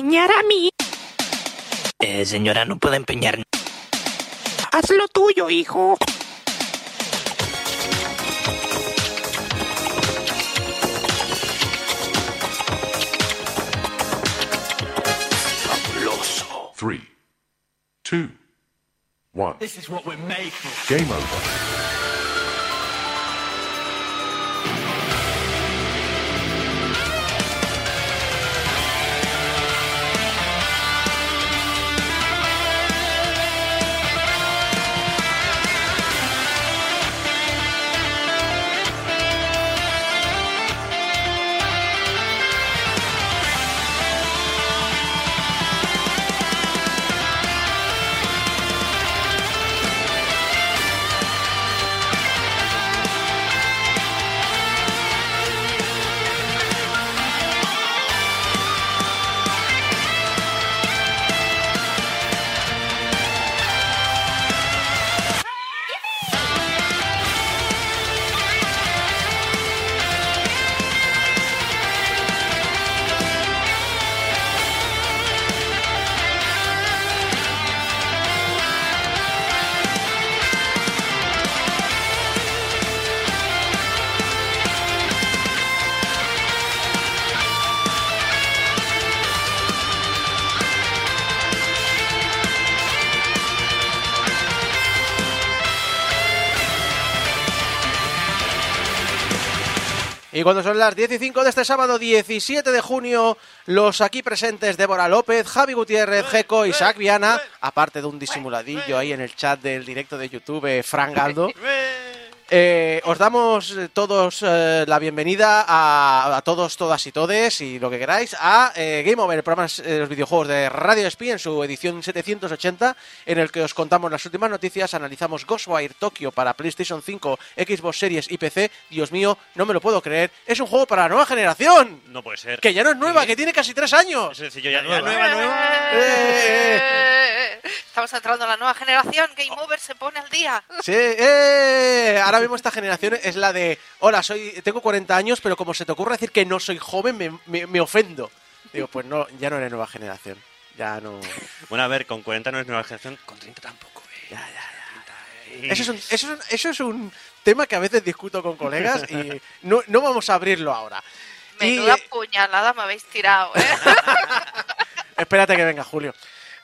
empeñar a mí. Eh, señora, no puede empeñar. Haz lo tuyo, hijo. Fabuloso. Three, two, one. This is what we're made for. Game over. Y cuando son las 10 y 5 de este sábado 17 de junio, los aquí presentes Débora López, Javi Gutiérrez, Jeco, Isaac Viana, aparte de un disimuladillo ahí en el chat del directo de YouTube, eh, Fran Galdo, eh, os damos eh, todos eh, la bienvenida a, a todos, todas y todes y lo que queráis a eh, Game Over, el programa de los videojuegos de Radio Spy en su edición 780, en el que os contamos las últimas noticias, analizamos Ghostwire Tokyo para PlayStation 5, Xbox Series y PC. Dios mío, no me lo puedo creer, es un juego para la nueva generación. No puede ser. Que ya no es nueva, que tiene casi tres años. Es sencillo, ya, Ya nueva. nueva, Eh, Estamos entrando en la nueva generación. Game Over se pone al día. Sí, eh, ahora mismo esta generación es la de, hola, soy, tengo 40 años, pero como se te ocurre decir que no soy joven, me, me- me ofendo. Digo, pues no, ya no eres nueva generación. Ya no. Bueno, a ver, con 40 no es nueva generación, con 30 tampoco, eh. Ya, ya, Y- Eso es, un, eso, es un- eso es un tema que a veces discuto con colegas y no, no vamos a abrirlo ahora. Y, Menuda eh, puñalada me habéis tirado, ¿eh? espérate que venga Julio.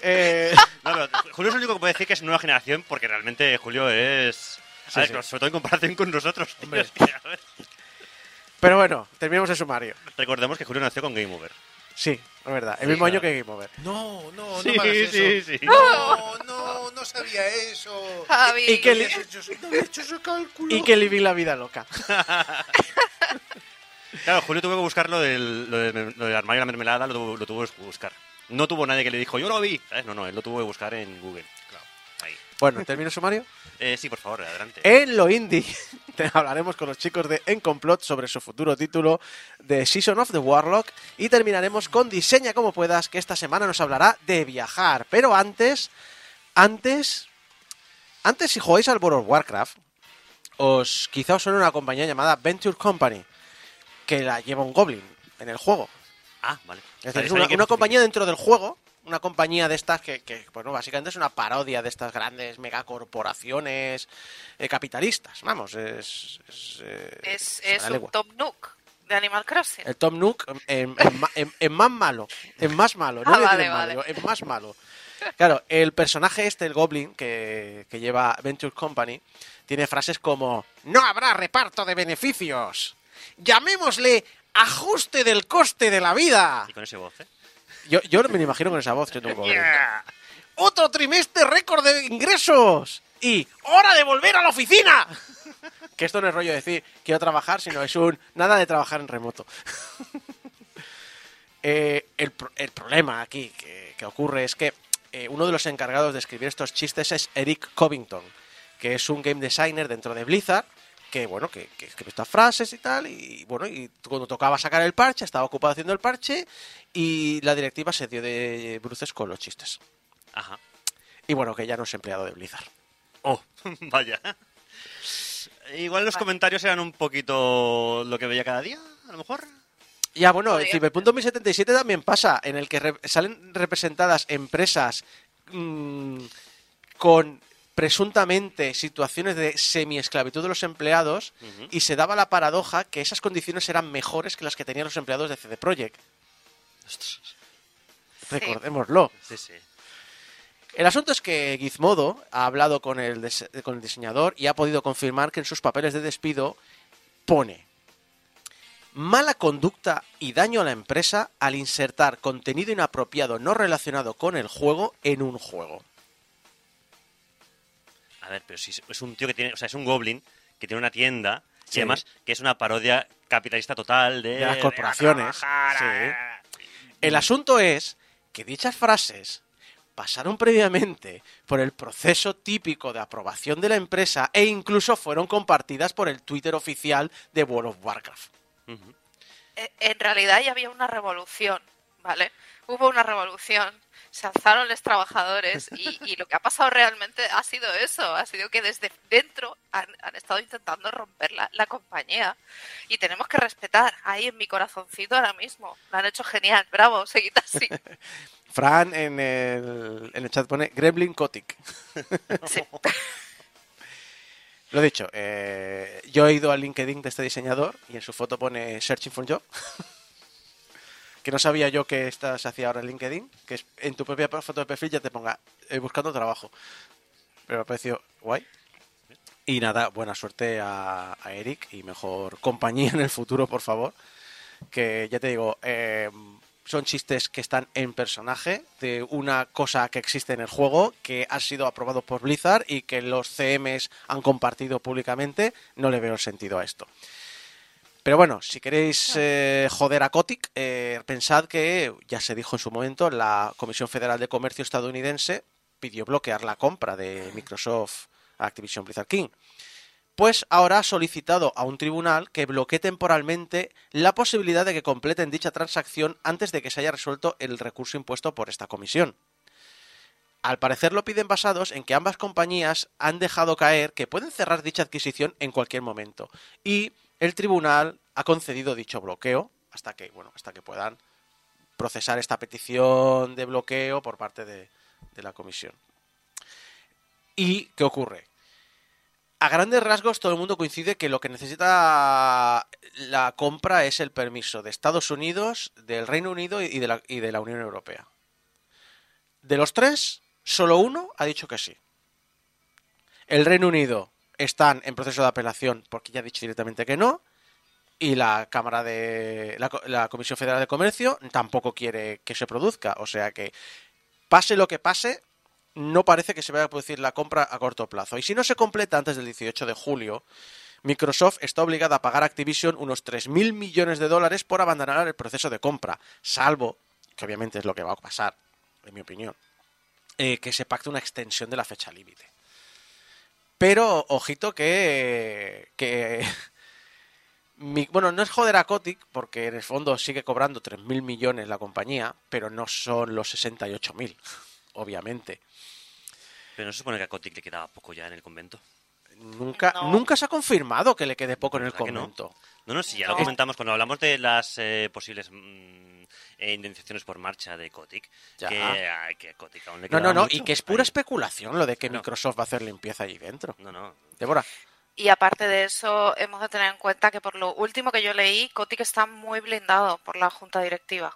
Eh, No, pero Julio es el único que puede decir que es nueva generación porque realmente Julio es... Sí, a ver, sí. sobre todo en comparación con nosotros. tío, es que, a ver, pero bueno, terminemos el sumario. recordemos que Julio nació con Game Over. Sí, es verdad. El mismo año que Game Over. No, no, Sí, no me hagas eso. sí, sí. No, no, no sabía eso. Javi. Y que No li- hecho, no había hecho ese cálculo. y que viví la vida loca. Claro, Julio tuvo que buscar lo del, lo del, lo del armario de la mermelada, lo tuvo, lo tuvo que buscar. No tuvo nadie que le dijo, yo lo vi. ¿sabes? No, no, él lo tuvo que buscar en Google. Claro. Ahí. Bueno, termino sumario. Eh, sí, por favor, adelante. En lo indie te hablaremos con los chicos de Encomplot sobre su futuro título de Season of the Warlock y terminaremos con Diseña como puedas, que esta semana nos hablará de viajar. Pero antes, antes, antes si jugáis al World of Warcraft, os quizá os suene una compañía llamada Venture Company, que la lleva un goblin en el juego. Ah, vale. Es decir, es una, una compañía dentro del juego, una compañía de estas que, que, bueno, básicamente es una parodia de estas grandes megacorporaciones eh, capitalistas. Vamos, es. Es, eh, Es, es un legua. Top Nook de Animal Crossing. El Tom Nook en, en ma- en- en más malo. En más malo. No Ah, vale, en malo, vale. en más malo. Claro, el personaje este, el Goblin, que, que lleva Venture Company, tiene frases como: No habrá reparto de beneficios. Llamémosle ajuste del coste de la vida. Y con ese voz, ¿eh? Yo, yo me lo imagino con esa voz siendo un goblin. Otro trimestre récord de ingresos. Y hora de volver a la oficina. que esto no es rollo de decir quiero trabajar, sino es un nada de trabajar en remoto. Eh, el, pro- el problema aquí que, que ocurre es que eh, uno de los encargados de escribir estos chistes es Eric Covington, que es un game designer dentro de Blizzard, que bueno, que, que escribe estas frases y tal, y bueno, y cuando tocaba sacar el parche, estaba ocupado haciendo el parche, y la directiva se dio de bruces con los chistes. Ajá. Y bueno, que ya no es empleado de Blizzard. Oh, vaya. Igual los comentarios eran un poquito lo que veía cada día, a lo mejor. Ya, bueno, en Cyberpunk 2077 también pasa, en el que re- salen representadas empresas mm, con presuntamente situaciones de semi-esclavitud de los empleados y se daba la paradoja que esas condiciones eran mejores que las que tenían los empleados de CD Projekt. Recordémoslo. Sí, sí. El asunto es que Gizmodo ha hablado con el, con el diseñador y ha podido confirmar que en sus papeles de despido pone mala conducta y daño a la empresa al insertar contenido inapropiado no relacionado con el juego en un juego. A ver, pero si es- un tío que tiene, o sea, es un goblin que tiene una tienda Sí. y además que es una parodia capitalista total de, De las corporaciones, El asunto es que dichas frases pasaron previamente por el proceso típico de aprobación de la empresa e incluso fueron compartidas por el Twitter oficial de World of Warcraft. Eh, En realidad ya había una revolución, ¿vale? Hubo una revolución, se alzaron los trabajadores y, y lo que ha pasado realmente ha sido eso, ha sido que desde dentro han, han estado intentando romper la, la compañía y tenemos que respetar ahí en mi corazoncito ahora mismo. Lo han hecho genial, bravo, seguid así. Fran en el, en el chat pone Gremlin Kotick. Sí. Lo dicho, eh, yo he ido al LinkedIn de este diseñador y en su foto pone Searching for Job. Que no sabía yo que esta se hacía ahora en LinkedIn, que es, en tu propia foto de perfil ya te ponga eh, buscando trabajo. Pero me ha parecido guay. Y nada, buena suerte a, a Eric y mejor compañía en el futuro, por favor. Que ya te digo, eh, son chistes que están en personaje de una cosa que existe en el juego, que ha sido aprobado por Blizzard y que los CMs han compartido públicamente. No le veo el sentido a esto. Pero bueno, si queréis eh, joder a Kotick, eh, pensad que, ya se dijo en su momento, la Comisión Federal de Comercio estadounidense pidió bloquear la compra de Microsoft a Activision Blizzard King. Pues ahora ha solicitado a un tribunal que bloquee temporalmente la posibilidad de que completen dicha transacción antes de que se haya resuelto el recurso impuesto por esta comisión. Al parecer lo piden basados en que ambas compañías han dejado caer que pueden cerrar dicha adquisición en cualquier momento y el tribunal ha concedido dicho bloqueo hasta que bueno hasta que puedan procesar esta petición de bloqueo por parte de, la comisión. ¿Y qué ocurre? A grandes rasgos todo el mundo coincide que lo que necesita la compra es el permiso de Estados Unidos, del Reino Unido y de la, y de la Unión Europea. De los tres, solo uno ha dicho que sí. El Reino Unido están en proceso de apelación porque ya ha dicho directamente que no. Y la Cámara de. La, la Comisión Federal de Comercio tampoco quiere que se produzca. O sea que, pase lo que pase, no parece que se vaya a producir la compra a corto plazo. Y si no se completa antes del 18 de julio, Microsoft está obligada a pagar a Activision unos 3.000 millones de dólares por abandonar el proceso de compra, salvo, que obviamente es lo que va a pasar, en mi opinión, eh, que se pacte una extensión de la fecha límite. Pero, ojito que... que mi- bueno, no es joder a Kotick, porque en el fondo sigue cobrando 3.000 millones la compañía, pero no son los 68.000, obviamente. Pero no se supone que a Kotick le quedaba poco ya en el convento. Nunca, No. nunca se ha confirmado que le quede poco en el ¿Verdad que no? convento. No, no, sí, ya No. lo comentamos cuando hablamos de las eh, posibles mm, eh, indemnizaciones por marcha de Kotick. Ya. Que, ay, que Kotick aún le No, no, no, mucho. y que es pura Ahí. especulación lo de que No. Microsoft va a hacer limpieza allí dentro. No, no. Débora, Y aparte de eso, hemos de tener en cuenta que por lo último que yo leí, Kotick está muy blindado por la junta directiva.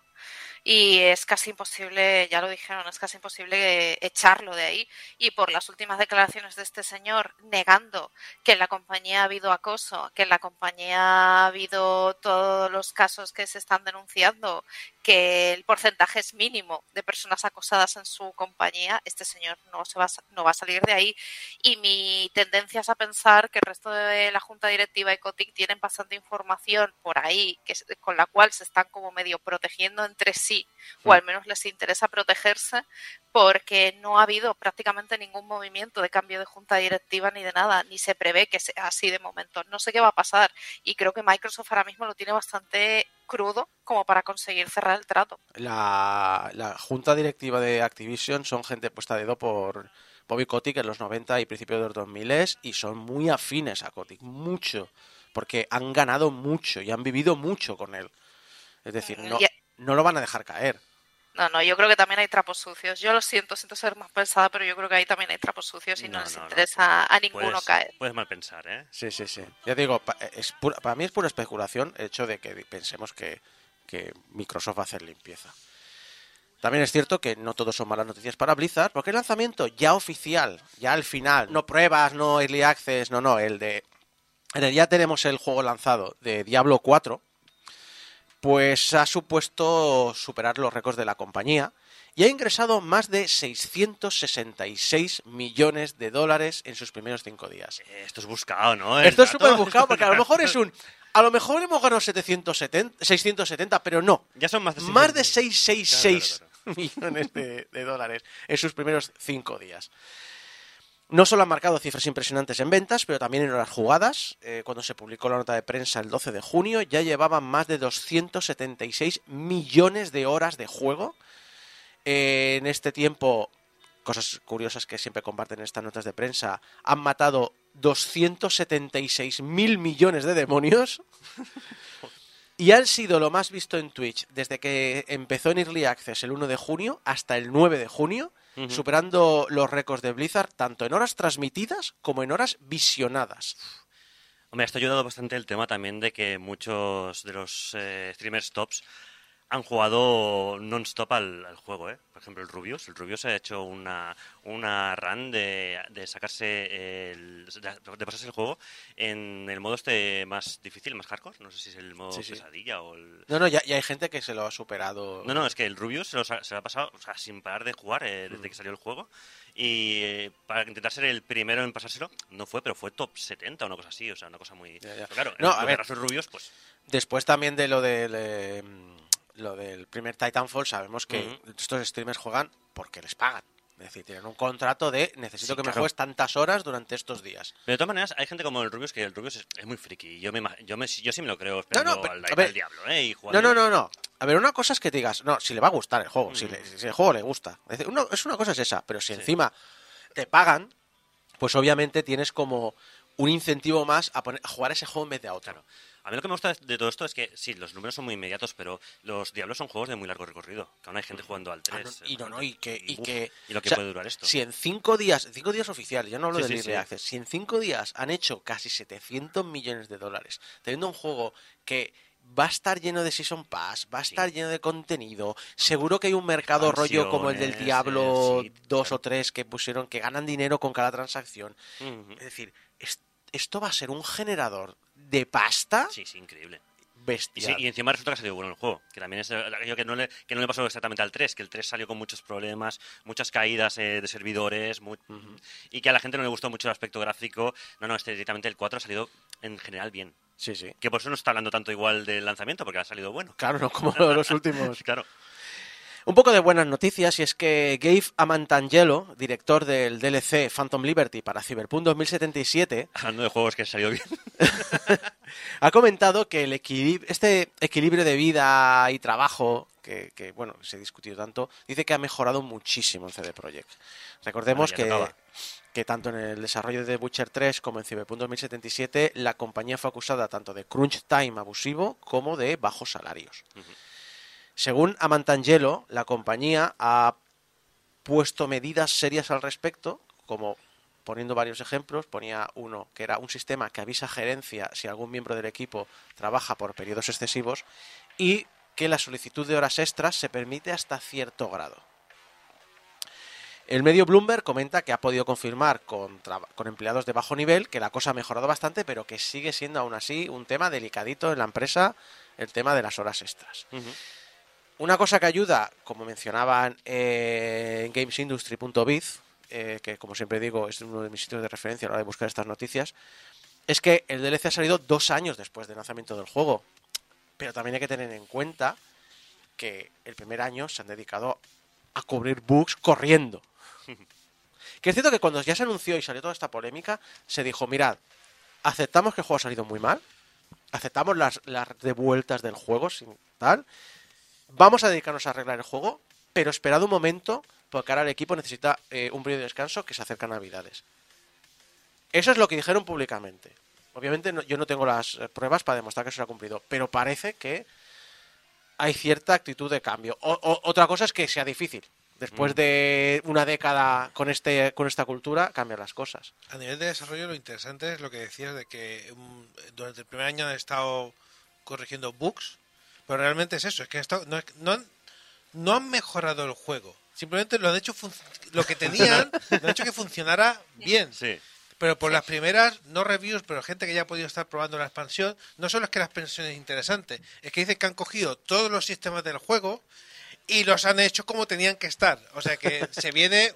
Y es casi imposible, ya lo dijeron, es casi imposible echarlo de ahí. Y por las últimas declaraciones de este señor negando que en la compañía ha habido acoso, que en la compañía ha habido todos los casos que se están denunciando, que el porcentaje es mínimo de personas acosadas en su compañía, este señor no, se va, no va a salir de ahí y mi tendencia es a pensar que el resto de la junta directiva y Cotic tienen bastante información por ahí que, con la cual se están como medio protegiendo entre sí o al menos les interesa protegerse porque no ha habido prácticamente ningún movimiento de cambio de junta directiva ni de nada, ni se prevé que sea así de momento. No sé qué va a pasar y creo que Microsoft ahora mismo lo tiene bastante crudo como para conseguir cerrar el trato. la, la junta directiva de Activision son gente puesta a dedo por Bobby Kotick en los 90 y principios de los 2000 y son muy afines a Kotick, mucho, porque han ganado mucho y han vivido mucho con él. Es decir, no, no lo van a dejar caer. No, no, yo creo que también hay trapos sucios. Yo lo siento, siento ser más pensada, pero yo creo que ahí también hay trapos sucios y no, No, les no, no. interesa a ninguno Puedes, caer. puedes mal pensar, ¿eh? Sí, sí, sí. Ya digo, es pura- para mí es pura especulación el hecho de que pensemos que, que Microsoft va a hacer limpieza. También es cierto que no todos son malas noticias para Blizzard, porque el lanzamiento ya oficial, ya al final, no pruebas, no early access, no, no, el de... En el ya tenemos el juego lanzado de Diablo 4, pues ha supuesto superar los récords de la compañía y ha ingresado más de 666 millones de dólares en sus primeros cinco días. Esto es buscado, ¿no? Esto es súper buscado porque a lo mejor es un... A lo mejor hemos ganado 770, 670, pero no. Ya son más de Más de 600. 666 Claro, millones de, de dólares en sus primeros cinco días. No solo han marcado cifras impresionantes en ventas, pero también en horas jugadas. Eh, cuando se publicó la nota de prensa el 12 de junio, ya llevaban más de 276 millones de horas de juego. Eh, en este tiempo, cosas curiosas que siempre comparten estas notas de prensa, han matado 276 mil millones de demonios. Y han sido lo más visto en Twitch desde que empezó en Early Access el 1 de junio hasta el 9 de junio, Superando los récords de Blizzard tanto en horas transmitidas como en horas visionadas. Hombre, esto ha ayudado bastante el tema también de que muchos de los eh, streamers tops han jugado non-stop al, al juego, ¿eh? Por ejemplo, el Rubius. El Rubius ha hecho una, una run de, de sacarse el, de pasarse el juego en el modo este más difícil, más hardcore. No sé si es el modo Sí, sí. pesadilla o el... No, no, ya, ya hay gente que se lo ha superado. No, no, es que el Rubius se lo, ha- se lo ha pasado o sea, sin parar de jugar eh, desde que salió el juego. Y eh, para intentar ser el primero en pasárselo, no fue, pero fue top 70 o una cosa así. O sea, una cosa muy. Ya, ya. Pero claro, No, en a ver. rubios, pues. Después también de lo del, eh, lo del primer Titanfall, sabemos que estos streamers juegan porque les pagan. Es decir, tienen un contrato de necesito Sí, que me juegues tantas horas durante estos días. Pero de todas maneras, hay gente como el Rubius que el Rubius es, es muy friki. Yo, me, yo, me, yo sí me lo creo esperando no, al, ver. al diablo, ¿eh? Y No, no, no, no. A ver, una cosa es que te digas, no, si le va a gustar el juego, si, le- si el juego le gusta. Es, decir, uno- es una cosa es esa, pero si Sí. encima te pagan, pues obviamente tienes como un incentivo más a, poner, a jugar ese juego en vez de a otro. Claro. A mí lo que me gusta de todo esto es que, sí, los números son muy inmediatos, pero los Diablos son juegos de muy largo recorrido. Que aún hay gente jugando al 3. Ah, no, y no, no, y que, y uf, que, y lo que o sea, puede durar esto. Si en cinco días, en cinco días oficiales, yo no hablo Sí, del sí. Access, si en cinco días han hecho casi 700 millones de dólares, teniendo un juego que va a estar lleno de Season Pass, va a Sí. estar lleno de contenido, seguro que hay un mercado rollo como el del Diablo eh, sí, 2 claro. o 3 que pusieron, que ganan dinero con cada transacción. Es decir, es- esto va a ser un generador de pasta Sí, sí, increíble. Y, bestial. sí, y encima resulta que ha salido bueno el juego. Que también es aquello que no le, que no le pasó exactamente al 3, que el 3 salió con muchos problemas, muchas caídas eh, de servidores, mu- y que a la gente no le gustó mucho el aspecto gráfico. No, no, este directamente el 4 ha salido en general bien. Sí, sí. Que por eso no está hablando tanto igual del lanzamiento, porque ha salido bueno. Claro, no como los últimos. Claro. Un poco de buenas noticias y es que Gabe Amantangelo, director del DLC Phantom Liberty para Cyberpunk 2077, Hablando de juegos que salido bien. ha comentado que el equilib- este equilibrio de vida y trabajo, que, que, bueno, se ha discutido tanto, dice que ha mejorado muchísimo en CD Projekt. Recordemos Bueno, que tanto en el desarrollo de The Witcher 3 como en Cyberpunk 2077 la compañía fue acusada tanto de crunch time abusivo como de bajos salarios. Según Amantangelo, la compañía ha puesto medidas serias al respecto, como poniendo varios ejemplos, ponía uno que era un sistema que avisa gerencia si algún miembro del equipo trabaja por periodos excesivos y que la solicitud de horas extras se permite hasta cierto grado. El medio Bloomberg comenta que ha podido confirmar con empleados de bajo nivel que la cosa ha mejorado bastante, pero que sigue siendo aún así un tema delicadito en la empresa, el tema de las horas extras. Una cosa que ayuda, como mencionaban eh, en gamesindustry.biz, eh, que como siempre digo es uno de mis sitios de referencia a la hora de buscar estas noticias, es que el DLC ha salido dos años después del lanzamiento del juego. Pero también hay que tener en cuenta que el primer año se han dedicado a cubrir bugs corriendo. Que es cierto que cuando ya se anunció y salió toda esta polémica, se dijo, mirad, aceptamos que el juego ha salido muy mal, aceptamos las, las devueltas del juego sin tal, vamos a dedicarnos a arreglar el juego, pero esperad un momento, porque ahora el equipo necesita eh, un periodo de descanso que se acerca a Navidades. Eso es lo que dijeron públicamente. Obviamente no- yo no tengo las eh, pruebas para demostrar que eso se ha cumplido, pero parece que hay cierta actitud de cambio. O- o- otra cosa es que sea difícil. Mm. Después de una década con este con esta cultura, cambian las cosas. A nivel de desarrollo, lo interesante es lo que decías de que mm, durante el primer año han estado corrigiendo bugs, pero realmente es eso, es que estado- no, es- no han, no han mejorado el juego. Simplemente lo han hecho lo que tenían, lo han hecho que funcionara bien. Sí. Pero por las primeras, no reviews, pero gente que ya ha podido estar probando la expansión, no solo es que la expansión es interesante, es que dicen que han cogido todos los sistemas del juego y los han hecho como tenían que estar. O sea que se viene,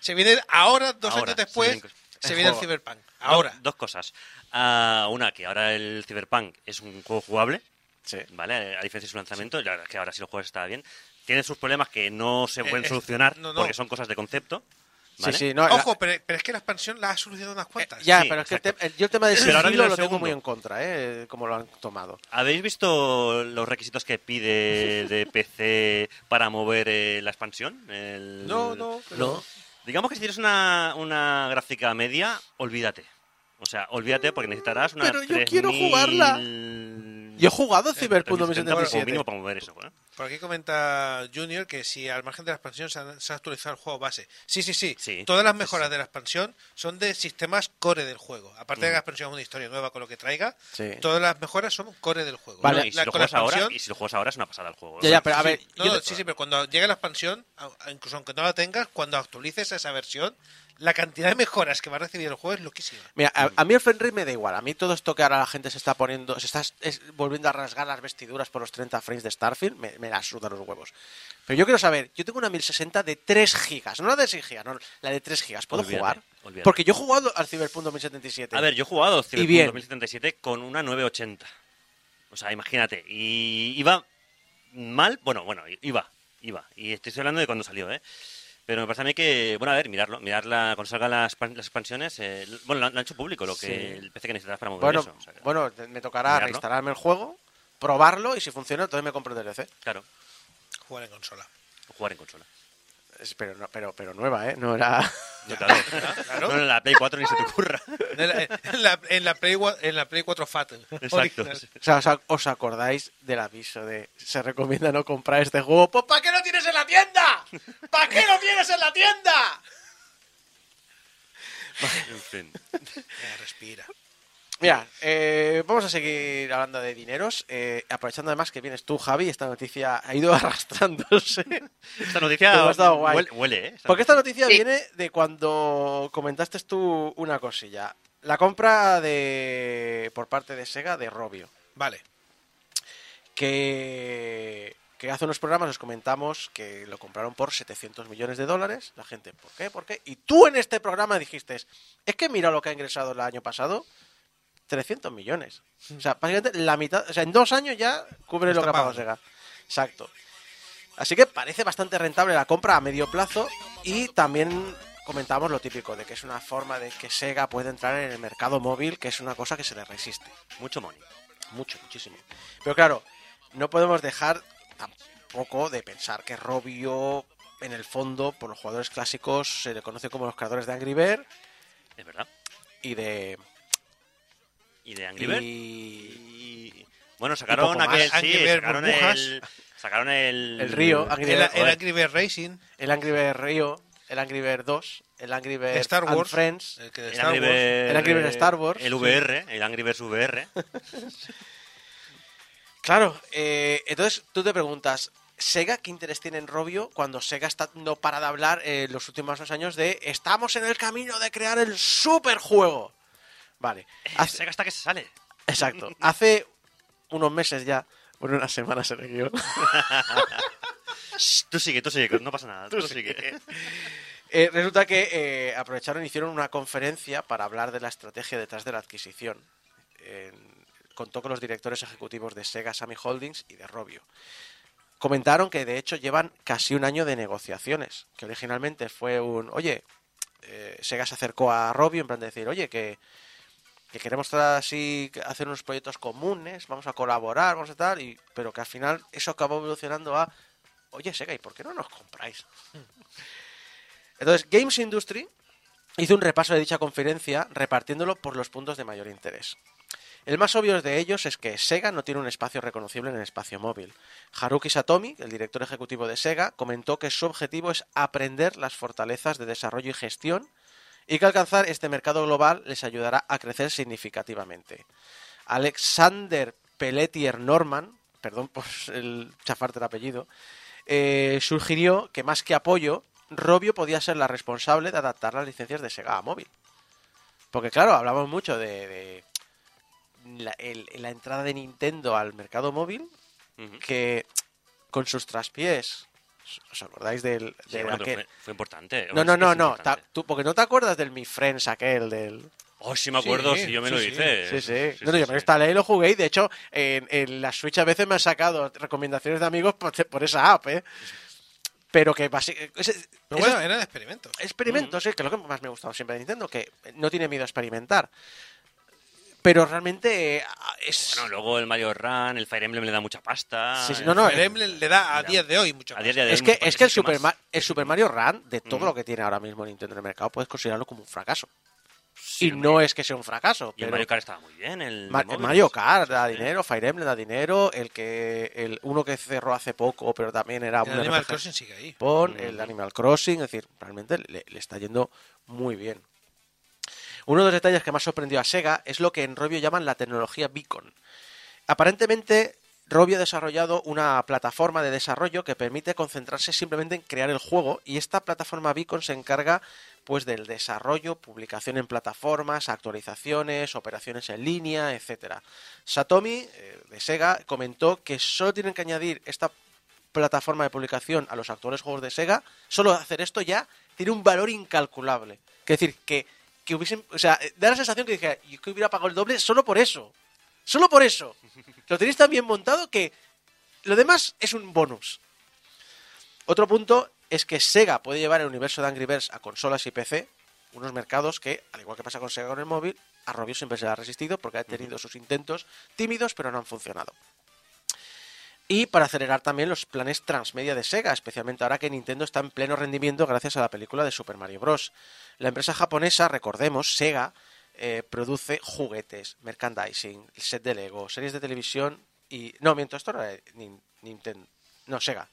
se viene ahora, dos Ahora, años después, se viene- se viene el. Cyberpunk. Ahora. Dos, cosas. Ah, una, que ahora el Cyberpunk es un juego jugable, Sí. ¿vale? A diferencia de su lanzamiento, la verdad es que ahora sí lo juegas está bien. Tiene sus problemas que no se pueden eh, solucionar no, no. porque son cosas de concepto. ¿vale? Sí, sí, no, la- Ojo, pero, pero es que la expansión la ha solucionado unas cuantas. ya, sí, pero es que el, exacto. te- el- yo el tema de Pero ahora sigilo lo tengo muy en contra, ¿eh? Como lo han tomado. ¿Habéis visto los requisitos que pide de PC para mover eh, la expansión? El- No, no, pero- No. Digamos que si tienes una, una gráfica media, olvídate. O sea, olvídate porque necesitarás una Pero yo quiero jugarla. 3000 Yo he jugado Cyberpunk 3070 como 2077. mínimo para mover eso. ¿eh? Por aquí comenta Junior que si al margen de la expansión se, han- se ha actualizado el juego base. Sí, sí, sí. Sí, Todas las mejoras sí. de la expansión son de sistemas core del juego. Aparte de que Mm. la expansión es una historia nueva con lo que traiga, Sí. todas las mejoras son core del juego. Vale. Y, si La- lo con la juegas ahora, expansión- y si lo juegas ahora es una pasada el juego. Ya, ¿eh? ya, pero a Sí, ver, no, yo sí, sí, pero cuando llegue la expansión, a- incluso aunque no la tengas, cuando actualices esa versión, la cantidad de mejoras que va a recibir el juego es loquísima. Mira, a, a mí el frame rate me da igual. A mí todo esto que ahora la gente se está poniendo, se está es- volviendo a rasgar las vestiduras por los 30 frames de Starfield, me, me la suda los huevos. Pero yo quiero saber, yo tengo una 1060 de 3 gigas, no la de 6 gigas, no, la de 3 gigas. ¿Puedo Olvídate, jugar? olvídate. Porque yo he jugado al Cyberpunk 2077. A ver, yo he jugado Cyberpunk bien. 2077 con una 980. O sea, imagínate. Y iba mal, bueno, bueno, iba, iba. Y estoy hablando de cuando salió, ¿eh? Pero me parece a mí que, bueno, a ver, mirarlo, mirarla cuando salgan las, las expansiones. eh, bueno, lo han, lo han hecho público, lo que Sí. el PC que necesitas para mover bueno, eso. o sea que- bueno, me tocará mirarlo. reinstalarme el juego, probarlo y si funciona, entonces me compro el DLC. Claro, Jugar en consola. jugar en consola. Pero, no- pero, pero nueva, ¿eh? No era... No, claro. claro. No, en la Play 4 ni se te ocurra. En la, en la- en la Play, en la Play 4 Fat. Exacto. original. O sea, os, ac- os acordáis del aviso de se recomienda no comprar este juego? Pues ¿para qué lo tienes en la tienda? ¿Para qué lo tienes en la tienda? En fin. Ya, respira. Mira, eh, vamos a seguir hablando de dineros, eh, aprovechando además que vienes tú, Javi, esta noticia ha ido arrastrándose. Esta noticia ha estado guay. huele, huele, ¿eh? Porque esta noticia Sí. viene de cuando comentaste tú una cosilla. La compra de por parte de Sega de Robio. Vale. que, que hace unos programas os comentamos que lo compraron por 700 millones de dólares. La gente, ¿por qué? ¿Por qué? Y tú en este programa dijiste, es que mira lo que ha ingresado el año pasado, 300 millones. O sea, básicamente la mitad, o sea, en dos años ya cubre Está lo que ha pagado pagado. Sega. Exacto. Así que parece bastante rentable la compra a medio plazo y también comentamos lo típico de que es una forma de que Sega puede entrar en el mercado móvil, que es una cosa que se le resiste. Mucho money. Mucho, muchísimo. Pero claro, no podemos dejar tampoco de pensar que Robio, en el fondo, por los jugadores clásicos, se le conoce como los creadores de Angry Bird Es verdad. y de. ¿Y de Angry Bird? y- Y... Bueno, sacaron aquel... Angry Sí, Bird sacaron burbujas. el... Sacaron el... El Río, Angry El, Bird, el Angry Bird Racing, el Angry Bird Rio, el Angry Bird 2, el Angry Bird Star Wars, Friends. el que de El Star Angry Wars. Bird, El Angry Bird Star Wars, El sí. VR, el Angry Birds VR. Claro, eh, entonces tú te preguntas, ¿Sega qué interés tiene en Robio cuando Sega está no para de hablar en los últimos dos años de estamos en el camino de crear el superjuego? Vale, hace- Sega hasta que se sale. exacto. Hace unos meses ya, bueno, unas semanas se le guió. Shh, tú sigue, tú sigue, no pasa nada. Tú, sigue. Eh, resulta que eh, aprovecharon y hicieron una conferencia para hablar de la estrategia detrás de la adquisición. En- contó con los directores ejecutivos de Sega Sammy Holdings y de Robio. Comentaron que de hecho llevan casi un año de negociaciones, que originalmente fue un, oye, eh, Sega se acercó a Robio en plan de decir, oye, que, que queremos así hacer unos proyectos comunes, vamos a colaborar, vamos a tal, y, pero que al final eso acabó evolucionando a, oye, Sega, ¿y por qué no nos compráis? Entonces, Games Industry hizo un repaso de dicha conferencia repartiéndolo por los puntos de mayor interés. El más obvio de ellos es que Sega no tiene un espacio reconocible en el espacio móvil. Haruki Satomi, el director ejecutivo de Sega, comentó que su objetivo es aprender las fortalezas de desarrollo y gestión y que alcanzar este mercado global les ayudará a crecer significativamente. Alexander Pelletier Norman, perdón por el chafarte el apellido, eh, sugirió que más que apoyo, Robio podía ser la responsable de adaptar las licencias de Sega a móvil. Porque claro, hablamos mucho de, de la, el- la entrada de Nintendo al mercado móvil, que con sus traspiés, ¿os acordáis del... Sí, de bueno, pero aquel- fue, fue importante. No, Es- no, no, es no, tú, porque no te acuerdas del Mi Friends aquel, del... Oh, sí me acuerdo, Sí, si yo me sí, lo sí. hice. Sí, sí. no, no, yo me lo instalé y lo jugué y de hecho en, en la Switch a veces me han sacado recomendaciones de amigos por, por esa app, ¿eh? Pero que básicamente... Pero bueno, eran experimentos. experimentos, sí, que es lo que más me ha gustado siempre de Nintendo, que no tiene miedo a experimentar. Pero realmente eh, es... Bueno, luego el Mario Run, el Fire Emblem le da mucha pasta. Sí, sí, no, no, El Emblem le da a día de hoy mucho A más. día de hoy es que, es que el ¿qué Super? Ma- el Super Mario Run, de todo Mm. lo que tiene ahora mismo Nintendo en el mercado, puedes considerarlo como un fracaso. Sí, y no es que sea un fracaso. Y el Mario Kart estaba muy bien. El Ma-. Mario Kart da Sí. dinero, Fire Emblem da dinero, el que el uno que cerró hace poco, pero también era El un Animal RPG Crossing sigue ahí. Pon, Mm. el Animal Crossing, es decir, realmente le, le está yendo muy bien. Uno de los detalles que más sorprendió a Sega es lo que en Robio llaman la tecnología Beacon. Aparentemente, Robio ha desarrollado una plataforma de desarrollo que permite concentrarse simplemente en crear el juego y esta plataforma Beacon se encarga pues del desarrollo, publicación en plataformas, actualizaciones, operaciones en línea, etcétera. Satomi eh, de Sega comentó que solo tienen que añadir esta plataforma de publicación a los actuales juegos de Sega, solo hacer esto ya tiene un valor incalculable. Es decir, que, que hubiesen, o sea, eh, da la sensación que dije, yo que hubiera pagado el doble solo por eso. Solo por eso. Lo tenéis tan bien montado que lo demás es un bonus. Otro punto es que Sega puede llevar el universo de Angry Birds a consolas y PC, unos mercados que, al igual que pasa con Sega con el móvil, a Robio siempre se le ha resistido porque ha tenido sus intentos tímidos pero no han funcionado. Y para acelerar también los planes transmedia de Sega, especialmente ahora que Nintendo está en pleno rendimiento gracias a la película de Super Mario Bros. La empresa japonesa, recordemos, Sega, eh, produce juguetes, merchandising, set de Lego, series de televisión y... No, miento, esto era Nintendo. No, Sega.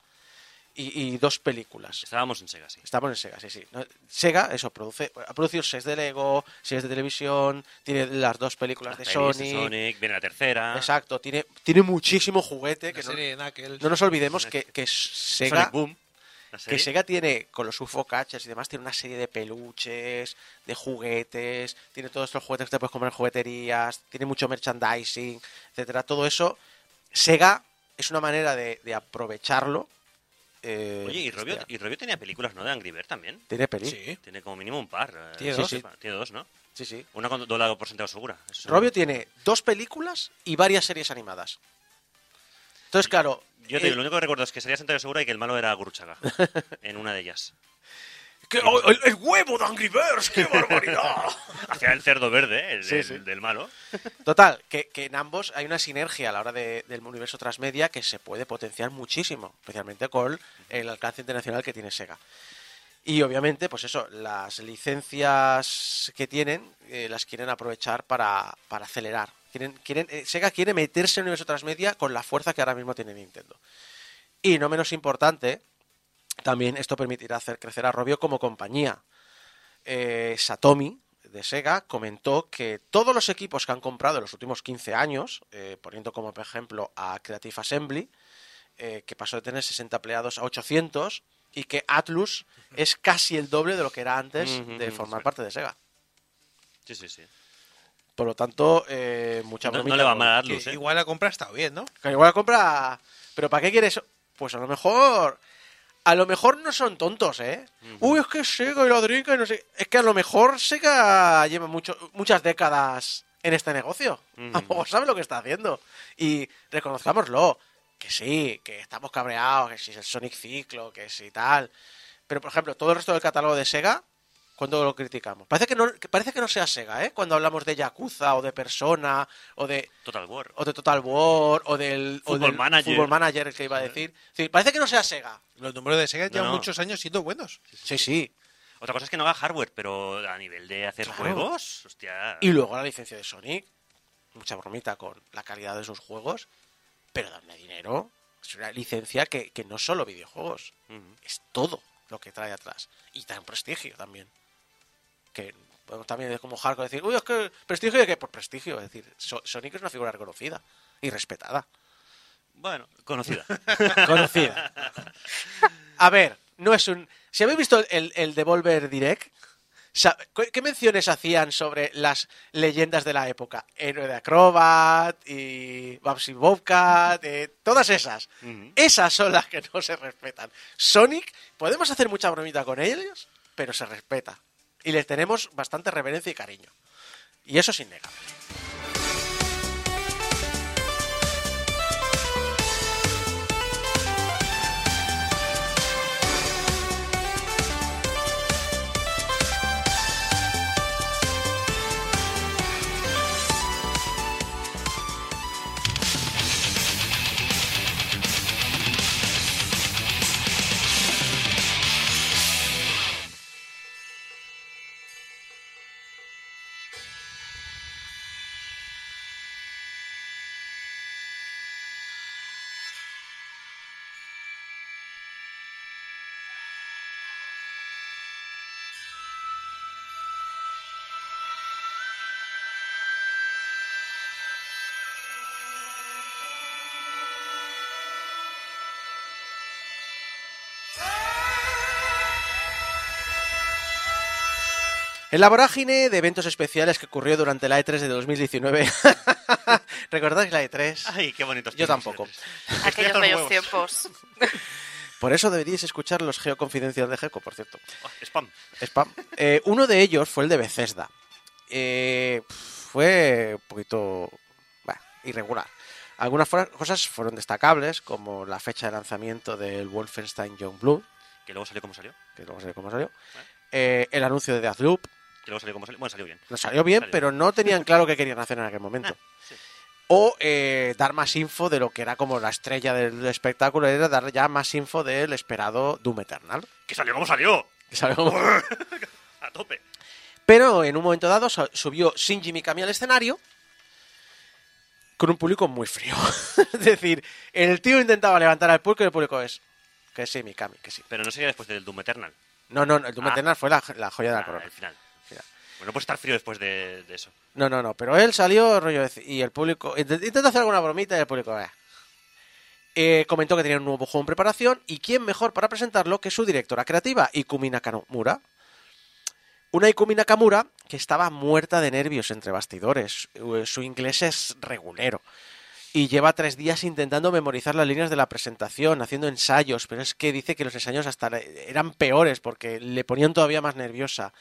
Y, y dos películas. Estábamos en Sega, sí. Estamos en Sega, sí, sí. No, Sega, eso, produce, ha producido sets de Lego, series de televisión, tiene las dos películas de Las pelis Sony. de Sonic, viene la tercera. Exacto, tiene, tiene muchísimo juguete. Que no, nos olvidemos que, que Sega, Sonic Boom. que. Sega tiene, con los UFO catchers y demás, tiene una serie de peluches, de juguetes, tiene todos estos juguetes que te puedes comprar en jugueterías, tiene mucho merchandising, etcétera. Todo eso, Sega es una manera de, de aprovecharlo. Eh, Oye, y Robio, y Robio tenía películas, ¿no? De Angry Bird también. tiene peli. Sí. Tiene como mínimo un par. eh, Tiene dos. Tiene dos, ¿no? Sí, sí. Una con doblado por sentado segura. eso. Robio tiene dos películas y varias series animadas. Entonces, claro. Yo te eh, lo único que recuerdo es que sería sentado segura y que el malo era Guruchaga. en una de ellas. El, el huevo de Angry Birds! ¡Qué barbaridad! Hacía el cerdo verde, el Sí, del, sí. del malo. Total, que, que en ambos hay una sinergia a la hora de- del universo transmedia que se puede potenciar muchísimo, especialmente con el alcance internacional que tiene Sega. Y obviamente, pues eso, las licencias que tienen eh, las quieren aprovechar para, para acelerar. Quieren, quieren, eh, Sega quiere meterse en el universo transmedia con la fuerza que ahora mismo tiene Nintendo. Y no menos importante, también esto permitirá hacer crecer a Robio como compañía. Eh, Satomi, de Sega, comentó que todos los equipos que han comprado en los últimos 15 años, eh, poniendo como ejemplo a Creative Assembly, eh, que pasó de tener 60 empleados a 800, y que Atlus es casi el doble de lo que era antes de formar sí. parte de Sega. Sí, sí, sí. Por lo tanto, eh, mucha No, no le va mal a Atlus, ¿eh? igual la compra ha estado bien, ¿no? Que igual la compra. Pero ¿para qué quieres? Pues a lo mejor. A lo mejor no son tontos, ¿eh? Uy, es que Sega y la y no sé. Es que a lo mejor Sega lleva mucho, muchas décadas en este negocio. A lo mejor sabe lo que está haciendo. Y reconozcámoslo. Que sí, que estamos cabreados, que si es el Sonic Ciclo, que si tal. Pero, por ejemplo, todo el resto del catálogo de Sega, cuando lo criticamos? Parece que no, que parece que no sea Sega, ¿eh? Cuando hablamos de Yakuza o de Persona o de Total War. o de Total War, o del, o Football del Manager. Football Manager, el que iba a decir. Sí, parece que no sea Sega. Los números de Sega llevan no. muchos años siendo buenos. Sí, sí. Otra cosa es que no haga hardware, pero a nivel de hacer Claro. juegos, hostia. Y luego la licencia de Sonic. mucha bromita con la calidad de sus juegos, pero dadme dinero. Es una licencia que, que no solo videojuegos, es todo lo que trae atrás. Y tan prestigio también. Que podemos también es como hardcore decir, uy, es que prestigio de qué? Por prestigio. Es decir, So- Sonic es una figura reconocida y respetada. Bueno, conocida. Conocida. A ver, no es un. Si habéis visto el, el Devolver Direct, ¿qué menciones hacían sobre las leyendas de la época? Héroe de Acrobat y Babsy Bobcat, eh, todas esas. Esas son las que no se respetan. Sonic, podemos hacer mucha bromita con ellos, pero se respeta. Y les tenemos bastante reverencia y cariño. Y eso es innegable. En la vorágine de eventos especiales que ocurrió durante la E3 de 2019. ¿Recordáis la E3? Ay, qué bonitos. Yo tampoco. Aquellos los bellos tiempos. Por eso deberíais escuchar los geoconfidenciales de Geco, por cierto. Oh, spam. Spam. Eh, uno de ellos fue el de Bethesda. Eh, fue un poquito irregular. Algunas cosas fueron destacables, como la fecha de lanzamiento del Wolfenstein Youngblood, Que luego salió como salió. que luego sé cómo salió. Eh, el anuncio de Deathloop. Que luego salió como salió. Bueno, salió bien. No salió bien, Salió. pero no tenían claro qué querían hacer en aquel momento. sí. O eh, dar más info de lo que era como la estrella del espectáculo, era dar ya más info del esperado Doom Eternal. Que salió como salió. que salió como- A tope. Pero en un momento dado su- subió Shinji Mikami al escenario con un público muy frío. es decir, el tío intentaba levantar al público y el público es que sí, Mikami, que sí. Pero no sería después del Doom Eternal. No, no, no, el Doom Ah. Eternal fue la, la joya de la Ah, corona. el final. Bueno, puede estar frío después de, de eso. No, no, no, pero él salió rollo de- y el público int- intentó hacer alguna bromita y el público eh. Eh, comentó que tenía un nuevo juego en preparación y quién mejor para presentarlo que su directora creativa, Ikumi Nakamura. Una Ikumi Nakamura que estaba muerta de nervios entre bastidores. Eh, Su inglés es regulero. Y lleva tres días intentando memorizar las líneas de la presentación, haciendo ensayos, pero es que dice que los ensayos hasta eran peores porque le ponían todavía más nerviosa.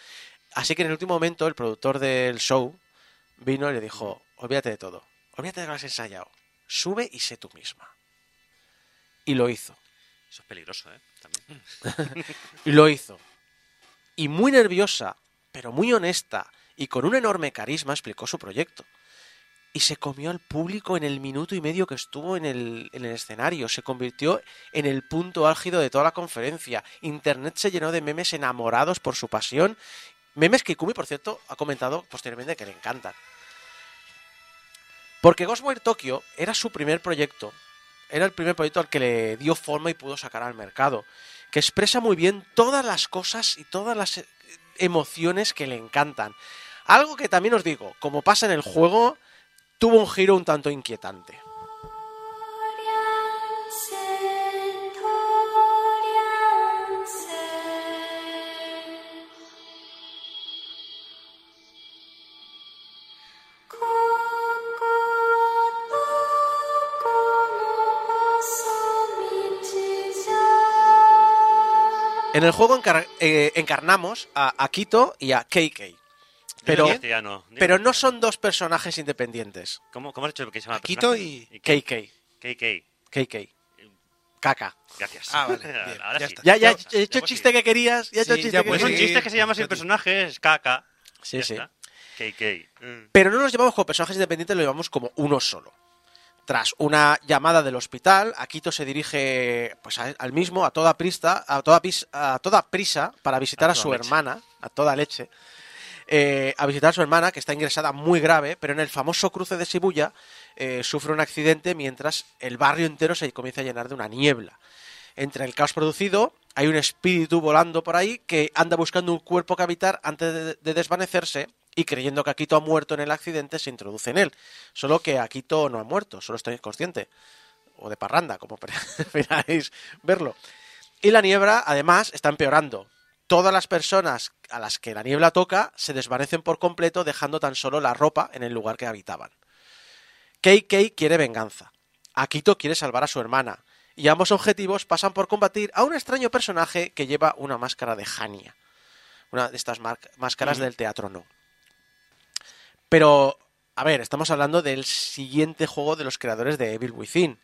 Así que en el último momento el productor del show vino y le dijo, olvídate de todo, olvídate de que lo has ensayado, sube y sé tú misma. Y lo hizo. Eso es peligroso, ¿eh? También. Y lo hizo. Y muy nerviosa, pero muy honesta y con un enorme carisma explicó su proyecto. Y se comió al público en el minuto y medio que estuvo en el, en el escenario. Se convirtió en el punto álgido de toda la conferencia. Internet se llenó de memes enamorados por su pasión. Memes que Ikumi, por cierto, ha comentado posteriormente que le encantan. Porque Ghostwire Tokyo era su primer proyecto. Era el primer proyecto al que le dio forma y pudo sacar al mercado. Que expresa muy bien todas las cosas y todas las eh, emociones que le encantan. Algo que también os digo, como pasa en el juego, tuvo un giro un tanto inquietante. En el juego encar- eh, encarnamos a Akito y a KK. Pero, pero no son dos personajes independientes. ¿Cómo, ¿Cómo has dicho que se llama el Akito personaje? y- KK. KK. KK. Caca. Gracias. Ah, vale, bien, Ahora ya sí. está. Ya, ya, Ya he hecho pues sí. chiste que querías. Ya he hecho Sí, chiste ya que pues Es un sí. querías. chiste que se llama así el Katy. personaje, es KK. Sí, Ya sí. está. KK. Mm. Pero no los llevamos como personajes independientes, lo llevamos como uno solo. Tras una llamada del hospital, Akito se dirige pues, a- al mismo, a toda, prisa, a, toda pis- a toda prisa, para visitar A su leche. hermana, a toda leche. eh, a visitar a su hermana, que está ingresada muy grave, pero en el famoso cruce de Shibuya eh, sufre un accidente mientras el barrio entero se comienza a llenar de una niebla. Entre el caos producido, hay un espíritu volando por ahí que anda buscando un cuerpo que habitar antes de, de desvanecerse y creyendo que Akito ha muerto en el accidente se introduce en él. Solo que Akito no ha muerto, solo está inconsciente. O de parranda, como prefiráis verlo. Y la niebla, además, está empeorando. Todas las personas a las que la niebla toca se desvanecen por completo, dejando tan solo la ropa en el lugar que habitaban. KK quiere venganza. Akito quiere salvar a su hermana. Y ambos objetivos pasan por combatir a un extraño personaje que lleva una máscara de Hania. Una de estas máscaras del teatro no. Pero, a ver, estamos hablando del siguiente juego de los creadores de Evil Within.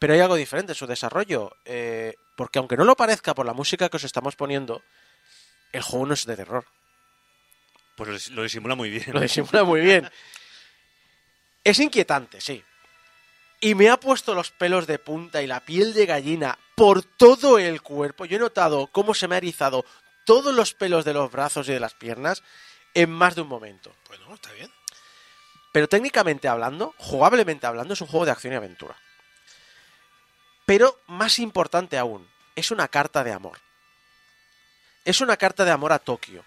Pero hay algo diferente en su desarrollo. eh, porque aunque no lo parezca por la música que os estamos poniendo, el juego no es de terror. Pues lo, dis- lo disimula muy bien. Lo disimula muy bien. Es inquietante, sí. Y me ha puesto los pelos de punta y la piel de gallina por todo el cuerpo. Yo he notado cómo se me ha erizado todos los pelos de los brazos y de las piernas en más de un momento. Bueno, está bien. Pero técnicamente hablando, jugablemente hablando, es un juego de acción y aventura. Pero más importante aún, es una carta de amor. Es una carta de amor a Tokio.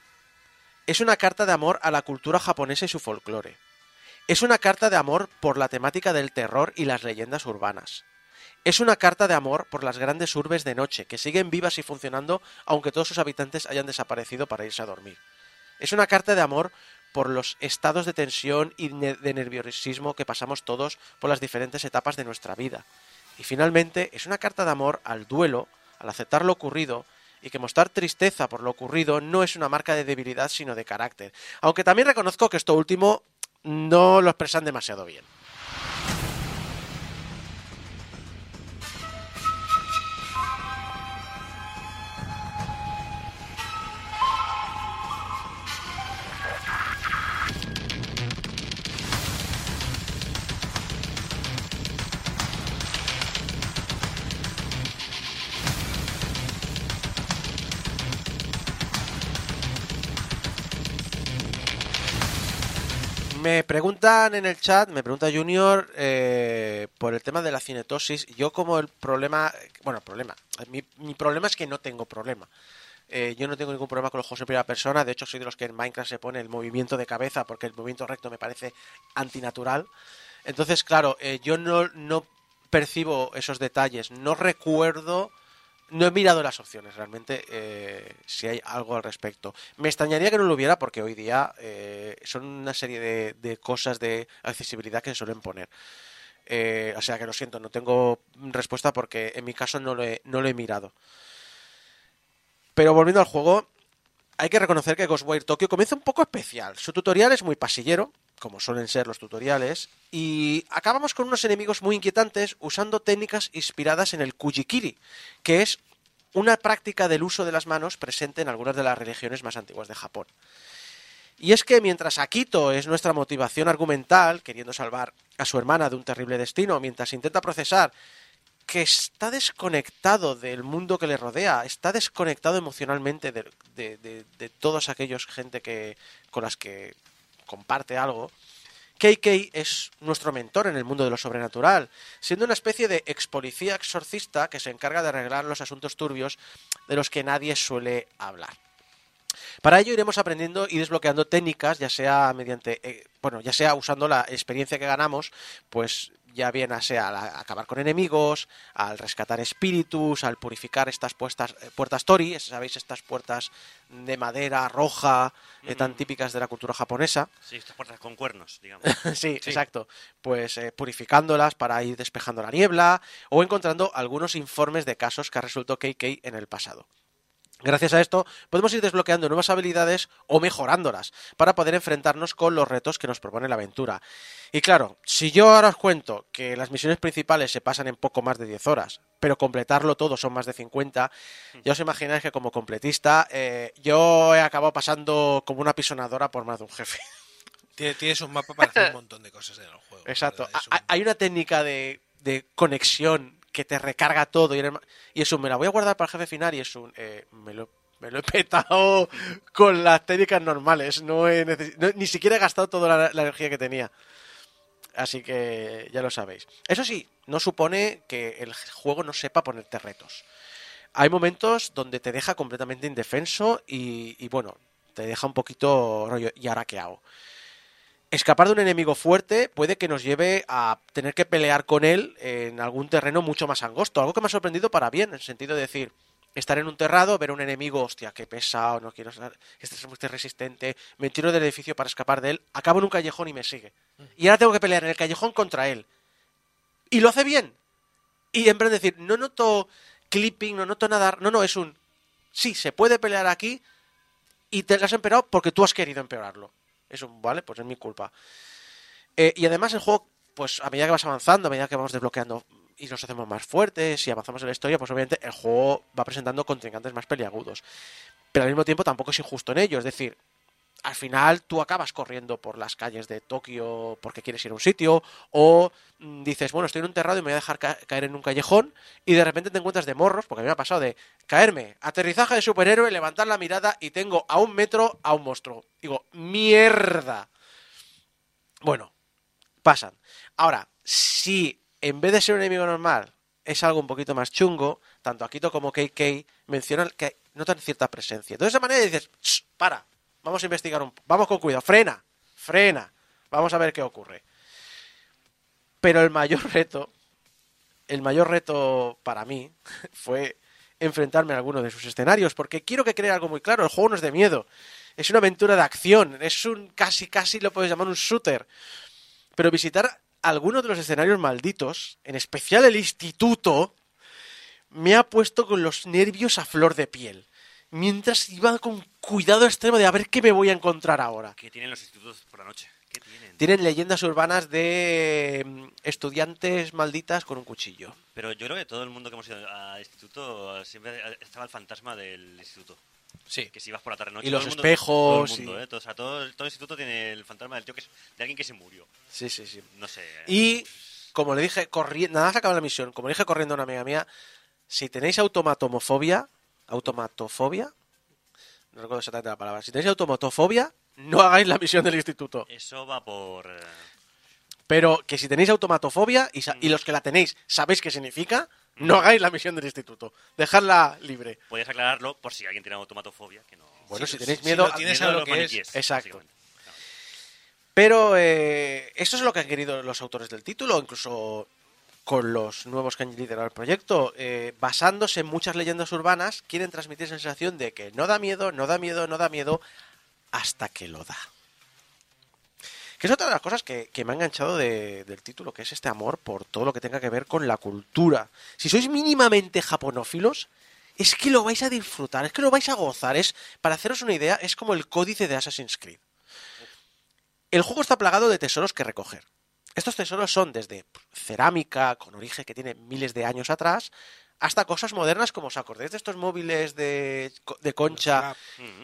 Es una carta de amor a la cultura japonesa y su folclore. Es una carta de amor por la temática del terror y las leyendas urbanas. Es una carta de amor por las grandes urbes de noche, que siguen vivas y funcionando aunque todos sus habitantes hayan desaparecido para irse a dormir. Es una carta de amor por los estados de tensión y de nerviosismo que pasamos todos por las diferentes etapas de nuestra vida. Y finalmente es una carta de amor al duelo, al aceptar lo ocurrido y que mostrar tristeza por lo ocurrido no es una marca de debilidad sino de carácter. Aunque también reconozco que esto último no lo expresan demasiado bien. Me preguntan en el chat, me pregunta Junior eh, por el tema de la cinetosis. Yo como el problema, bueno, problema, mi, problema es que no tengo problema. Eh, yo no tengo ningún problema con los juegos en primera persona. De hecho, soy de los que en Minecraft se pone el movimiento de cabeza porque el movimiento recto me parece antinatural. Entonces, claro, eh, yo no, no percibo esos detalles. No recuerdo, no he mirado las opciones realmente eh, si hay algo al respecto. Me extrañaría que no lo hubiera porque hoy día eh, son una serie de, de cosas de accesibilidad que se suelen poner. Eh, o sea que lo siento, no tengo respuesta porque en mi caso no lo he, no lo he mirado. Pero volviendo al juego, hay que reconocer que Ghostwire Tokyo comienza un poco especial. Su tutorial es muy pasillero, como suelen ser los tutoriales, y acabamos con unos enemigos muy inquietantes usando técnicas inspiradas en el Kujikiri, que es una práctica del uso de las manos presente en algunas de las religiones más antiguas de Japón. Y es que mientras Akito es nuestra motivación argumental, queriendo salvar a su hermana de un terrible destino, mientras intenta procesar que está desconectado del mundo que le rodea, está desconectado emocionalmente de, de, de, todos aquellos gente que con las que comparte algo. KK es nuestro mentor en el mundo de lo sobrenatural, siendo una especie de ex policía exorcista que se encarga de arreglar los asuntos turbios de los que nadie suele hablar. Para ello iremos aprendiendo y desbloqueando técnicas, ya sea mediante, eh, bueno, ya sea usando la experiencia que ganamos, pues ya bien sea al acabar con enemigos, al rescatar espíritus, al purificar estas puestas, eh, puertas tori, sabéis estas puertas de madera roja eh, tan típicas de la cultura japonesa. Sí, estas puertas con cuernos, digamos. sí, exacto. Pues eh, purificándolas para ir despejando la niebla o encontrando algunos informes de casos que ha resuelto KK en el pasado. Gracias a esto podemos ir desbloqueando nuevas habilidades o mejorándolas para poder enfrentarnos con los retos que nos propone la aventura. Y claro, si yo ahora os cuento que las misiones principales se pasan en poco más de 10 horas, pero completarlo todo son más de 50, ya os imagináis que como completista eh, yo he acabado pasando como una pisonadora por más de un jefe. Tiene- Tienes un mapa para hacer un montón de cosas en el juego. Exacto. Hay una técnica de, de conexión que te recarga todo y, eres es un, me la voy a guardar para el jefe final y es un, eh, me lo, Me lo he petado con las técnicas normales. No he ni siquiera he gastado toda la, la energía que tenía. Así que ya lo sabéis. Eso sí, no supone que el juego no sepa ponerte retos. Hay momentos donde te deja completamente indefenso y, y bueno, te deja un poquito rollo y ahora qué hago. Escapar de un enemigo fuerte puede que nos lleve a tener que pelear con él en algún terreno mucho más angosto. Algo que me ha sorprendido para bien, en el sentido de decir, estar en un terrado, ver a un enemigo, hostia, qué pesado, no quiero ser, este es muy resistente, me tiro del edificio para escapar de él, acabo en un callejón y me sigue. Y ahora tengo que pelear en el callejón contra él. Y lo hace bien. Y en vez de decir, no noto clipping, no noto nada, no, no, es un, sí, se puede pelear aquí y te lo has empeorado porque tú has querido empeorarlo. Es un, vale, pues es mi culpa. Eh, y además el juego, pues a medida que vas avanzando, a medida que vamos desbloqueando y nos hacemos más fuertes y avanzamos en la historia, pues obviamente el juego va presentando contrincantes más peliagudos. Pero al mismo tiempo tampoco es injusto en ello, es decir, al final tú acabas corriendo por las calles de Tokio porque quieres ir a un sitio o mm, dices, bueno, estoy en un terrado y me voy a dejar ca- caer en un callejón y de repente te encuentras de morros, porque a mí me ha pasado de caerme, aterrizaje de superhéroe, levantar la mirada y tengo a un metro a un monstruo. Digo, mierda. Bueno, pasan. Ahora, si en vez de ser un enemigo normal es algo un poquito más chungo, tanto Akito como KK mencionan que notan cierta presencia. De esa manera dices, "Shh, para, vamos a investigar un vamos con cuidado, frena, frena, vamos a ver qué ocurre. Pero el mayor reto, el mayor reto para mí fue enfrentarme a alguno de sus escenarios, porque quiero que cree algo muy claro, el juego no es de miedo, es una aventura de acción, es un casi casi lo puedes llamar un shooter. Pero visitar algunos de los escenarios malditos, en especial el instituto, me ha puesto con los nervios a flor de piel. Mientras iba con cuidado extremo de a ver qué me voy a encontrar ahora. ¿Qué tienen los institutos por la noche? ¿Qué tienen? Tienen leyendas urbanas de mm, estudiantes malditas con un cuchillo. Pero yo creo que todo el mundo que hemos ido al instituto siempre estaba el fantasma del instituto. Sí. Que si ibas por la tarde noche. Y todo los el mundo- espejos Todo el mundo, y- ¿eh? Todo, o sea, todo, todo el instituto tiene el fantasma del tío que es, de alguien que se murió. Sí, sí, sí. No sé. Y como le dije, corriendo, nada más acaba la misión, como le dije corriendo a una amiga mía, si tenéis automatomofobia, automatofobia, no recuerdo exactamente la palabra, si tenéis automatofobia, no hagáis la misión del instituto. Eso va por. eh, Pero que si tenéis automatofobia y, y los que la tenéis sabéis qué significa, no hagáis la misión del instituto. Dejadla libre. Podrías aclararlo por si alguien tiene automatofobia. Que no... Bueno, Sí, si tenéis si miedo... lo tienes Miedo a lo que es. Exacto. Pero eh, eso es lo que han querido los autores del título, incluso con los nuevos que han liderado el proyecto, eh, basándose en muchas leyendas urbanas, quieren transmitir esa sensación de que no da miedo, no da miedo, no da miedo, hasta que lo da. Que es otra de las cosas que, me ha enganchado de- del título, que es este amor por todo lo que tenga que ver con la cultura. Si sois mínimamente japonófilos, es que lo vais a disfrutar, es que lo vais a gozar. Es, para haceros una idea, es como el códice de Assassin's Creed. El juego está plagado de tesoros que recoger. Estos tesoros son desde cerámica, con origen que tiene miles de años atrás, hasta cosas modernas como os acordáis de estos móviles de, de concha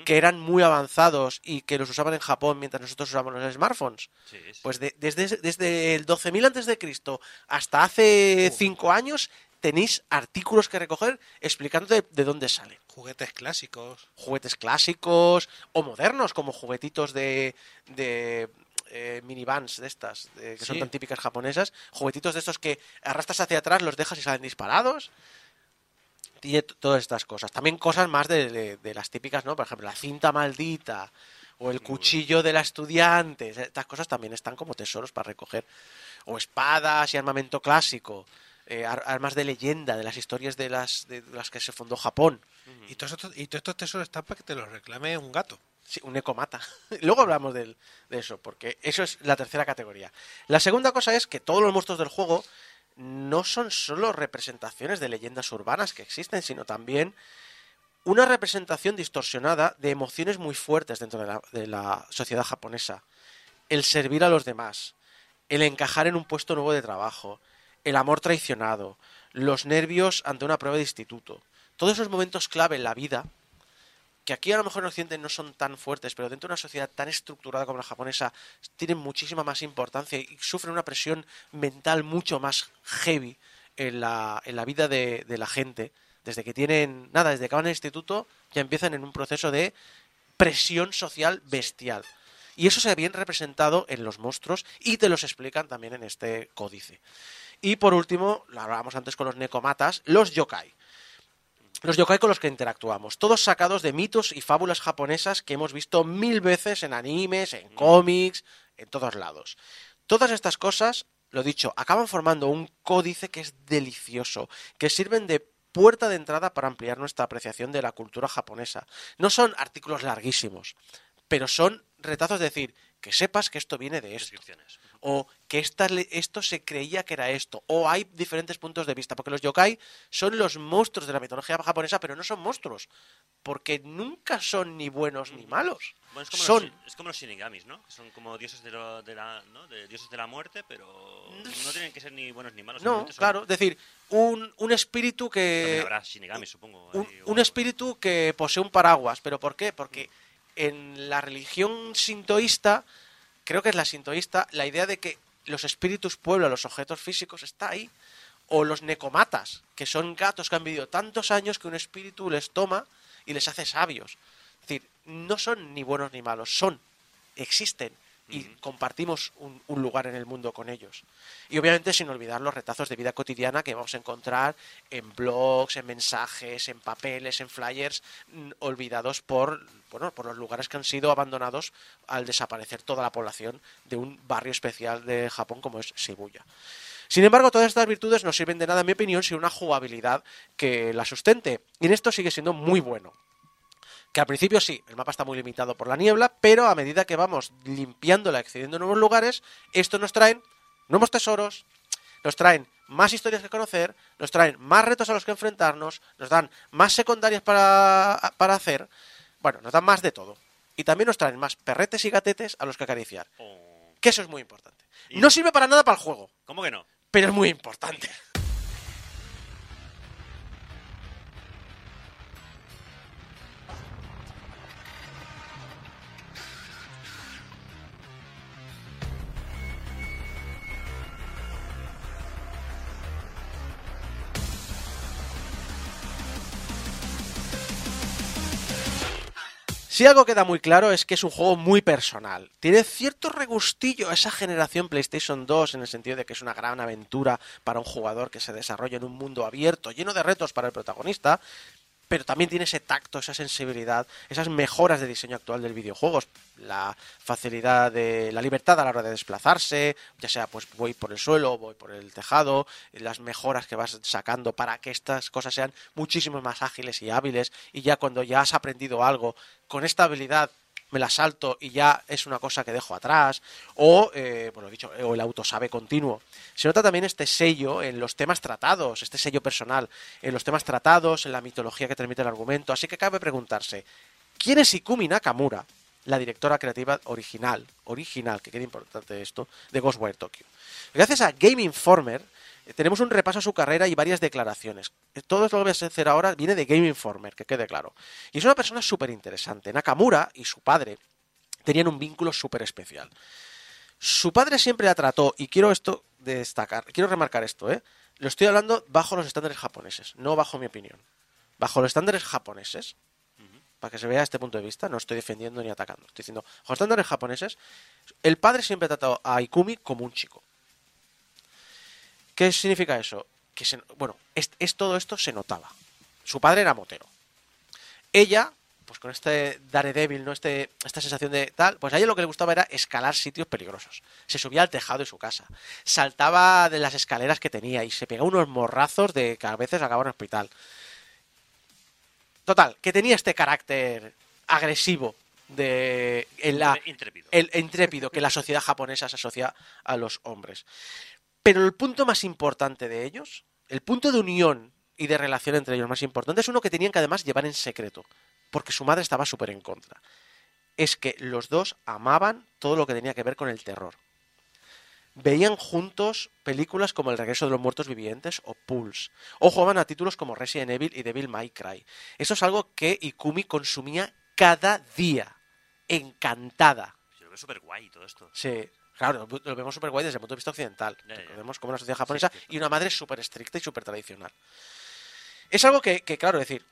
que eran muy avanzados y que los usaban en Japón mientras nosotros usábamos los smartphones. Sí, sí. Pues de- desde, desde el 12.000 antes de Cristo hasta hace cinco años tenéis artículos que recoger explicando de, de dónde salen Juguetes clásicos. juguetes clásicos o modernos, como juguetitos de, de eh, minivans de estas, de- que son tan típicas japonesas, juguetitos de estos que arrastras hacia atrás, los dejas y salen disparados. Tiene todas estas cosas. También cosas más de, de- de las típicas, ¿no? Por ejemplo, la cinta maldita o el cuchillo de la estudiante. Estas cosas también están como tesoros para recoger. O espadas y armamento clásico. eh, ar- armas de leyenda, de las historias de las, de las que se fundó Japón. Y todos estos, y todos estos tesoros están para que te los reclame un gato. Sí, un ecomata. Luego hablamos de eso, porque eso es la tercera categoría. La segunda cosa es que todos los monstruos del juego no son solo representaciones de leyendas urbanas que existen, sino también una representación distorsionada de emociones muy fuertes dentro de la, de la sociedad japonesa. El servir a los demás, el encajar en un puesto nuevo de trabajo, el amor traicionado, los nervios ante una prueba de instituto. Todos esos momentos clave en la vida que aquí a lo mejor en Occidente no son tan fuertes, pero dentro de una sociedad tan estructurada como la japonesa tienen muchísima más importancia y sufren una presión mental mucho más heavy en la, en la vida de, de la gente, desde que tienen, nada, desde que van al instituto ya empiezan en un proceso de presión social bestial. Y eso se ve bien representado en los monstruos y te los explican también en este códice. Y por último, lo hablábamos antes con los nekomatas, los yokai. Los yokai con los que interactuamos, todos sacados de mitos y fábulas japonesas que hemos visto mil veces en animes, en cómics, en todos lados. Todas estas cosas, lo dicho, acaban formando un códice que es delicioso, que sirven de puerta de entrada para ampliar nuestra apreciación de la cultura japonesa. No son artículos larguísimos, pero son retazos de decir que sepas que esto viene de esto, Descripciones. O que esta esto se creía que era esto, o hay diferentes puntos de vista, porque los yokai son los monstruos de la mitología japonesa, pero no son monstruos, porque nunca son ni buenos ni malos. Bueno, es como, son los, es como los shinigamis, ¿no? Que son como dioses de, lo- de la, ¿no? de dioses de la muerte, pero no tienen que ser ni buenos ni malos. no, son- claro, es decir, un, un espíritu que habrá shinigamis, supongo. un, ahí, o un espíritu que posee un paraguas. ¿Pero por qué? Porque en la religión sintoísta, creo que es la sintoísta, la idea de que los espíritus pueblan los objetos físicos está ahí. O los necomatas, que son gatos que han vivido tantos años que un espíritu les toma y les hace sabios. Es decir, no son ni buenos ni malos, son, existen y compartimos un, un lugar en el mundo con ellos. Y obviamente sin olvidar los retazos de vida cotidiana que vamos a encontrar en blogs, en mensajes, en papeles, en flyers, mm, olvidados por, bueno, por los lugares que han sido abandonados al desaparecer toda la población de un barrio especial de Japón como es Shibuya. Sin embargo, todas estas virtudes no sirven de nada, en mi opinión, sin una jugabilidad que la sustente. Y en esto sigue siendo muy bueno. Que al principio sí, el mapa está muy limitado por la niebla, pero a medida que vamos limpiándola, accediendo a nuevos lugares, esto nos traen nuevos tesoros, nos traen más historias que conocer, nos traen más retos a los que enfrentarnos, nos dan más secundarias para, para hacer, bueno, nos dan más de todo. Y también nos traen más perretes y gatetes a los que acariciar. Oh, Que eso es muy importante. Y- No sirve para nada para el juego, ¿Cómo que no? pero es muy importante. Si algo queda muy claro es que es un juego muy personal. Tiene cierto regustillo a esa generación PlayStation 2 en el sentido de que es una gran aventura para un jugador que se desarrolla en un mundo abierto, lleno de retos para el protagonista, pero también tiene ese tacto, esa sensibilidad, esas mejoras de diseño actual del videojuego, la facilidad de la libertad a la hora de desplazarse, ya sea pues voy por el suelo, voy por el tejado, las mejoras que vas sacando para que estas cosas sean muchísimo más ágiles y hábiles y ya cuando ya has aprendido algo con esta habilidad me la salto y ya es una cosa que dejo atrás, o, eh, bueno, dicho, o el autosabe continuo. Se nota también este sello en los temas tratados, este sello personal, en los temas tratados, en la mitología que transmite el argumento. Así que cabe preguntarse, ¿quién es Ikumi Nakamura, la directora creativa original, original, que queda importante esto, de Ghostwire Tokyo? Gracias a Game Informer, tenemos un repaso a su carrera y varias declaraciones. Todo lo que voy a hacer ahora viene de Game Informer, que quede claro. Y es una persona súper interesante. Nakamura y su padre tenían un vínculo súper especial. Su padre siempre la trató, y quiero esto destacar, quiero remarcar esto, ¿eh? Lo estoy hablando bajo los estándares japoneses, no bajo mi opinión. Bajo los estándares japoneses, para que se vea este punto de vista, no estoy defendiendo ni atacando. Estoy diciendo, bajo los estándares japoneses, el padre siempre ha tratado a Ikumi como un chico. ¿Qué significa eso? Que se- bueno, es, es- todo esto se notaba. Su padre era motero. Ella, pues con este Daredevil, ¿no? Este, esta sensación de tal, pues a ella lo que le gustaba era escalar sitios peligrosos. Se subía al tejado de su casa, saltaba de las escaleras que tenía y se pegaba unos morrazos de que a veces acababa en el hospital. Total, que tenía este carácter agresivo de en la, Intrépido. el intrépido que la sociedad japonesa se asocia a los hombres. Pero el punto más importante de ellos, el punto de unión y de relación entre ellos más importante, es uno que tenían que además llevar en secreto, porque su madre estaba súper en contra. Es que los dos amaban todo lo que tenía que ver con el terror. Veían juntos películas como El regreso de los muertos vivientes o Pulse, o jugaban a títulos como Resident Evil y Devil May Cry. Eso es algo que Ikumi consumía cada día, encantada. Yo lo veo súper guay todo esto. Sí, claro, lo- vemos súper guay desde el punto de vista occidental. Ya, ya. Recordemos como una sociedad japonesa Sí, y una madre súper estricta y súper tradicional. Es algo que, que, claro, es decir,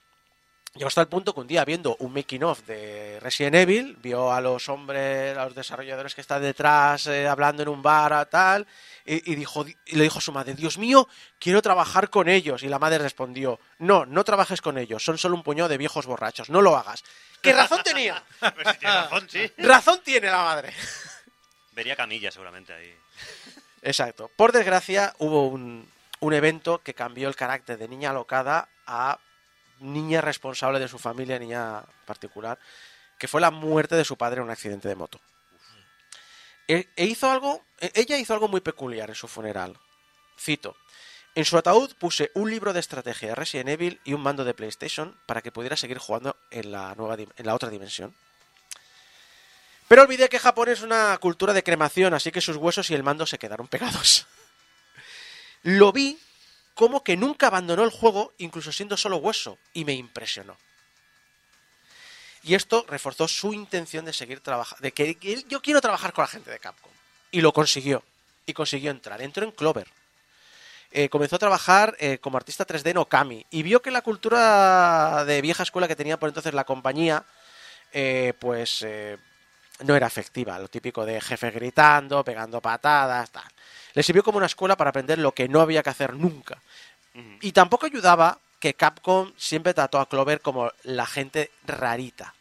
Llegó hasta el punto que un día, viendo un making of de Resident Evil, vio a los hombres, a los desarrolladores que están detrás, eh, hablando en un bar, a tal, y, y dijo, y le dijo a su madre, Dios mío, quiero trabajar con ellos. Y la madre respondió, no, no trabajes con ellos, son solo un puñado de viejos borrachos, no lo hagas. ¿Qué razón tenía? Pues sí, tiene razón, sí. razón tiene la madre. Vería Camilla seguramente ahí. Exacto. Por desgracia, hubo un, un evento que cambió el carácter de niña alocada a niña responsable de su familia, niña particular, que fue la muerte de su padre en un accidente de moto. E, e hizo algo, e- ella hizo algo muy peculiar en su funeral. Cito. En su ataúd puse un libro de estrategia de Resident Evil y un mando de PlayStation para que pudiera seguir jugando en la, nueva, en la otra dimensión. Pero olvidé que Japón es una cultura de cremación, así que sus huesos y el mando se quedaron pegados. Lo vi como que nunca abandonó el juego, incluso siendo solo hueso, y me impresionó. Y esto reforzó su intención de seguir trabajando, de que, yo quiero trabajar con la gente de Capcom. Y lo consiguió. Y consiguió entrar. Entró en Clover. Eh, comenzó a trabajar eh, como artista 3D en Okami. Y vio que la cultura de vieja escuela que tenía por entonces la compañía, eh, pues no era efectiva. Lo típico de jefe gritando, pegando patadas, tal. Le sirvió como una escuela para aprender lo que no había que hacer nunca. Y tampoco ayudaba que Capcom siempre trató a Clover como la gente rarita.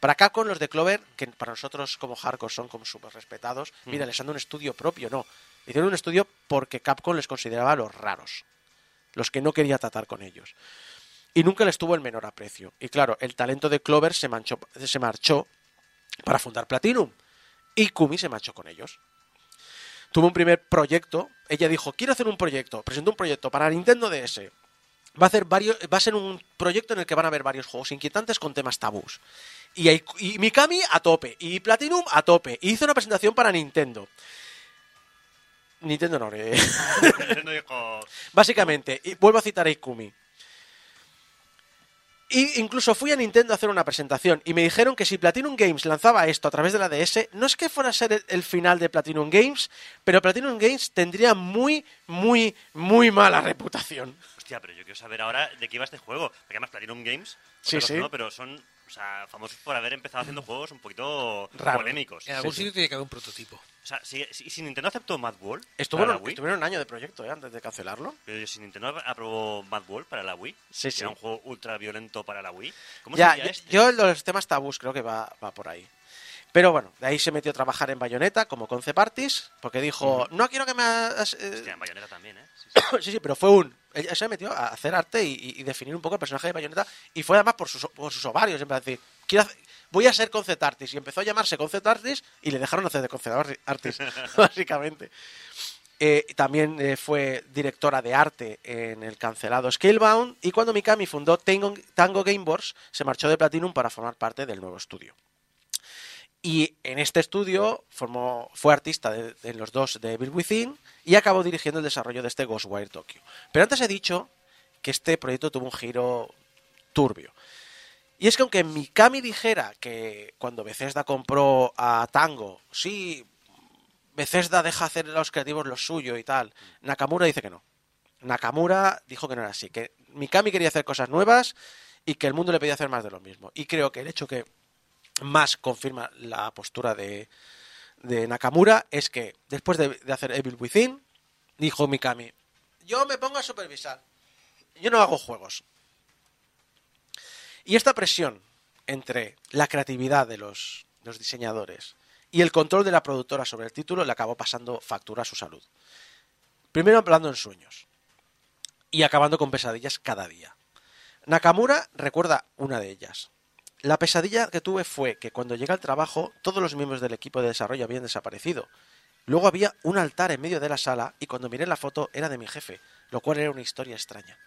Para Capcom, los de Clover, que para nosotros como hardcore son como súper respetados, mira, les han dado un estudio propio, no. Hicieron un estudio porque Capcom les consideraba los raros, los que no quería tratar con ellos. Y nunca les tuvo el menor aprecio. Y claro, el talento de Clover se, manchó, se marchó para fundar Platinum. Y Kumi se marchó con ellos. Tuvo un primer proyecto. Ella dijo, quiero hacer un proyecto. Presentó un proyecto para Nintendo DS. Va a, hacer varios, va a ser un proyecto en el que van a haber varios juegos inquietantes con temas tabús. Y, hay- y Mikami a tope. Y Platinum a tope. Y hizo una presentación para Nintendo. Nintendo no. eh. Básicamente, y vuelvo a citar a Ikumi. Y incluso fui a Nintendo a hacer una presentación y me dijeron que si Platinum Games lanzaba esto a través de la DS, no es que fuera a ser el, final de Platinum Games, pero Platinum Games tendría muy, muy, muy mala reputación. Hostia, pero yo quiero saber ahora de qué iba este juego. Porque además Platinum Games, Sí, sí. no, pero son o sea, famosos por haber empezado haciendo juegos un poquito Raro. polémicos. En algún sí. sitio tiene que haber un prototipo. O sea, si, si, si Nintendo aceptó Mad World Estuvo para en- la Wii, estuvieron un año de proyecto ¿eh? antes de cancelarlo. pero si Nintendo aprobó Mad World para la Wii, Sí, que sí. era un juego ultra violento para la Wii, ¿cómo Ya, sería yo- este? yo los temas tabús creo que va, va por ahí. Pero bueno, de ahí se metió a trabajar en Bayonetta como concept artist, porque dijo, no quiero que me... hagas, eh, Hostia, en Bayonetta también, ¿eh? Sí, sí. sí, sí, pero fue un... Ella se metió a hacer arte y, definir un poco el personaje de Bayonetta y fue además por sus, por sus ovarios, en plan de decir, quiero hacer- voy a ser concept artist. Y empezó a llamarse concept artist y le dejaron hacer de concept arti- artist, básicamente. Eh, también eh, fue directora de arte en el cancelado Scalebound y cuando Mikami fundó Tango, Tango Gameworks se marchó de Platinum para formar parte del nuevo estudio. Y en este estudio formó, fue artista de, los dos de Evil Within y acabó dirigiendo el desarrollo de este Ghostwire Tokyo. Pero antes he dicho que este proyecto tuvo un giro turbio. Y es que aunque Mikami dijera que cuando Bethesda compró a Tango, sí, Bethesda deja hacer a los creativos lo suyo y tal, Nakamura dice que no. Nakamura dijo que no era así, que Mikami quería hacer cosas nuevas y que el mundo le pedía hacer más de lo mismo. Y creo que el hecho que más confirma la postura de, de Nakamura es que después de, hacer Evil Within, dijo Mikami, yo me pongo a supervisar, yo no hago juegos. Y esta presión entre la creatividad de los, los diseñadores y el control de la productora sobre el título le acabó pasando factura a su salud. Primero hablando en sueños y acabando con pesadillas cada día. Nakamura recuerda una de ellas. La pesadilla que tuve fue que cuando llegué al trabajo todos los miembros del equipo de desarrollo habían desaparecido. Luego había un altar en medio de la sala y cuando miré la foto era de mi jefe, lo cual era una historia extraña.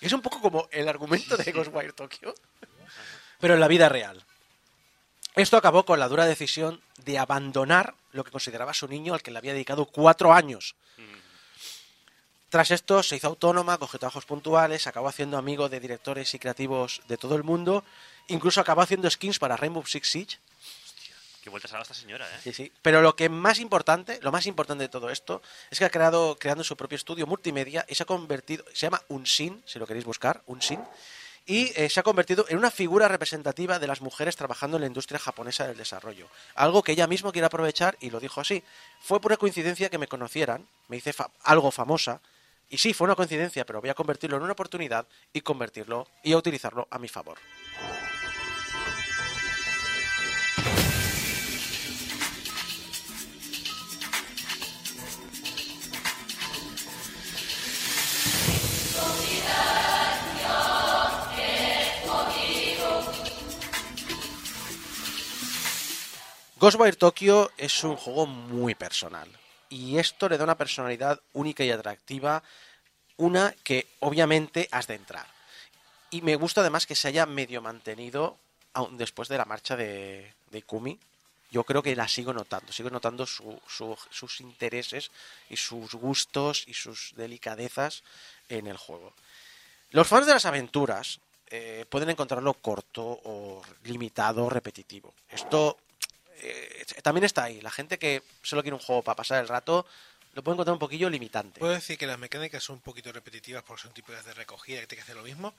Es un poco como el argumento de Ghostwire Tokyo, pero en la vida real. Esto acabó con la dura decisión de abandonar lo que consideraba su niño al que le había dedicado cuatro años. Tras esto se hizo autónoma, cogió trabajos puntuales, acabó haciendo amigo de directores y creativos de todo el mundo, incluso acabó haciendo skins para Rainbow Six Siege. Qué vueltas ha dado esta señora, ¿eh? Sí, sí. Pero lo que más importante, lo más importante de todo esto, es que ha creado, creando su propio estudio multimedia y se ha convertido, se llama Unsin, si lo queréis buscar, Unsin, y eh, se ha convertido en una figura representativa de las mujeres trabajando en la industria japonesa del desarrollo. Algo que ella misma quiere aprovechar y lo dijo así. Fue pura coincidencia que me conocieran, me hice fa- algo famosa, y sí, fue una coincidencia, pero voy a convertirlo en una oportunidad y convertirlo y a utilizarlo a mi favor. Ghostwire Tokyo es un juego muy personal y esto le da una personalidad única y atractiva, una que obviamente has de entrar. Y me gusta además que se haya medio mantenido aún después de la marcha de, de Ikumi. Yo creo que la sigo notando, sigo notando su- su- sus intereses y sus gustos y sus delicadezas en el juego. Los fans de las aventuras eh, pueden encontrarlo corto o limitado, repetitivo. Esto eh, también está ahí. La gente que solo quiere un juego para pasar el rato lo puede encontrar un poquillo limitante. Puedo decir que las mecánicas son un poquito repetitivas porque son típicas de recogida que tiene que hacer lo mismo,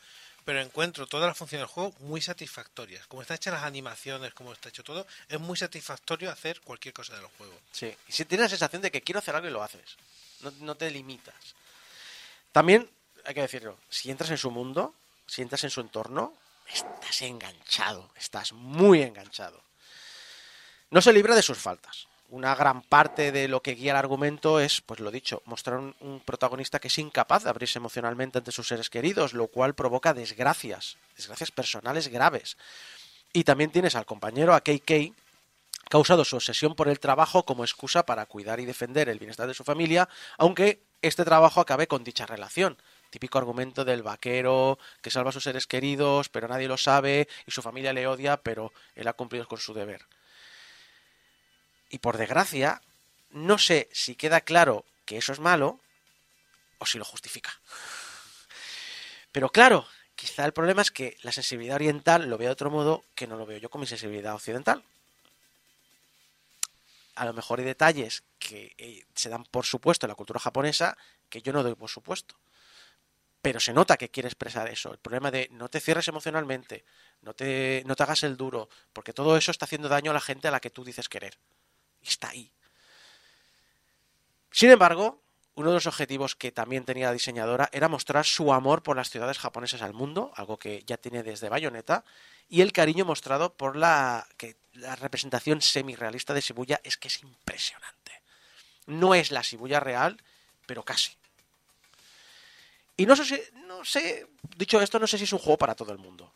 pero encuentro todas las funciones del juego muy satisfactorias. Como está hecha las animaciones, como está hecho todo, es muy satisfactorio hacer cualquier cosa del juego. Sí. Y si tienes la sensación de que quiero hacer algo y lo haces. No, no te limitas. También, hay que decirlo, si entras en su mundo, si entras en su entorno, estás enganchado. Estás muy enganchado. No se libra de sus faltas. Una gran parte de lo que guía el argumento es, pues lo dicho, mostrar un, protagonista que es incapaz de abrirse emocionalmente ante sus seres queridos, lo cual provoca desgracias, desgracias personales graves. Y también tienes al compañero, a KK, que ha usado su obsesión por el trabajo como excusa para cuidar y defender el bienestar de su familia, aunque este trabajo acabe con dicha relación. Típico argumento del vaquero que salva a sus seres queridos, pero nadie lo sabe y su familia le odia, pero él ha cumplido con su deber. Y por desgracia, no sé si queda claro que eso es malo o si lo justifica. Pero claro, quizá el problema es que la sensibilidad oriental lo vea de otro modo que no lo veo yo con mi sensibilidad occidental. A lo mejor hay detalles que eh, se dan por supuesto en la cultura japonesa que yo no doy por supuesto. Pero se nota que quiere expresar eso. El problema de no te cierres emocionalmente, no te, no te hagas el duro, porque todo eso está haciendo daño a la gente a la que tú dices querer. Está ahí. Sin embargo, uno de los objetivos que también tenía la diseñadora era mostrar su amor por las ciudades japonesas al mundo, algo que ya tiene desde Bayonetta, y el cariño mostrado por la, que la representación semi-realista de Shibuya es que es impresionante. No es la Shibuya real, pero casi. Y no sé, si- no sé, dicho esto, no sé si es un juego para todo el mundo.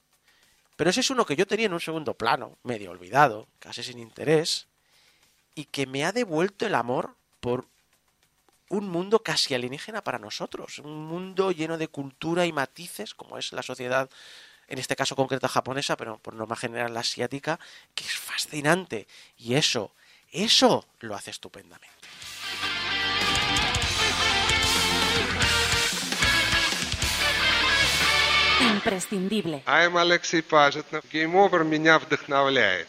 Pero ese es uno que yo tenía en un segundo plano, medio olvidado, casi sin interés, y que me ha devuelto el amor por un mundo casi alienígena para nosotros, un mundo lleno de cultura y matices, como es la sociedad, en este caso concreta japonesa, pero por norma general la asiática, que es fascinante. Y eso, eso lo hace estupendamente. Imprescindible. I'm Алексей Пажетнов. Game Over меня вдохновляет.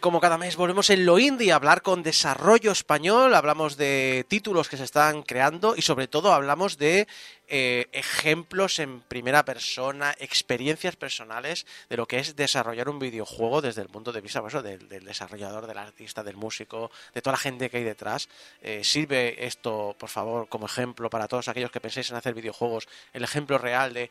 Como cada mes volvemos en lo indie a hablar con desarrollo español, hablamos de títulos que se están creando y sobre todo hablamos de eh, ejemplos en primera persona, experiencias personales de lo que es desarrollar un videojuego desde el punto de vista pues, eso, del, del desarrollador, del artista, del músico, de toda la gente que hay detrás. Eh, sirve esto, por favor, como ejemplo para todos aquellos que penséis en hacer videojuegos, el ejemplo real de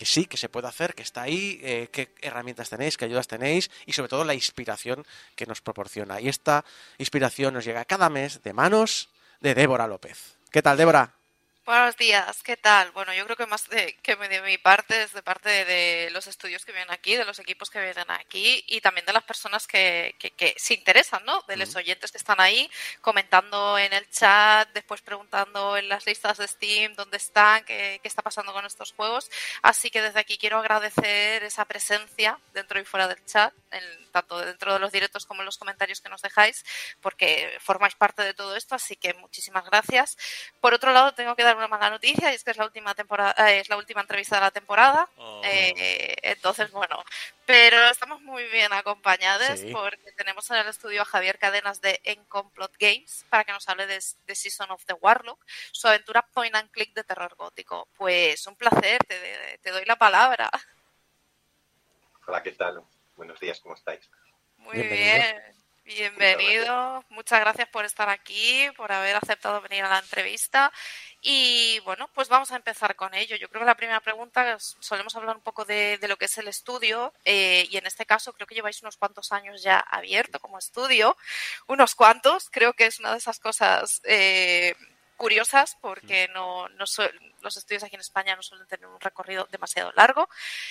que sí, que se puede hacer, que está ahí, eh, qué herramientas tenéis, qué ayudas tenéis y sobre todo la inspiración que nos proporciona. Y esta inspiración nos llega cada mes de manos de Débora López. ¿Qué tal, Débora? Buenos días, ¿qué tal? Bueno, yo creo que más de, que de mi parte es de parte de los estudios que vienen aquí, de los equipos que vienen aquí y también de las personas que, que, que se interesan, ¿no? De los oyentes que están ahí comentando en el chat, después preguntando en las listas de Steam dónde están, qué, qué está pasando con estos juegos. Así que desde aquí quiero agradecer esa presencia dentro y fuera del chat, en, tanto dentro de los directos como en los comentarios que nos dejáis, porque formáis parte de todo esto, así que muchísimas gracias. Por otro lado, tengo que dar una mala noticia y es que es la última temporada, eh, es la última entrevista de la temporada. Oh. Eh, entonces, bueno, pero estamos muy bien acompañados Sí. porque tenemos en el estudio a Javier Cadenas de Encomplot Games para que nos hable de, de Season of the Warlock, su aventura point and click de terror gótico. Pues un placer, te, te doy la palabra. Hola, ¿qué tal? Buenos días, ¿cómo estáis? Muy Bienvenido. bien. Bienvenido. Muchas gracias por estar aquí, por haber aceptado venir a la entrevista. Y bueno, pues vamos a empezar con ello. Yo creo que la primera pregunta, solemos hablar un poco de, de lo que es el estudio eh, y en este caso creo que lleváis unos cuantos años ya abierto como estudio. Unos cuantos, creo que es una de esas cosas eh, curiosas porque no, no su- los estudios aquí en España no suelen tener un recorrido demasiado largo.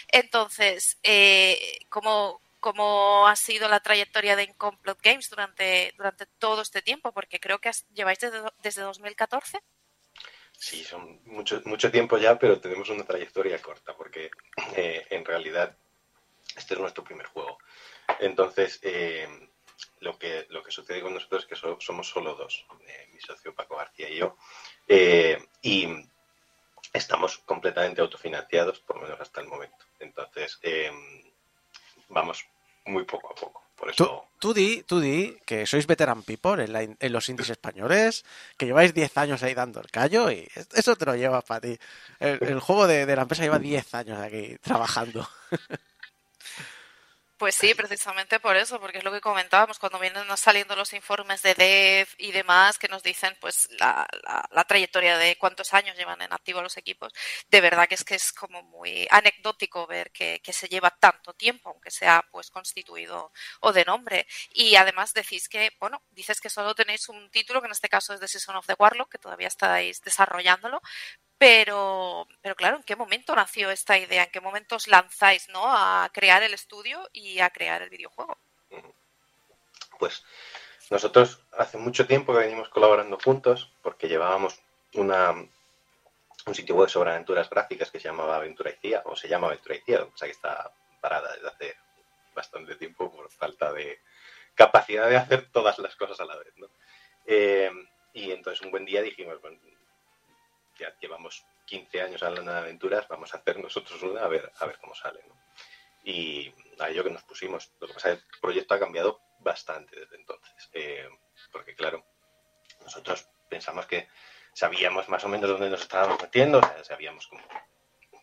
Entonces, eh, ¿cómo, ¿cómo ha sido la trayectoria de Incomplot Games durante, durante todo este tiempo? Porque creo que lleváis desde, desde 2014. Sí, son mucho, mucho tiempo ya, pero tenemos una trayectoria corta, porque eh, en realidad este es nuestro primer juego. Entonces, eh, lo, que, lo que sucede con nosotros es que so- somos solo dos, eh, mi socio Paco García y yo, y estamos completamente autofinanciados, por lo menos hasta el momento. Entonces, vamos muy poco a poco. Por eso tú di, tú di que sois veteran people en, la en los indies españoles, que lleváis 10 años ahí dando el callo y es- eso te lo llevas para ti. El, el juego de, de la empresa lleva 10 años aquí trabajando. Pues sí, precisamente por eso, porque es lo que comentábamos cuando vienen saliendo los informes de Dev y demás que nos dicen pues la, la- la trayectoria de cuántos años llevan en activo los equipos. De verdad que es que es como muy anecdótico ver que, que se lleva tanto tiempo, aunque sea pues constituido o de nombre. Y además decís que, bueno, dices que solo tenéis un título, que en este caso es The Season of the Warlock, que todavía estáis desarrollándolo, pero, pero claro, ¿en qué momento nació esta idea? ¿En qué momento os lanzáis ¿no? a crear el estudio y a crear el videojuego? Pues nosotros hace mucho tiempo que venimos colaborando juntos porque llevábamos una, un sitio web sobre aventuras gráficas que se llamaba Aventura ICIA, o se llama Aventura ICIA, o sea que está parada desde hace bastante tiempo por falta de capacidad de hacer todas las cosas a la vez. ¿no? Eh, y entonces un buen día dijimos, bueno, ya llevamos 15 años hablando de aventuras, vamos a hacer nosotros una a ver, a ver cómo sale. ¿no? Y a ello que nos pusimos. Lo que pasa es que el proyecto ha cambiado bastante desde entonces. Eh, porque, claro, nosotros pensamos que sabíamos más o menos dónde nos estábamos metiendo, o sea, sabíamos cómo.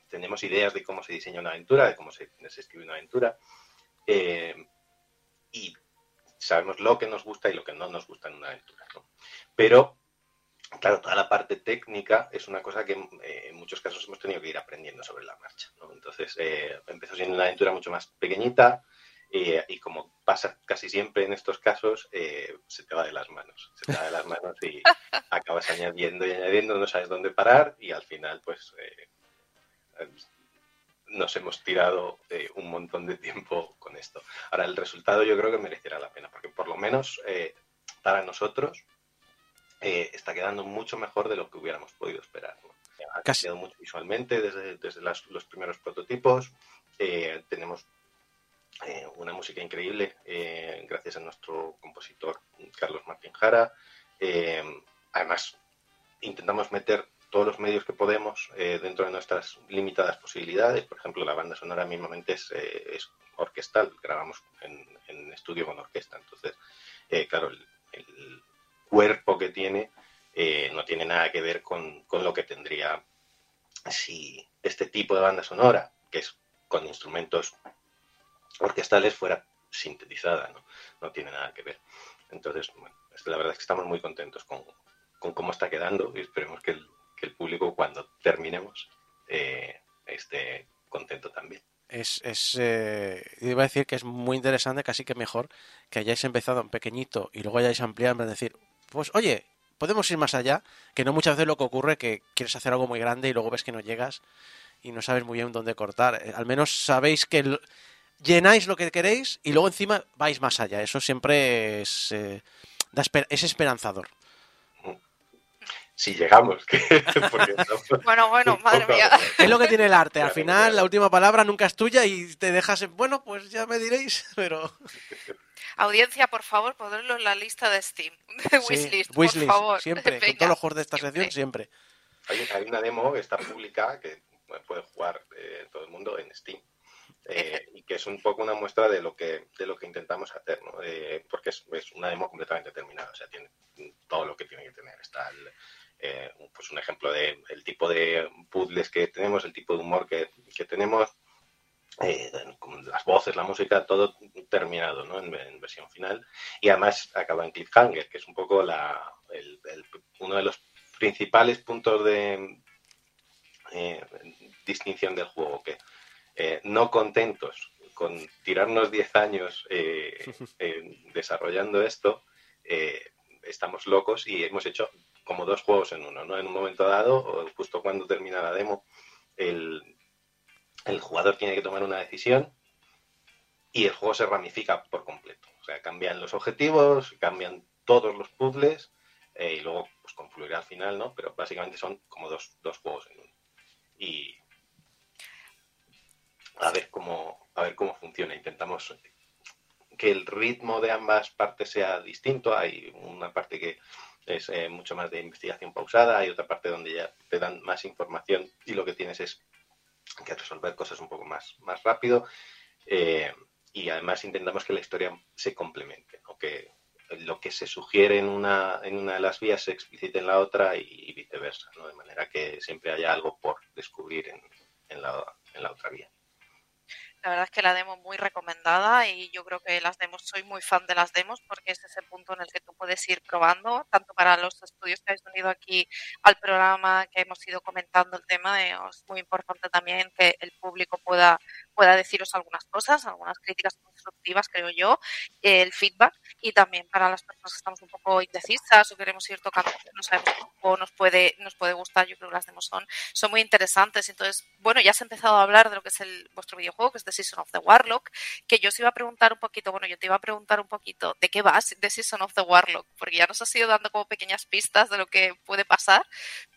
Tenemos ideas de cómo se diseña una aventura, de cómo se, se escribe una aventura. eh, y sabemos lo que nos gusta y lo que no nos gusta en una aventura. ¿no? Pero Claro, toda la parte técnica es una cosa que eh, en muchos casos hemos tenido que ir aprendiendo sobre la marcha. ¿no? Entonces, eh, empezó siendo una aventura mucho más pequeñita eh, y como pasa casi siempre en estos casos, eh, se te va de las manos. Se te va de las manos y acabas añadiendo y añadiendo, no sabes dónde parar y al final, pues, eh, nos hemos tirado eh, un montón de tiempo con esto. Ahora, el resultado yo creo que merecerá la pena, porque por lo menos para nosotros eh, está quedando mucho mejor de lo que hubiéramos podido esperar. ¿no? Ha Casi- cambiado mucho visualmente desde, desde las- los primeros prototipos. Eh, tenemos eh, una música increíble eh, gracias a nuestro compositor Carlos Martín Jara. Eh, además, intentamos meter todos los medios que podemos eh, dentro de nuestras limitadas posibilidades. Por ejemplo, la banda sonora mismamente es, es orquestal, grabamos en, en estudio con orquesta. Entonces, claro, el, el cuerpo que tiene eh, no tiene nada que ver con, con lo que tendría si este tipo de banda sonora, que es con instrumentos orquestales, fuera sintetizada, ¿no? No tiene nada que ver. Entonces, bueno, la verdad es que estamos muy contentos con, con cómo está quedando y esperemos que el, que el público cuando terminemos eh, esté contento también. Es, es eh, iba a decir que es muy interesante, casi que mejor que hayáis empezado en pequeñito y luego hayáis ampliado en decir, pues oye, podemos ir más allá, que no muchas veces lo que ocurre que quieres hacer algo muy grande y luego ves que no llegas y no sabes muy bien dónde cortar. Eh, Al menos sabéis que llenáis lo que queréis y luego encima vais más allá. Eso siempre es, eh, da esper- es esperanzador. Si llegamos, Bueno, bueno, madre mía. Es lo que tiene el arte. Al final, la última palabra nunca es tuya y te dejas en, bueno, pues ya me diréis, pero... Audiencia, por favor, ponerlo en la lista de Steam. De Sí, wishlist, por wishlist, favor. siempre. Con todos los juegos de esta sección, Siempre. Hay, hay una demo que está pública que puede jugar eh, todo el mundo en Steam. eh, y que es un poco una muestra de lo que de lo que intentamos hacer, ¿no? Eh, porque es, es una demo completamente terminada, o sea, tiene todo lo que tiene que tener. Está el, eh, un- pues un ejemplo de el tipo de puzzles que tenemos, el tipo de humor que, que tenemos, eh, las voces, la música, todo terminado, ¿no? En, en versión final. Y además acaba en cliffhanger, que es un poco la, el- el- uno de los principales puntos de eh, distinción del juego, que eh, no contentos con tirarnos 10 años eh, desarrollando esto, estamos locos y hemos hecho como dos juegos en uno, ¿no? En un momento dado, o justo cuando termina la demo, el, el jugador tiene que tomar una decisión y el juego se ramifica por completo. O sea, cambian los objetivos, cambian todos los puzzles eh, y luego pues confluirá al final, ¿no? Pero básicamente son como dos, dos juegos en uno. Y a ver cómo a ver cómo funciona. Intentamos que el ritmo de ambas partes sea distinto. Hay una parte que es eh, mucho más de investigación pausada, hay otra parte donde ya te dan más información y lo que tienes es que resolver cosas un poco más, más rápido. Eh, y además intentamos que la historia se complemente, ¿no? que lo que se sugiere en una, en una de las vías se explicite en la otra y, viceversa, ¿no? de manera que siempre haya algo por descubrir en, en, la, en la otra vía. La verdad es que la demo muy recomendada y yo creo que las demos, soy muy fan de las demos porque es ese punto en el que tú puedes ir probando, tanto para los estudios que habéis venido aquí al programa, que hemos ido comentando el tema, de, es muy importante también que el público pueda, pueda deciros algunas cosas, algunas críticas constructivas, creo yo, el feedback y también para las personas que estamos un poco indecisas o queremos ir tocando, no sabemos o nos puede, nos puede gustar, yo creo que las demos son, son muy interesantes. Entonces, bueno, ya has empezado a hablar de lo que es el, vuestro videojuego, que es The Season of the Warlock, que yo os iba a preguntar un poquito, bueno, yo te iba a preguntar un poquito de qué va The Season of the Warlock, porque ya nos has ido dando como pequeñas pistas de lo que puede pasar,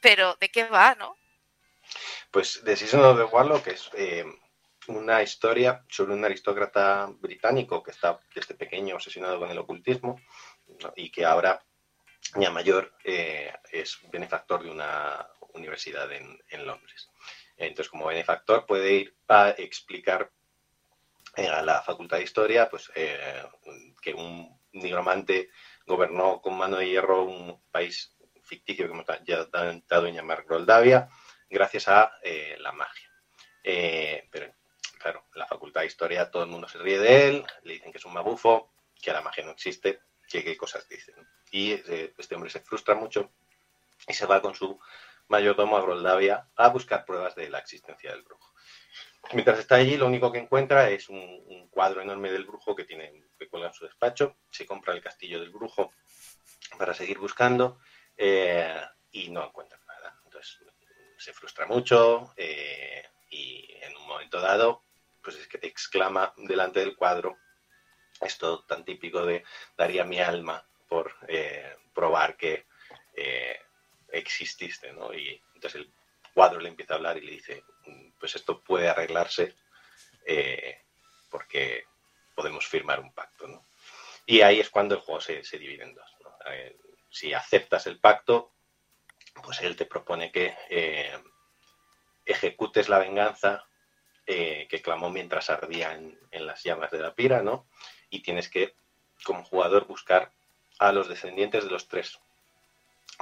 pero de qué va, ¿no? Pues The Season of the Warlock es eh, una historia sobre un aristócrata británico que está desde pequeño obsesionado con el ocultismo y que ahora, ya mayor, eh, es benefactor de una universidad en, Londres. Entonces, como benefactor puede ir a explicar a la Facultad de Historia pues, eh, que un nigromante gobernó con mano de hierro un país ficticio que hemos ya dado en llamar Groldavia gracias a eh, la magia. Eh, pero, claro, la Facultad de Historia todo el mundo se ríe de él, le dicen que es un mabufo, que la magia no existe, que qué cosas dicen. Y este hombre se frustra mucho y se va con su mayordomo a Groldavia a buscar pruebas de la existencia del brujo. Mientras está allí, lo único que encuentra es un, cuadro enorme del brujo que tiene que cuelga en su despacho. Se compra el castillo del brujo para seguir buscando eh, y no encuentra nada. Entonces se frustra mucho eh, y en un momento dado, pues es que exclama delante del cuadro esto tan típico de daría mi alma por eh, probar que exististe, ¿no? Y entonces el cuadro le empieza a hablar y le dice, pues esto puede arreglarse eh, porque podemos firmar un pacto, ¿no? Y ahí es cuando el juego se, divide en dos. Eh, si aceptas el pacto, pues él te propone que eh, ejecutes la venganza que clamó mientras ardía en, en, las llamas de la pira, ¿no? Y tienes que, como jugador, buscar a los descendientes de los tres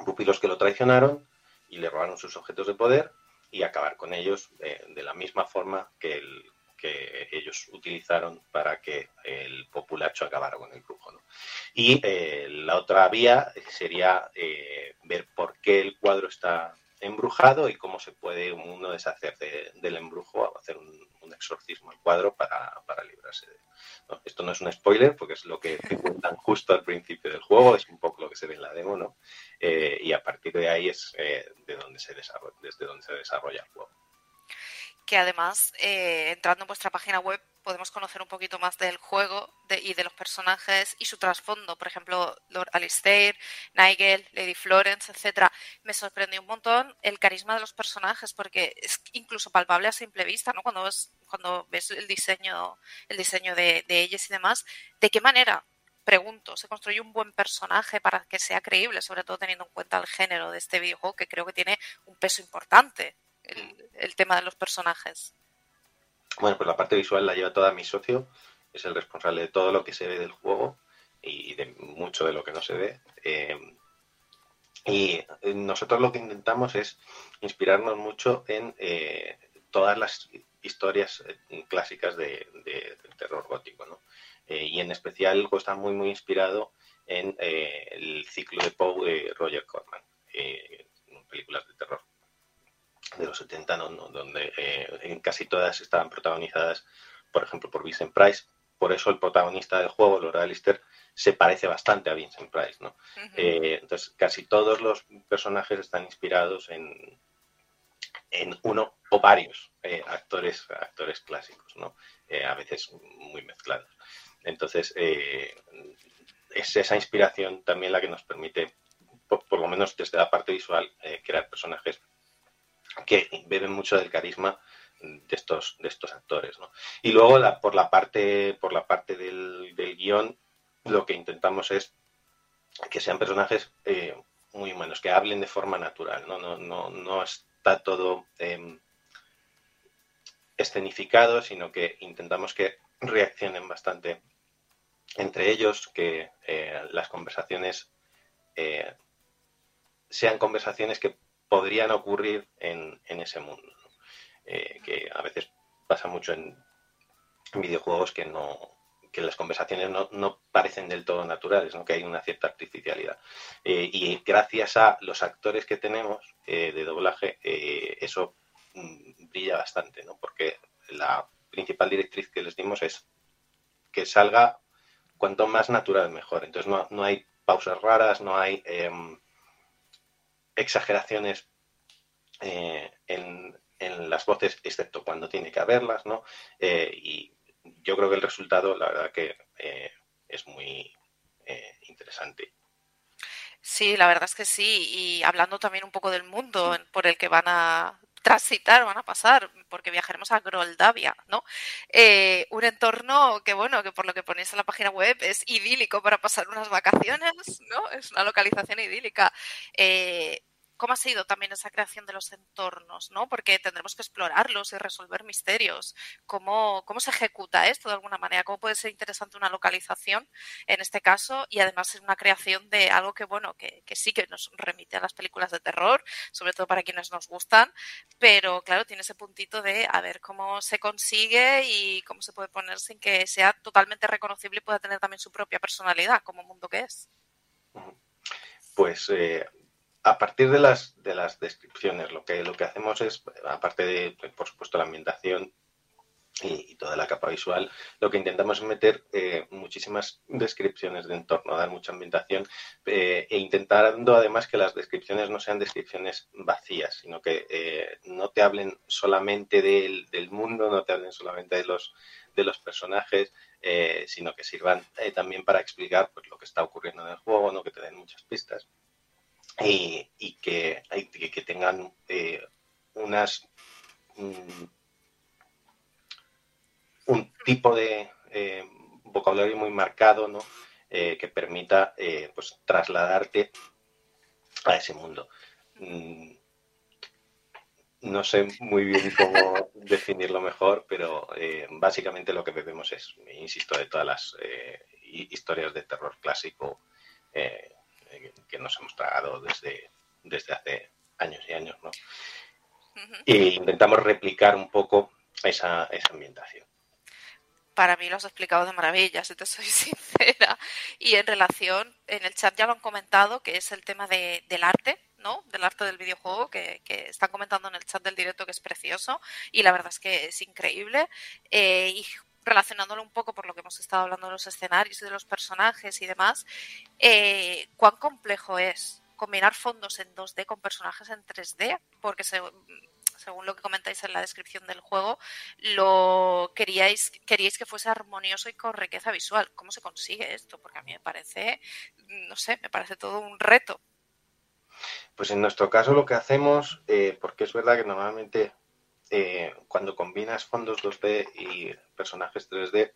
pupilos que lo traicionaron y le robaron sus objetos de poder y acabar con ellos eh, de la misma forma que, el, que, ellos utilizaron para que el populacho acabara con el brujo. Y eh, la otra vía sería eh, ver por qué el cuadro está embrujado y cómo se puede uno deshacer de- del embrujo, hacer un, exorcismo al cuadro para, para librarse de ¿no? Esto no es un spoiler porque es lo que te cuentan justo al principio del juego, es un poco lo que se ve en la demo, ¿no? Eh, y a partir de ahí es eh, de donde se desarrolla, desde donde se desarrolla el juego. que además, eh, entrando en vuestra página web, podemos conocer un poquito más del juego de- y de los personajes y su trasfondo. Por ejemplo, Lord Alistair, Nigel, Lady Florence, etcétera. Me sorprendió un montón el carisma de los personajes, porque es incluso palpable a simple vista, ¿no? Cuando ves, cuando ves el diseño, el diseño de, de ellos y demás, ¿de qué manera? Pregunto, ¿se construye un buen personaje para que sea creíble, sobre todo teniendo en cuenta el género de este videojuego, que creo que tiene un peso importante, el, el tema de los personajes? Bueno, pues la parte visual la lleva toda mi socio, es el responsable de todo lo que se ve del juego y de mucho de lo que no se ve. Eh, y nosotros lo que intentamos es inspirarnos mucho en eh, todas las historias eh, clásicas de, de- del terror gótico, ¿no? Y en especial el está muy, muy inspirado en el ciclo de Poe de Roger Corman, películas de terror de los 70, ¿no? donde eh, en casi todas estaban protagonizadas, por ejemplo, por Vincent Price. Por eso el protagonista del juego, Laura Alistair, se parece bastante a Vincent Price. ¿no? Eh, entonces, casi todos los personajes están inspirados en, en uno o varios eh, actores, actores clásicos, ¿no? A veces muy mezclados. Entonces, es esa inspiración también la que nos permite, por, por lo menos desde la parte visual, crear personajes que beben mucho del carisma de estos, de estos actores. ¿no? Y luego por la parte, por la parte del, del guion, lo que intentamos es que sean personajes eh, muy humanos, que hablen de forma natural, no, no, no, no está todo eh, escenificado, sino que intentamos que reaccionen bastante entre ellos, que eh, las conversaciones eh, sean conversaciones que podrían ocurrir en, ese mundo. Eh, que a veces pasa mucho en, videojuegos que no que las conversaciones no, no parecen del todo naturales, ¿no? que hay una cierta artificialidad. Eh, y gracias a los actores que tenemos eh, de doblaje, eso mm, brilla bastante, ¿no? porque la principal directriz que les dimos es que salga cuanto más natural mejor. Entonces no, no hay pausas raras, no hay em, exageraciones eh, en, en las voces, excepto cuando tiene que haberlas, ¿no? Eh, y yo creo que el resultado, la verdad que eh, es muy eh, interesante. Sí, la verdad es que sí. Y hablando también un poco del mundo por el que van a transitar, van a pasar, porque viajaremos a Groldavia, ¿no? Eh, un entorno que, bueno, que por lo que ponéis en la página web es idílico para pasar unas vacaciones, ¿no? Es una localización idílica. Eh, ¿Cómo ha sido también esa creación de los entornos, ¿no? Porque tendremos que explorarlos y resolver misterios. ¿Cómo, cómo se ejecuta esto de alguna manera? ¿Cómo puede ser interesante una localización en este caso y además es una creación de algo que, bueno, que, que sí que nos remite a las películas de terror, sobre todo para quienes nos gustan, pero claro, tiene ese puntito de a ver cómo se consigue y cómo se puede poner sin que sea totalmente reconocible y pueda tener también su propia personalidad como mundo que es. Pues eh, a partir de las, de las descripciones, lo que, lo que hacemos es, aparte de, por supuesto, la ambientación y, toda la capa visual, lo que intentamos es meter eh, muchísimas descripciones de entorno, dar mucha ambientación eh, e intentando además que las descripciones no sean descripciones vacías, sino que eh, no te hablen solamente del, del mundo, no te hablen solamente de los, de los personajes, eh, sino que sirvan también para explicar pues, lo que está ocurriendo en el juego, ¿no? que te den muchas pistas y, y que, y que, tengan eh, unas mm, un tipo de eh, vocabulario muy marcado, ¿no? Eh, que permita eh, pues trasladarte a ese mundo. Mm, no sé muy bien cómo definirlo mejor, pero eh, básicamente lo que bebemos es, insisto, de todas las eh, hi- historias de terror clásico eh, eh, que nos hemos tragado desde, desde hace años y años, ¿no? E intentamos replicar un poco esa, esa ambientación. Para mí lo has explicado de maravilla, si te soy sincera. Y en relación, en el chat ya lo han comentado, que es el tema de- del arte, ¿no? Del arte del videojuego, que, que están comentando en el chat del directo que es precioso y la verdad es que es increíble. Eh, y relacionándolo un poco por lo que hemos estado hablando de los escenarios y de los personajes y demás, eh, ¿cuán complejo es combinar fondos en 2D con personajes en 3D? Porque se, según lo que comentáis en la descripción del juego, lo queríais, queríais que fuese armonioso y con riqueza visual. ¿Cómo se consigue esto? Porque a mí me parece, no sé, me parece todo un reto. Pues en nuestro caso lo que hacemos, eh, porque es verdad que normalmente eh, cuando combinas fondos 2D y personajes 3D,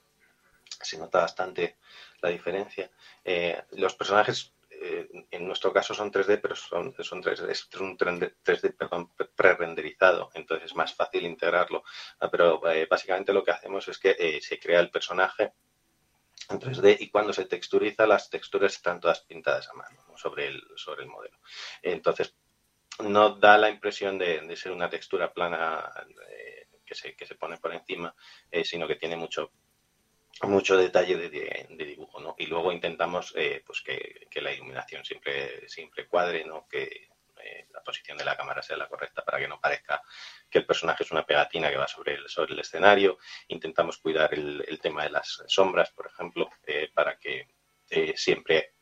se nota bastante la diferencia. Eh, los personajes eh, en nuestro caso son 3D, pero son, son 3D, es un 3D perdón, pre-renderizado, entonces es más fácil integrarlo. Ah, pero eh, básicamente lo que hacemos es que eh, se crea el personaje en 3D y cuando se texturiza las texturas están todas pintadas a mano sobre, el, sobre el modelo. Entonces no da la impresión de, ser una textura plana que se, que se pone por encima, sino que tiene mucho mucho detalle de, dibujo, ¿no? Y luego intentamos eh, pues que, la iluminación siempre, siempre cuadre, ¿no? Que eh, la posición de la cámara sea la correcta para que no parezca que el personaje es una pegatina que va sobre el, sobre el escenario. Intentamos cuidar el, tema de las sombras, por ejemplo, eh, para que siempre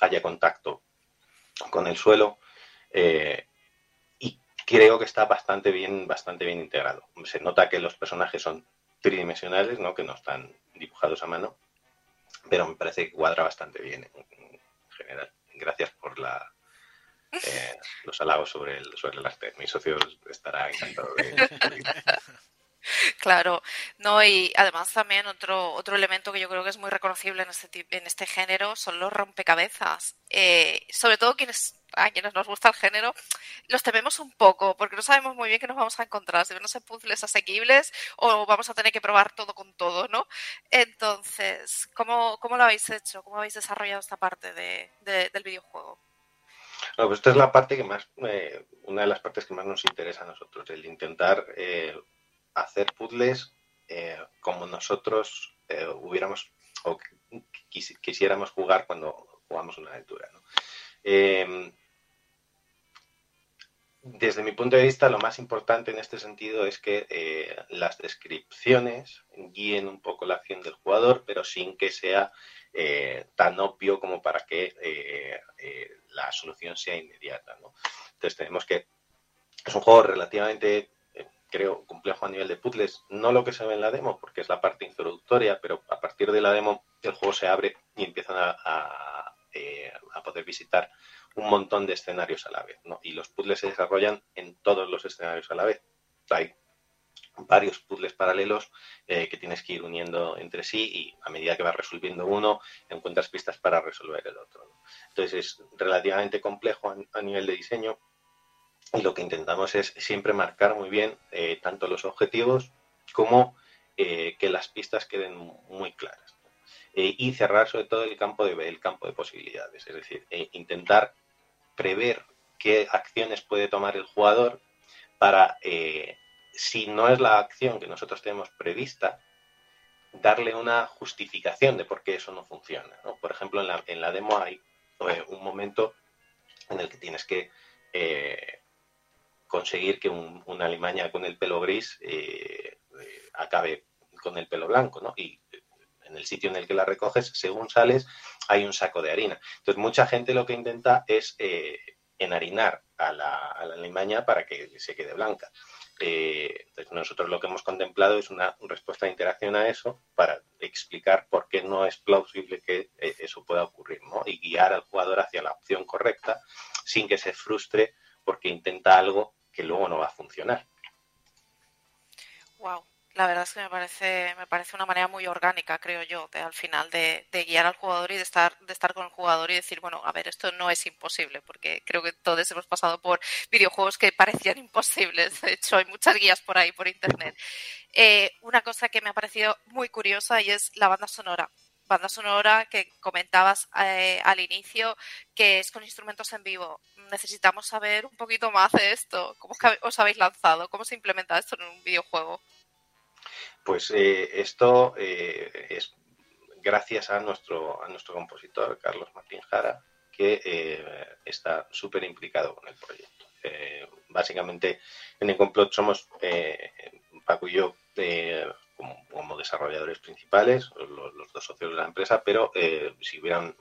haya contacto con el suelo. Creo que está bastante bien, bastante bien integrado. Se nota que los personajes son tridimensionales, ¿no? Que no están dibujados a mano, pero me parece que cuadra bastante bien en, general. Gracias por la, eh, los halagos sobre el, sobre el arte. Mi socio estará encantado de Claro, no, y además también otro, otro elemento que yo creo que es muy reconocible en este, en este género son los rompecabezas. Eh, sobre todo quienes, a quienes nos gusta el género, los tememos un poco, porque no sabemos muy bien qué nos vamos a encontrar, si van a ser puzzles asequibles o vamos a tener que probar todo con todo, ¿no? Entonces, ¿cómo, cómo lo habéis hecho? ¿Cómo habéis desarrollado esta parte de, del videojuego? pues esta es la parte que más, eh, una de las partes que más nos interesa a nosotros, el intentar eh, hacer puzzles eh, como nosotros eh, hubiéramos o quisiéramos jugar cuando jugamos una aventura. Eh, desde mi punto de vista, lo más importante en este sentido es que las descripciones guíen un poco la acción del jugador, pero sin que sea tan obvio como para que la solución sea inmediata. Entonces tenemos que... Es un juego relativamente creo, complejo a nivel de puzzles. No lo que se ve en la demo, porque es la parte introductoria, pero a partir de la demo el juego se abre y empiezan a, eh, poder visitar un montón de escenarios a la vez. ¿no? Y los puzzles se desarrollan en todos los escenarios a la vez. Hay varios puzzles paralelos eh, que tienes que ir uniendo entre sí y a medida que vas resolviendo uno, encuentras pistas para resolver el otro. Entonces es relativamente complejo a nivel de diseño, y lo que intentamos es siempre marcar muy bien eh, tanto los objetivos como eh, que las pistas queden muy claras. Eh, y cerrar sobre todo el campo de, el campo de posibilidades, es decir, intentar prever qué acciones puede tomar el jugador para, si no es la acción que nosotros tenemos prevista, darle una justificación de por qué eso no funciona. Por ejemplo, en la, en la demo hay un momento en el que tienes que conseguir que una limaña con el pelo gris eh, eh, acabe con el pelo blanco, ¿no? Y en el sitio en el que la recoges, según sales, hay un saco de harina. Entonces, mucha gente lo que intenta es eh, enharinar a la, a la, limaña para que se quede blanca. entonces, nosotros lo que hemos contemplado es una respuesta de interacción a eso para explicar por qué no es plausible que eso pueda ocurrir, ¿no? Y guiar al jugador hacia la opción correcta sin que se frustre porque intenta algo que luego no va a funcionar. Wow. La verdad es que me parece, me parece una manera muy orgánica, creo yo, de, al final de, guiar al jugador y de estar, de estar con el jugador y decir, bueno, a ver, esto no es imposible, porque creo que todos hemos pasado por videojuegos que parecían imposibles. De hecho, hay muchas guías por ahí, por internet. Eh, una cosa que me ha parecido muy curiosa y es la banda sonora banda sonora que comentabas eh, al inicio, que es con instrumentos en vivo. Necesitamos saber un poquito más de esto. ¿Cómo os habéis lanzado? ¿Cómo se implementa esto en un videojuego? Pues eh, esto eh, es gracias a nuestro, a nuestro compositor, Carlos Martín Jara, que está súper implicado con el proyecto. Básicamente, en el complot somos Paco y yo como, desarrolladores principales, los, dos socios de la empresa, pero si hubieran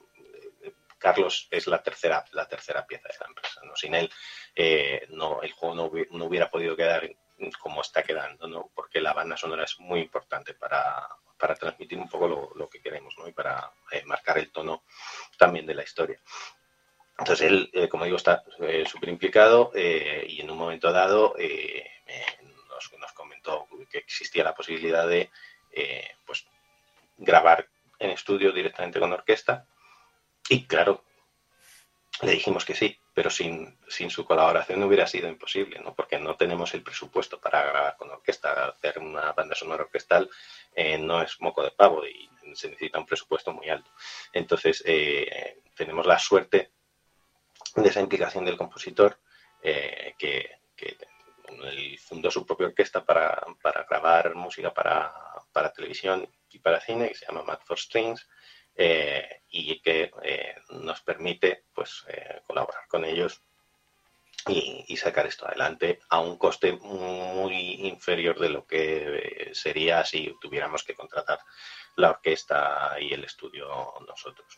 Carlos es la tercera, la tercera pieza de la empresa. ¿no? Sin él, no, el juego no hubiera, podido quedar como está quedando, ¿no? porque la banda sonora es muy importante para, para transmitir un poco lo, que queremos ¿no? y para eh, marcar el tono también de la historia. Entonces él, eh, como digo, está eh, súper implicado y en un momento dado nos, nos, comentó que existía la posibilidad de pues, grabar en estudio directamente con orquesta y claro, le dijimos que sí, pero sin, sin su colaboración hubiera sido imposible, ¿no? porque no tenemos el presupuesto para grabar con orquesta. Hacer una banda sonora orquestal eh, no es moco de pavo y se necesita un presupuesto muy alto. Entonces, eh, tenemos la suerte de esa implicación del compositor eh, que, que fundó su propia orquesta para, para grabar música para, para, televisión y para cine, que se llama Mad for Strings. y que nos permite pues colaborar con ellos y, sacar esto adelante a un coste muy inferior de lo que sería si tuviéramos que contratar la orquesta y el estudio nosotros.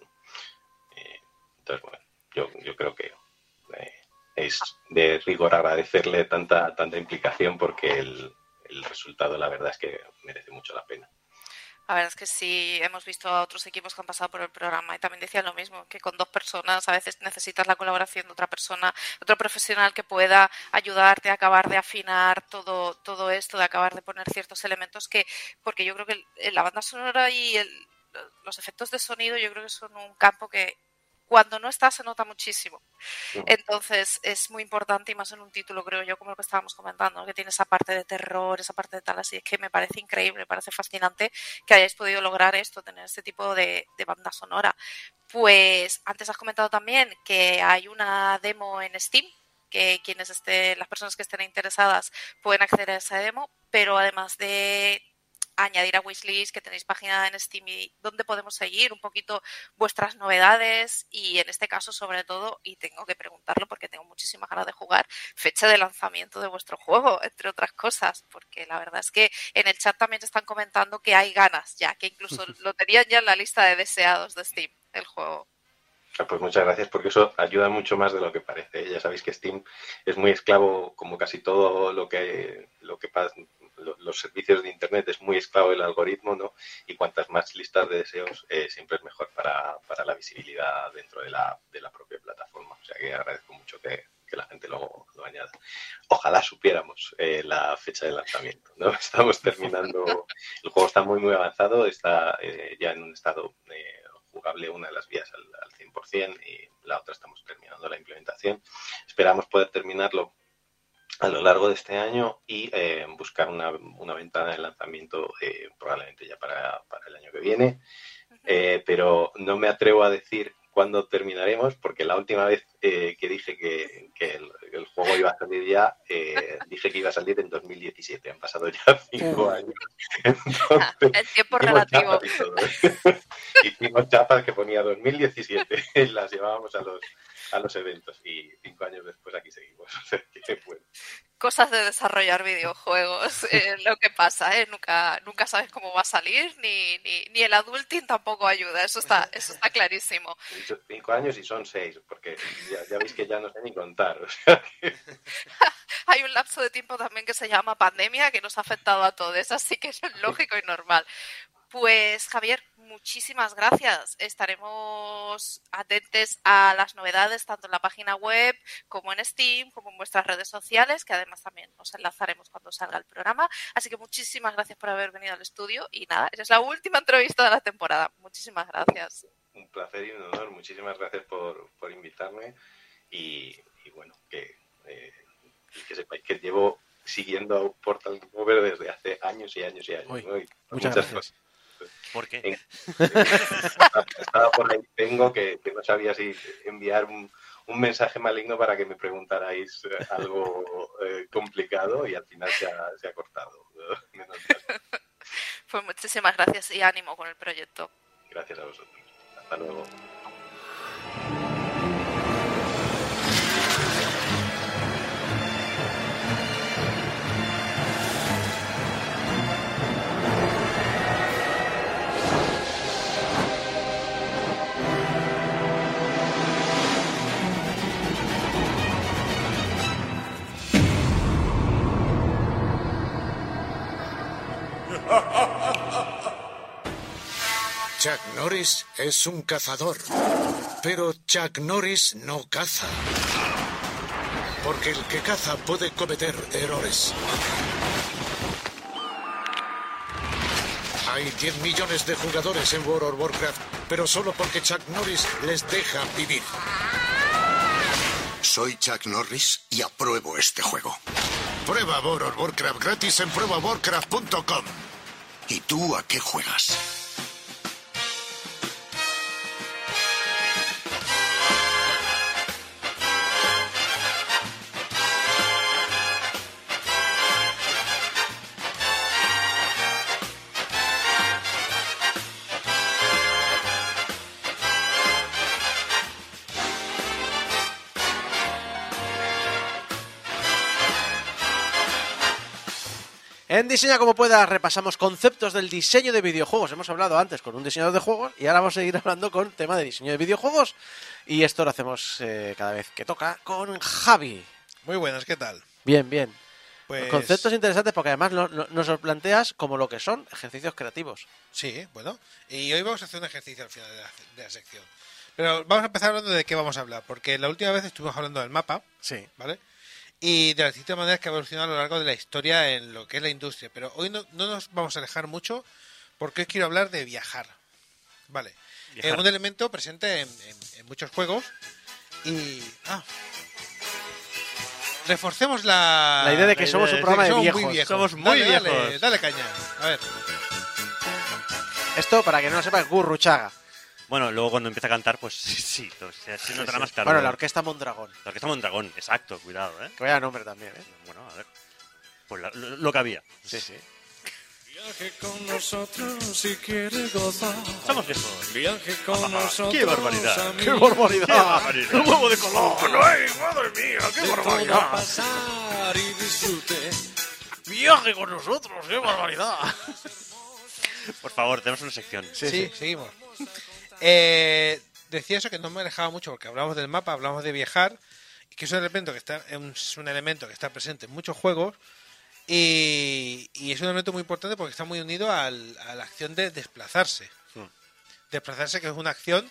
Eh, entonces, bueno, yo, yo creo que eh, es de rigor agradecerle tanta, tanta implicación porque el, el resultado, la verdad, es que merece mucho la pena. La verdad es que sí, hemos visto a otros equipos que han pasado por el programa y también decían lo mismo, que con dos personas a veces necesitas la colaboración de otra persona, otro profesional que pueda ayudarte a acabar de afinar todo, todo esto, de acabar de poner ciertos elementos que, porque yo creo que la banda sonora y los efectos de sonido yo creo que son un campo que cuando no está se nota muchísimo. Entonces es muy importante y más en un título, creo yo, como lo que estábamos comentando, que tiene esa parte de terror, esa parte de tal, así es que me parece increíble, me parece fascinante que hayáis podido lograr esto, tener este tipo de, banda sonora. Pues antes has comentado también que hay una demo en Steam que quienes estén, las personas que estén interesadas pueden acceder a esa demo, pero además de añadir a wishlist, que tenéis página en Steam y dónde podemos seguir un poquito vuestras novedades y en este caso sobre todo, y tengo que preguntarlo porque tengo muchísimas ganas de jugar, fecha de lanzamiento de vuestro juego, entre otras cosas, porque la verdad es que en el chat también están comentando que hay ganas ya, que incluso lo tenían ya en la lista de deseados de Steam, el juego. Ah, pues muchas gracias porque eso ayuda mucho más de lo que parece. Ya sabéis que Steam es muy esclavo, como casi todo lo que, lo que los servicios de Internet es muy esclavo del algoritmo, ¿no? Y cuantas más listas de deseos, eh, siempre es mejor para, para, la visibilidad dentro de la, de la propia plataforma. O sea que agradezco mucho que, la gente lo, lo, añada. Ojalá supiéramos eh, la fecha de lanzamiento, ¿no? Estamos terminando, el juego está muy, muy avanzado, está eh, ya en un estado jugable una de las vías al, al 100% y la otra estamos terminando la implementación. Esperamos poder terminarlo a lo largo de este año y eh, buscar una, una, ventana de lanzamiento eh, probablemente ya para, para, el año que viene. Eh, pero no me atrevo a decir cuándo terminaremos porque la última vez que dije que, que el, juego iba a salir ya, dije que iba a salir en 2017. Han pasado ya cinco años. el tiempo relativo. Hicimos chapas que ponía 2017 y las llevábamos a los a los eventos y cinco años después aquí seguimos. Cosas de desarrollar videojuegos, eh, lo que pasa, ¿eh? Nunca, nunca sabes cómo va a salir, ni, ni, ni, el adulting tampoco ayuda, eso está, eso está clarísimo. Cinco años y son seis, porque ya, ya veis que ya no sé ni contar. Hay un lapso de tiempo también que se llama pandemia que nos ha afectado a todos, así que es lógico y normal. Pues Javier, muchísimas gracias. Estaremos atentos a las novedades tanto en la página web como en Steam, como en vuestras redes sociales, que además también nos enlazaremos cuando salga el programa. Así que muchísimas gracias por haber venido al estudio y nada, esa es la última entrevista de la temporada. Muchísimas gracias. Un placer y un honor. Muchísimas gracias por, por invitarme y, y bueno, que, eh, que sepáis que llevo siguiendo Portal Mover desde hace años y años y años. Uy, ¿no? y muchas gracias. Cosas. ¿Por qué? Estaba por ahí, tengo que, que, no sabía si enviar un, un, mensaje maligno para que me preguntarais algo eh, complicado y al final se ha, se ha cortado. pues muchísimas gracias y ánimo con el proyecto. Gracias a vosotros. Hasta luego. Chuck Norris es un cazador, pero Chuck Norris no caza. Porque el que caza puede cometer errores. Hay 10 millones de jugadores en World of Warcraft, pero solo porque Chuck Norris les deja vivir. Soy Chuck Norris y apruebo este juego. Prueba World of Warcraft gratis en pruebawarcraft.com. ¿Y tú a qué juegas? En Diseña como puedas repasamos conceptos del diseño de videojuegos. Hemos hablado antes con un diseñador de juegos y ahora vamos a seguir hablando con tema de diseño de videojuegos. Y esto lo hacemos eh, cada vez que toca con Javi. Muy buenas, ¿qué tal? Bien, bien. Pues Conceptos interesantes porque además nos los planteas como lo que son ejercicios creativos. Sí, bueno. Y hoy vamos a hacer un ejercicio al final de la, de la sección. Pero vamos a empezar hablando de qué vamos a hablar, porque la última vez estuvimos hablando del mapa, Sí. ¿vale? Y de las distintas maneras que ha evolucionado a lo largo de la historia en lo que es la industria. Pero hoy no, no nos vamos a alejar mucho porque hoy quiero hablar de viajar. ¿Vale? Viajar. Eh, un elemento presente en, en- en muchos juegos. Y... Ah. Reforcemos la... La idea de que somos un de programa de somos viejos. muy viejos. Somos muy Dale, dale, viejos. Dale, caña. A ver. Esto, para que no lo sepa, es Gurruchaga. Bueno, luego cuando empieza a cantar, pues sí, sí, o sea, sí notará más claro. Bueno, la orquesta Mondragón. La orquesta Mondragón, exacto, cuidado, ¿eh? Que vaya nombre también, ¿eh? Bueno, a ver. Pues la- lo, lo que había. Sí, sí. Viaje con nosotros si quiere gozar. Somos viejos. Viaje con nosotros. ¡Qué barbaridad! ¡Qué barbaridad! ¡Qué barbaridad! ¡El huevo de color! ¡Ay, madre mía! ¡Qué De todo barbaridad! pasar y disfrute. ¡Viaje con nosotros! ¡Qué barbaridad! Por favor, tenemos una sección. Sí, Sí, sí. seguimos. Eh, decía eso que no me alejaba mucho porque hablamos del mapa, hablamos de viajar y que es un elemento que está es un elemento que está presente en muchos juegos y, y es un elemento muy importante porque está muy unido al- a la acción de desplazarse. Hmm. Desplazarse que es una acción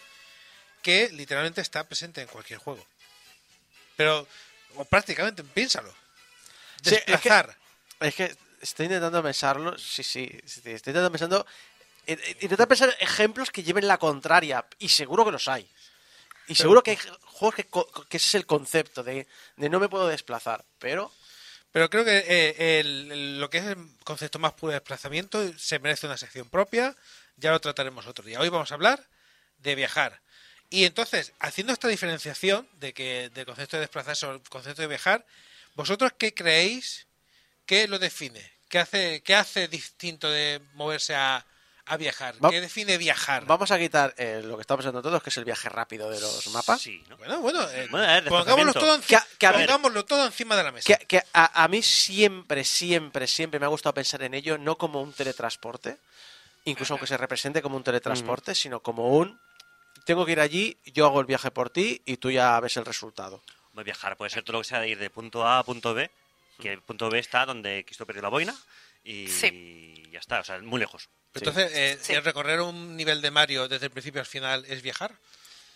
que literalmente está presente en cualquier juego. Pero o prácticamente piénsalo. Sí, es que- Desplazar. Es que estoy intentando pensarlo. Sí, sí. sí, Estoy intentando pensando. Eh, eh, Intentar pensar ejemplos que lleven la contraria. Y seguro que los hay. Y seguro que hay juegos que, que ese es el concepto de, de no me puedo desplazar. Pero. Pero creo que eh, el- el- lo que es el concepto más puro de desplazamiento se merece una sección propia. Ya lo trataremos otro día. Hoy vamos a hablar de viajar. Y entonces, haciendo esta diferenciación de que del concepto de desplazarse o el concepto de viajar, ¿vosotros qué creéis que lo define? ¿Qué hace, qué hace distinto de moverse a, a viajar? Va- ¿Qué define viajar? Vamos a quitar eh, lo que estamos pensando todos, que es el viaje rápido de los mapas. Sí, ¿no? Bueno, bueno, eh, Bueno, a ver, pongámoslo, todo, enci- Que a- que a ver- pongámoslo todo encima de la mesa. Que, que a, a mí siempre, siempre, siempre me ha gustado pensar en ello, no como un teletransporte, incluso aunque se represente como un teletransporte, sino como un tengo que ir allí, yo hago el viaje por ti y tú ya ves el resultado. Pues Viajar puede ser todo lo que sea de ir de punto A a punto B, que el punto B está donde Cristo perdió la boina y Sí. Ya está, o sea, muy lejos. Entonces, eh, Sí. ¿el recorrer un nivel de Mario desde el principio al final es viajar?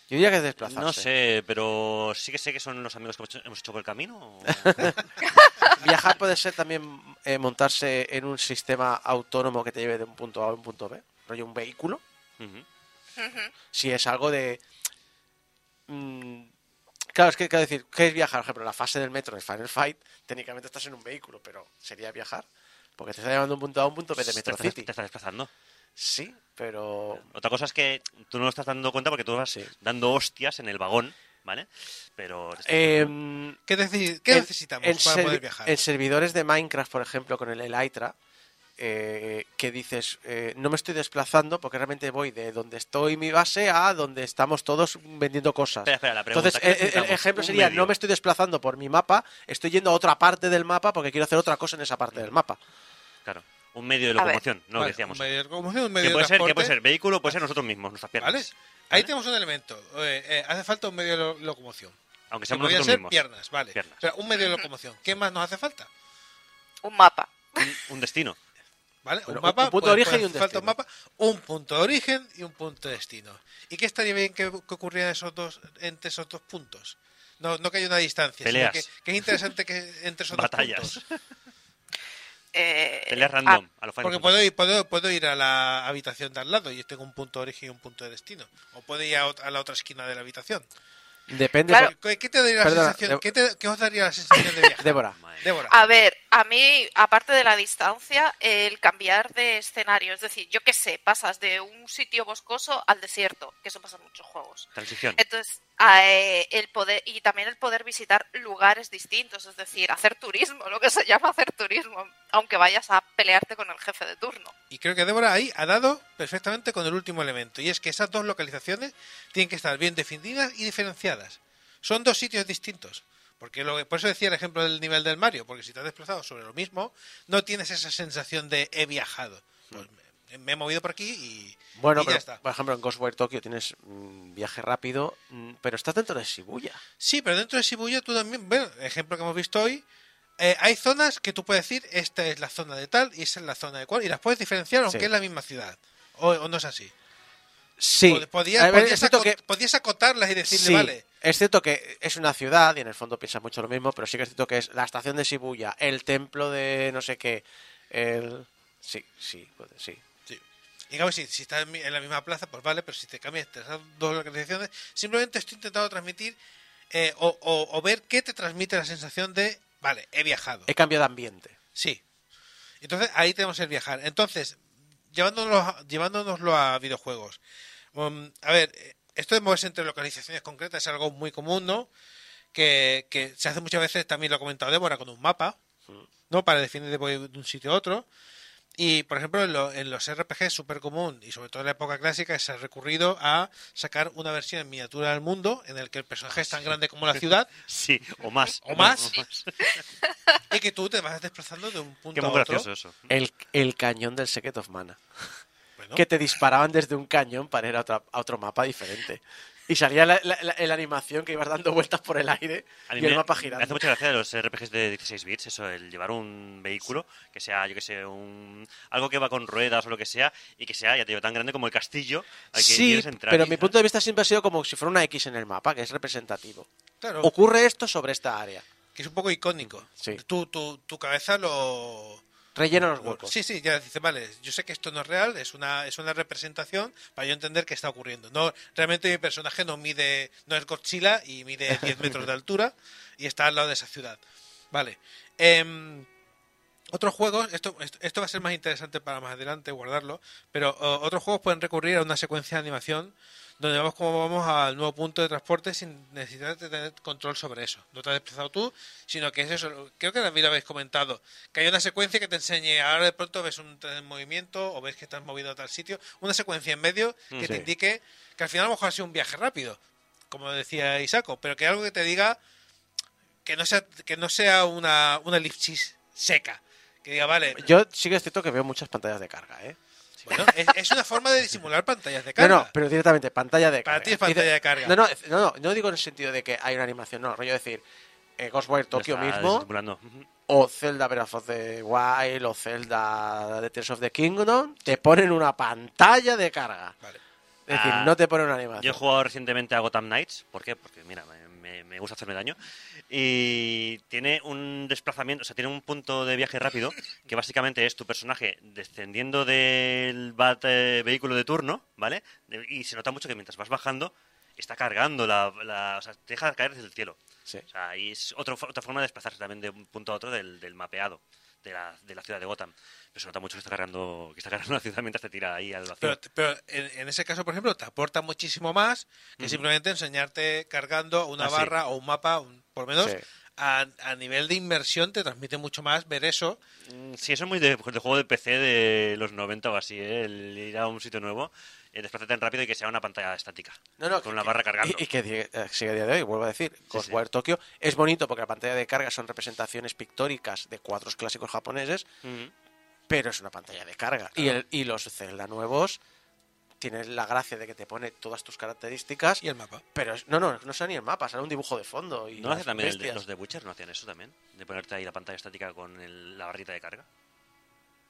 Yo diría que es desplazarse. No sé, pero sí que sé que son los amigos que hemos hecho, hemos hecho por el camino. o- Viajar puede ser también eh, montarse en un sistema autónomo que te lleve de un punto A a un punto B, rollo un vehículo. Si es algo de... mm, claro, es que quiero decir, ¿qué es viajar? Por ejemplo, la fase del metro de Final Fight, técnicamente estás en un vehículo, pero sería viajar. Porque te está llevando de un punto A a un punto B de te, Metro estás, City. te estás desplazando. Sí, pero... Otra cosa es que tú no lo estás dando cuenta porque tú vas Sí. dando hostias en el vagón, ¿vale? Pero... te em, ¿Qué, qué en- necesitamos en para poder viajar? En servidores de Minecraft, por ejemplo, con el Elytra, eh, que dices, eh, no me estoy desplazando porque realmente voy de donde estoy mi base a donde estamos todos vendiendo cosas. Espera, espera, la pregunta, Entonces, ¿qué el- el, ejemplo sería, medio. no me estoy desplazando por mi mapa, estoy yendo a otra parte del mapa porque quiero hacer otra cosa en esa parte del mapa. Claro, un medio de locomoción, no lo Vale, decíamos. Un medio de locomoción, un medio Que de puede, ser, que transporte, puede ser vehículo, puede ser nosotros mismos, nuestras piernas. ¿Vale? Ahí tenemos un elemento. Eh, eh, hace falta un medio de lo- locomoción. Aunque Que seamos nosotros ser mismos. piernas, vale. Piernas. Pero un medio de locomoción. ¿Qué más nos hace falta? Un mapa. Un, un destino. ¿Vale? Bueno, un mapa, un punto pues, de origen pues y un hace falta destino. un mapa, un punto de origen y un punto de destino. ¿Y qué estaría bien que, que ocurriera esos dos, entre esos dos puntos? No, no que haya una distancia, Peleas. sino que, que es interesante que entre esos Batallas. dos puntos. Eh, Peleas random. ah, a lo Final Porque puedo ir, puedo, puedo ir a la habitación de al lado y tengo un punto de origen y un punto de destino. O puedo ir a, a la otra esquina de la habitación. Depende. Claro. por- ¿Qué, te daría la Perdona, sensación? ¿qué, te- qué os daría la sensación de viajar? Débora. Débora. A ver, a mí, aparte de la distancia, el cambiar de escenario, es decir, yo qué sé, pasas de un sitio boscoso al desierto, que eso pasa en muchos juegos. Transición. Entonces, eh, el poder y también el poder visitar lugares distintos, es decir, hacer turismo, lo que se llama hacer turismo, aunque vayas a pelearte con el jefe de turno. Y creo que Débora ahí ha dado perfectamente con el último elemento. Y es que esas dos localizaciones tienen que estar bien definidas y diferenciadas. Son dos sitios distintos. Porque lo, que- por eso decía el ejemplo del nivel del Mario. Porque si te has desplazado sobre lo mismo, no tienes esa sensación de he viajado. Pues me, me he movido por aquí y, Bueno, y ya está. por ejemplo, en Ghostwire Tokyo tienes mm, viaje rápido, mm, pero estás dentro de Shibuya. Sí, pero dentro de Shibuya tú también, bueno, ejemplo que hemos visto hoy, eh, hay zonas que tú puedes decir, esta es la zona de tal y esa es la zona de cual, y las puedes diferenciar aunque Sí. es la misma ciudad. O, o no es así. Sí. Pod- Podías, ver, podías es cierto acot- que- podías acotarlas y decirle, Sí, vale, es cierto que es una ciudad y en el fondo piensa mucho lo mismo, pero sí que es cierto que es la estación de Shibuya, el templo de no sé qué, el... Sí, sí, sí. Sí. Y cambio, si, si estás en la misma plaza, pues vale, pero si te cambias entre esas dos localizaciones, simplemente estoy intentando transmitir eh, o, o- o ver qué te transmite la sensación de, vale, he viajado. He cambiado de ambiente. Sí. Entonces ahí tenemos el viajar. Entonces, llevándonos, llevándonoslo a videojuegos. Um, a ver, eh, esto de moverse entre localizaciones concretas es algo muy común, ¿no? Que, que se hace muchas veces, también lo ha comentado Débora, con un mapa, ¿no? Para definir de voy de un sitio a otro. Y, por ejemplo, en, lo- en los RPG es súper común, y sobre todo en la época clásica, se ha recurrido a sacar una versión en miniatura del mundo en el que el personaje es tan grande como la ciudad Sí, o más. o más, y que tú te vas desplazando de un punto Qué a muy otro. gracioso eso. El, el cañón del Secret of Mana. Bueno. Que te disparaban desde un cañón para ir a, otra- a otro mapa diferente. Y salía la, la- la- la animación que ibas dando vueltas por el aire y el me, mapa me girando. hace mucha gracia de los RPGs de 16 bits, eso, el llevar un vehículo que sea, yo que sé, un algo que va con ruedas o lo que sea, y que sea, ya te digo, tan grande como el castillo al que Sí, quieres entrar. pero y- mi punto de vista siempre ha sido como si fuera una X en el mapa, que es representativo. Claro. Ocurre esto sobre esta área. que es un poco icónico. Sí. Tu, tu, tu cabeza lo... Rellena los huecos. Sí, sí, ya dice, vale, yo sé que esto no es real, es una, es una representación para yo entender qué está ocurriendo. No, realmente mi personaje no mide, no es Godzilla y mide 10 metros de altura y está al lado de esa ciudad. Vale. Em, otros juegos, esto, esto, esto va a ser más interesante para más adelante, guardarlo, pero otros juegos pueden recurrir a una secuencia de animación donde vemos cómo vamos al nuevo punto de transporte sin necesidad de tener control sobre eso. No te has desplazado tú, sino que es eso. Creo que también lo habéis comentado, que hay una secuencia que te enseñe, ahora de pronto ves un tren en movimiento o ves que estás movido a tal sitio, una secuencia en medio que te indique que al final a lo mejor ha sido un viaje rápido, como decía Isaco, pero que algo que te diga que no sea, que no sea una, una elipsis seca. Que diga, vale, Yo sí que es cierto que veo muchas pantallas de carga, ¿eh? Bueno, es, es una forma de disimular pantallas de No, carga. no, pero directamente, pantalla de Para carga. ti es pantalla Dice- de carga. No, no, no, no, no digo en el sentido de que hay una animación, no, rollo decir, eh, Ghostwire Tokyo mismo, o Zelda Breath of the Wild, o Zelda The Tears of the Kingdom, te ponen una pantalla de carga. Vale. Es decir, Ah, no te ponen una Yo he animación. jugado recientemente a Gotham Knights. ¿Por qué? Porque, mira, me- me gusta hacerme daño. Y tiene un desplazamiento, o sea, tiene un punto de viaje rápido, que básicamente es tu personaje descendiendo del bat, eh, vehículo de turno, ¿vale? Y se nota mucho que mientras vas bajando, está cargando la... la- o sea, te deja caer desde el cielo. Sí. O sea, y es otro- otra forma de desplazarse también de un punto a otro del, del mapeado de la, de la ciudad de Gotham. Pero se nota mucho que está cargando, que está cargando la ciudad mientras te tira ahí al vacío. Pero, pero en, en ese caso, por ejemplo, te aporta muchísimo más que simplemente enseñarte cargando una Ah, sí. barra o un mapa, un- por lo menos Sí. a, a nivel de inversión te transmite mucho más ver eso. Mm, Sí, eso es muy de, de juego de PC de los 90 o así, ¿eh? el ir a un sitio nuevo, eh, desplazarte tan rápido y que sea una pantalla estática, No, no, con una barra cargando. Y, y que eh, sigue a día de hoy, vuelvo a decir, Ghostwire Tokyo es bonito porque la pantalla de carga son representaciones pictóricas de cuadros clásicos japoneses, pero es una pantalla de carga. Y, el, y los Zelda nuevos tienen la gracia de que te pone todas tus características, Y el mapa. pero es- no, no, no sale ni el mapa, sale un dibujo de fondo. Y ¿No lo hace también el de- los de Witcher? ¿No hacían eso también? De ponerte ahí la pantalla estática con el- la barrita de carga.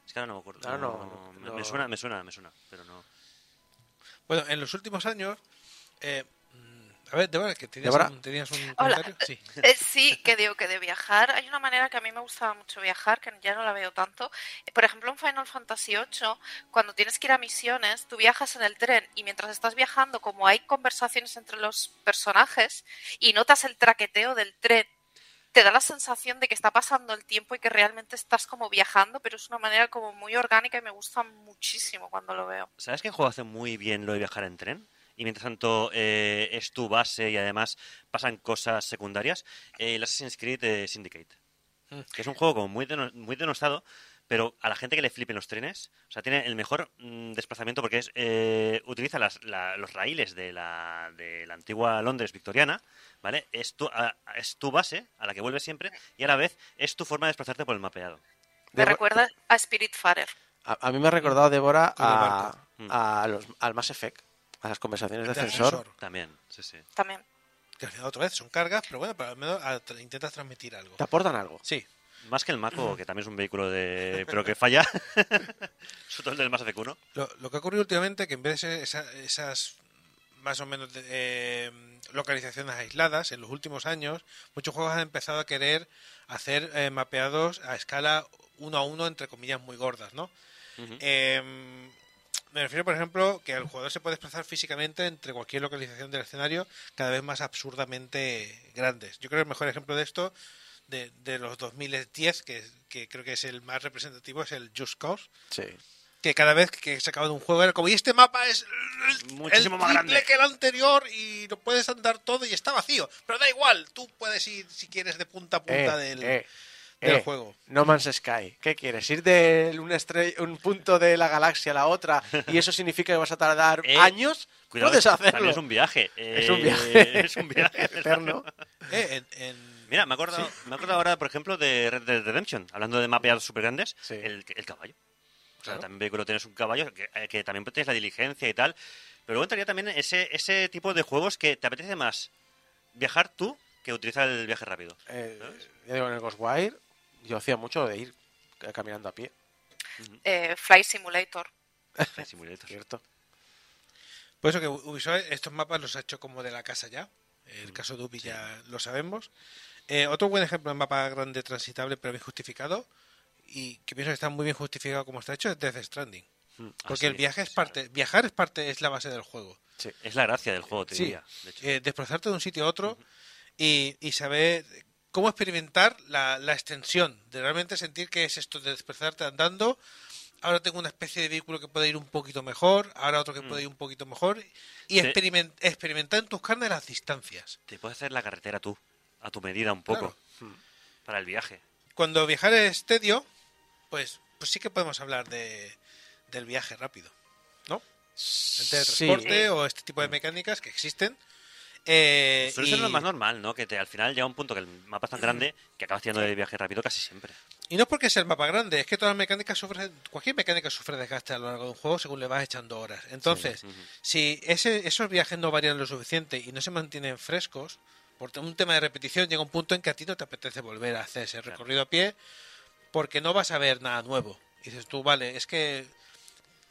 Es que ahora no me acuerdo. Ahora no, No, me, no. me suena, me suena, me suena, pero no. Bueno, en los últimos años. eh, a ver, Débora, que tenías, Débora. un, tenías un Hola. comentario. Sí. Eh, sí, que digo que de viajar hay una manera que a mí me gustaba mucho viajar, que ya no la veo tanto. Por ejemplo, en Final Fantasy VIII, cuando tienes que ir a misiones, tú viajas en el tren y mientras estás viajando, como hay conversaciones entre los personajes y notas el traqueteo del tren, te da la sensación de que está pasando el tiempo y que realmente estás como viajando, pero es una manera como muy orgánica y me gusta muchísimo cuando lo veo. ¿Sabes qué juego hace muy bien lo de viajar en tren? Y mientras tanto eh, es tu base y además pasan cosas secundarias. Eh, el Assassin's Creed eh, Syndicate. Mm. Que es un juego como muy, deno- muy denostado, pero a la gente que le flipen los trenes, o sea, tiene el mejor mm, desplazamiento porque es eh, utiliza las- la- los raíles de la, de la antigua Londres victoriana, ¿vale? Es tu, a- es tu base a la que vuelves siempre y a la vez es tu forma de desplazarte por el mapeado. Me Debo- recuerda a Spiritfarer. A, a mí me ha recordado, Débora, a. Mm. a los, al Mass Effect, a las conversaciones de De ascensor. ascensor. También, sí, sí. También. Que al final otra vez son cargas, pero bueno, pero al menos ah, intentas transmitir algo. ¿Te aportan algo? Sí. Más que el Mako, que también es un vehículo de... pero que falla. Sobre todo el del Mass Effect 1. Lo, lo que ha ocurrido últimamente, que en vez de ser esa- esas más o menos de- eh, localizaciones aisladas, en los últimos años, muchos juegos han empezado a querer hacer eh, mapeados a escala uno a uno, entre comillas, muy gordas, ¿no? Eh, me refiero, por ejemplo, que el jugador se puede desplazar físicamente entre cualquier localización del escenario cada vez más absurdamente grandes. Yo creo que el mejor ejemplo de esto, de, de los 2010, que, que creo que es el más representativo, es el Just Cause, Sí. que cada vez que se acaba de un juego era como, y este mapa es el- Muchísimo el más grande. que el anterior y lo puedes andar todo y está vacío. Pero da igual, tú puedes ir si quieres de punta a punta Eh, del, eh, del eh, juego. No Man's Sky. ¿Qué quieres? ¿Ir de un, punto de la galaxia a la otra y eso significa que vas a tardar Eh, años? Cuidado, Puedes hacerlo. También es un viaje. Es un eh, viaje. es un viaje. Eterno. Eh, en- en- Mira, me acuerdo, me acuerdo ahora, por ejemplo, de Red Dead Redemption, hablando de mapeados súper grandes, Sí. el, el caballo. O sea, Claro. también vehículo tienes un caballo, que, eh, que también tienes la diligencia y tal. Pero luego entraría también ese, ese tipo de juegos que te apetece más viajar tú que utilizar el viaje rápido. Eh, ya digo, en el Ghostwire yo hacía mucho de ir caminando a pie, Eh, Fly Simulator. Flight Simulator. ¿cierto? Por eso que Ubisoft estos mapas los ha hecho como de la casa ya. El caso de Ubi ya lo sabemos. Eh, otro buen ejemplo de mapa grande transitable pero bien justificado y que pienso que está muy bien justificado como está hecho es Death Stranding. Ah, Porque sí, el viaje es sí, parte, viajar es parte, es la base del juego. Es la gracia del juego, te Sí, diría. de hecho. eh, desplazarte de un sitio a otro y, y saber cómo experimentar la, la extensión, de realmente sentir que es esto de desplazarte andando. Ahora tengo una especie de vehículo que puede ir un poquito mejor, ahora otro que puede ir un poquito mejor, y Te- experimen- experimentar en tus carnes las distancias. Te puedes hacer la carretera tú, a tu medida un poco, Claro. para el viaje. Cuando viajar es tedio, pues, pues sí que podemos hablar de, del viaje rápido, ¿no? El teletransporte Sí. o este tipo de mecánicas que existen. Eh, Suele ser lo y- más normal, ¿no? Que te, al final llega un punto que el mapa es tan grande que acabas haciendo de viaje rápido casi siempre. Y no es porque sea el mapa grande, es que todas las mecánicas sufren, cualquier mecánica sufre desgaste a lo largo de un juego según le vas echando horas. Entonces, si ese, esos viajes no varían lo suficiente y no se mantienen frescos, por un tema de repetición llega un punto en que a ti no te apetece volver a hacer ese recorrido a pie porque no vas a ver nada nuevo. Y dices tú, vale, es que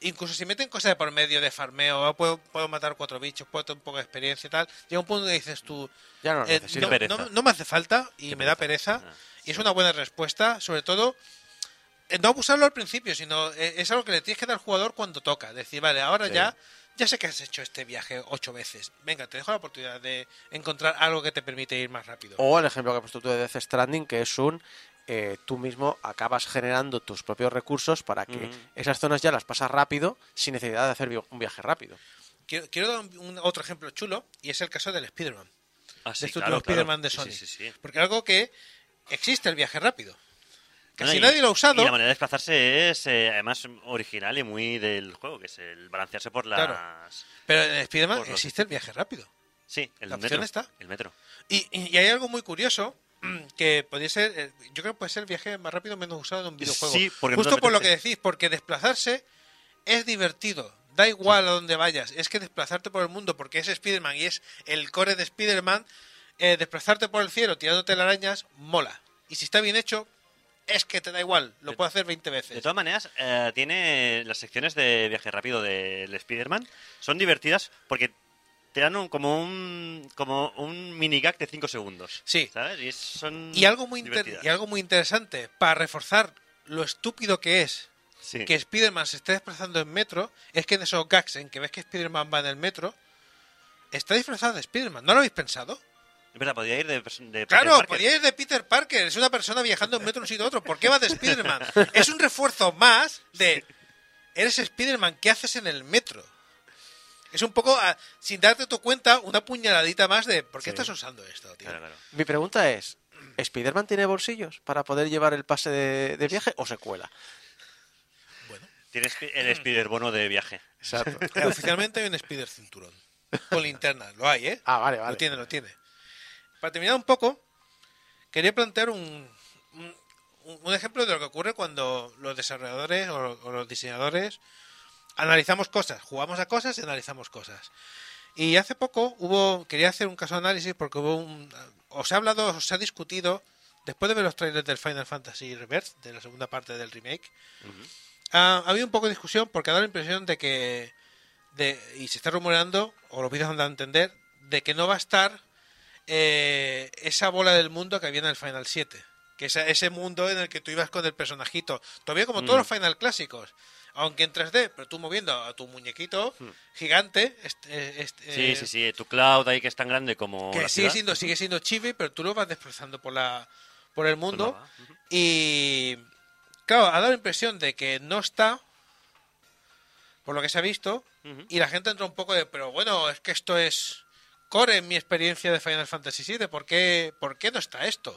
incluso si meten cosas de por medio de farmeo, ah, puedo, puedo matar cuatro bichos, puedo tener un poco de experiencia y tal, llega un punto que dices tú, Ya no lo eh, no, me hace falta y me da pereza. Ah, Y es una buena respuesta, sobre todo, eh, no abusarlo al principio, sino eh, es algo que le tienes que dar al jugador cuando toca. Decir, vale, ahora Sí. ya, ya sé que has hecho este viaje ocho veces. Venga, te dejo la oportunidad de encontrar algo que te permite ir más rápido. O el ejemplo que has puesto tú de Death Stranding, que es un eh, tú mismo acabas generando tus propios recursos para que esas zonas ya las pasas rápido sin necesidad de hacer un viaje rápido. Quiero, quiero dar un, un- otro ejemplo chulo, y es el caso del Spider-Man. Ah, de sí, este claro, último claro. Spider-Man de Sí, Sony. sí, sí, sí. Porque algo que existe el viaje rápido. Casi Bueno, y- nadie lo ha usado. Y la manera de desplazarse es, eh, además, original y muy del juego, que es el balancearse por las... Claro. Pero en Spider-Man los existe el viaje rápido. Sí, el La metro. opción está. El metro. Y, y- y hay algo muy curioso que podría ser, eh, yo creo que puede ser el viaje más rápido menos usado en un videojuego. Sí, Justo por lo que decís, porque desplazarse es divertido. Da igual a dónde vayas, es que desplazarte por el mundo, porque es Spider-Man y es el core de Spider-Man, eh, desplazarte por el cielo tirándote arañas mola. Y si está bien hecho, es que te da igual, lo puedo hacer 20 De veces. todas maneras, eh, tiene las secciones de viaje rápido del Spider-Man. Son divertidas porque te dan un, como un como un mini gag de 5 segundos. Sí. ¿Sabes? Y son Y algo muy y algo muy interesante para reforzar lo estúpido que es Sí. que Spider-Man se esté desplazando en metro, es que en esos gags en que ves que Spider-Man va en el metro, está disfrazado de Spider-Man. ¿No lo habéis pensado? Es verdad, podría ir de, de Claro, Parker. podría ir de Peter Parker. Es una persona viajando en metro de un sitio a otro. ¿Por qué va de Spider-Man? es un refuerzo más de... Eres Spider-Man, ¿qué haces en el metro? Es un poco, ah, sin darte tu cuenta, una puñaladita más de... ¿Por qué Sí. estás usando esto, tío? Mi pregunta es, ¿Spider-Man tiene bolsillos para poder llevar el pase de, de viaje o se cuela? Tienes el Spider bono de viaje. Exacto. Oficialmente hay un Spider cinturón. Con linterna. Lo hay, ¿eh? Ah, vale, vale. Lo tiene, lo tiene. Para terminar un poco, quería plantear un, un, un ejemplo de lo que ocurre cuando los desarrolladores o, o los diseñadores analizamos cosas, jugamos a cosas y analizamos cosas. Y hace poco hubo, quería hacer un caso de análisis porque hubo un, os ha hablado, os ha discutido, después de ver los trailers del Final Fantasy Rebirth, de la segunda parte del remake, ha, ha habido un poco de discusión porque ha dado la impresión de que, de, y se está rumoreando, o los vídeos han dado a entender, de que no va a estar eh, esa bola del mundo que había en el Final 7. Que esa- ese mundo en el que tú ibas con el personajito. Todavía como todos Mm. los Final clásicos. Aunque en 3D, pero tú moviendo a tu muñequito gigante. este- este, Hmm. Sí, eh, sí, sí. Tu cloud ahí que es tan grande como. que la sigue ciudad. siendo, sigue siendo chibi, pero tú lo vas desplazando por la por el mundo. Y claro, ha dado la impresión de que no está, por lo que se ha visto, y la gente entra un poco de, pero bueno, es que esto es core en mi experiencia de Final Fantasy VII, ¿por qué, ¿por qué no está esto?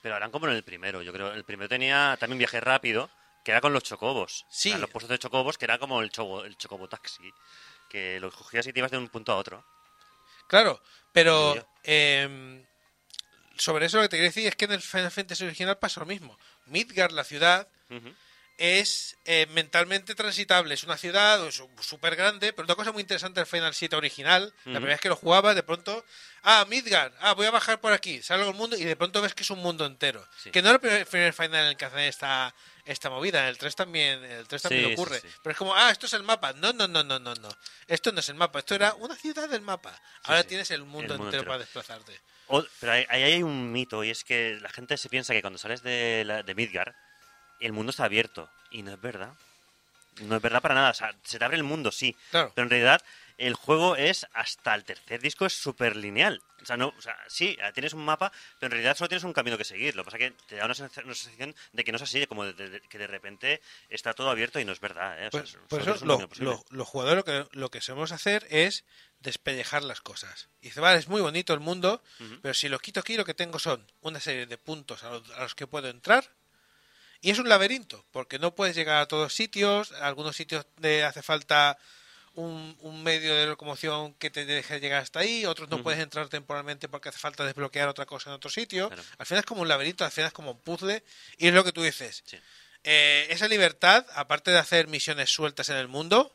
Pero harán como en el primero. Yo creo el primero tenía también viaje rápido, que era con los chocobos. Sí. O sea, los puestos de chocobos, que era como el, choco, el chocobo taxi. Que lo cogías y te ibas de un punto a otro. Claro, pero em, sobre eso lo que te quiero decir es que en el Final Fantasy original pasa lo mismo. Midgard, la ciudad. Es eh, mentalmente transitable. Es una ciudad súper grande, pero una cosa muy interesante del Final 7 original, la primera vez que lo jugabas, de pronto, ah, Midgard, ah, voy a bajar por aquí, salgo al mundo y de pronto ves que es un mundo entero. Sí. Que no es el primer, primer Final en el que hacen esta, esta movida, en el 3 también, el 3 también Sí, ocurre. sí. Pero es como, ah, esto es el mapa. No, no, no, no, no, no. Esto no es el mapa, esto era una ciudad del mapa. Ahora tienes el mundo, El mundo entero, entero. para desplazarte. O- pero ahí, ahí hay un mito, y es que la gente se piensa que cuando sales de, la- de Midgar, el mundo está abierto. Y no es verdad. No es verdad para nada. O sea, se te abre el mundo, sí. Claro. Pero en realidad, el juego es hasta el tercer disco es súper lineal. O sea, no, o sea, sí, tienes un mapa, pero en realidad solo tienes un camino que seguir. Lo que pasa es que te da una, sensación- una sensación de que no es así, de como de- de- que de repente está todo abierto y no es verdad. ¿eh? O sea, Pues- por tienes eso lo- lo- los jugadores lo que, lo que sabemos hacer es despellejar las cosas. Y dice, vale, es muy bonito el mundo, pero si lo quito aquí, lo que tengo son una serie de puntos a los, a los que puedo entrar. Y es un laberinto, porque no puedes llegar a todos sitios. A algunos sitios te hace falta un, un medio de locomoción que te deje llegar hasta ahí. Otros no puedes entrar temporalmente porque hace falta desbloquear otra cosa en otro sitio. Claro. Al final es como un laberinto, al final es como un puzzle. Y es lo que tú dices. Sí. Eh, esa libertad, aparte de hacer misiones sueltas en el mundo,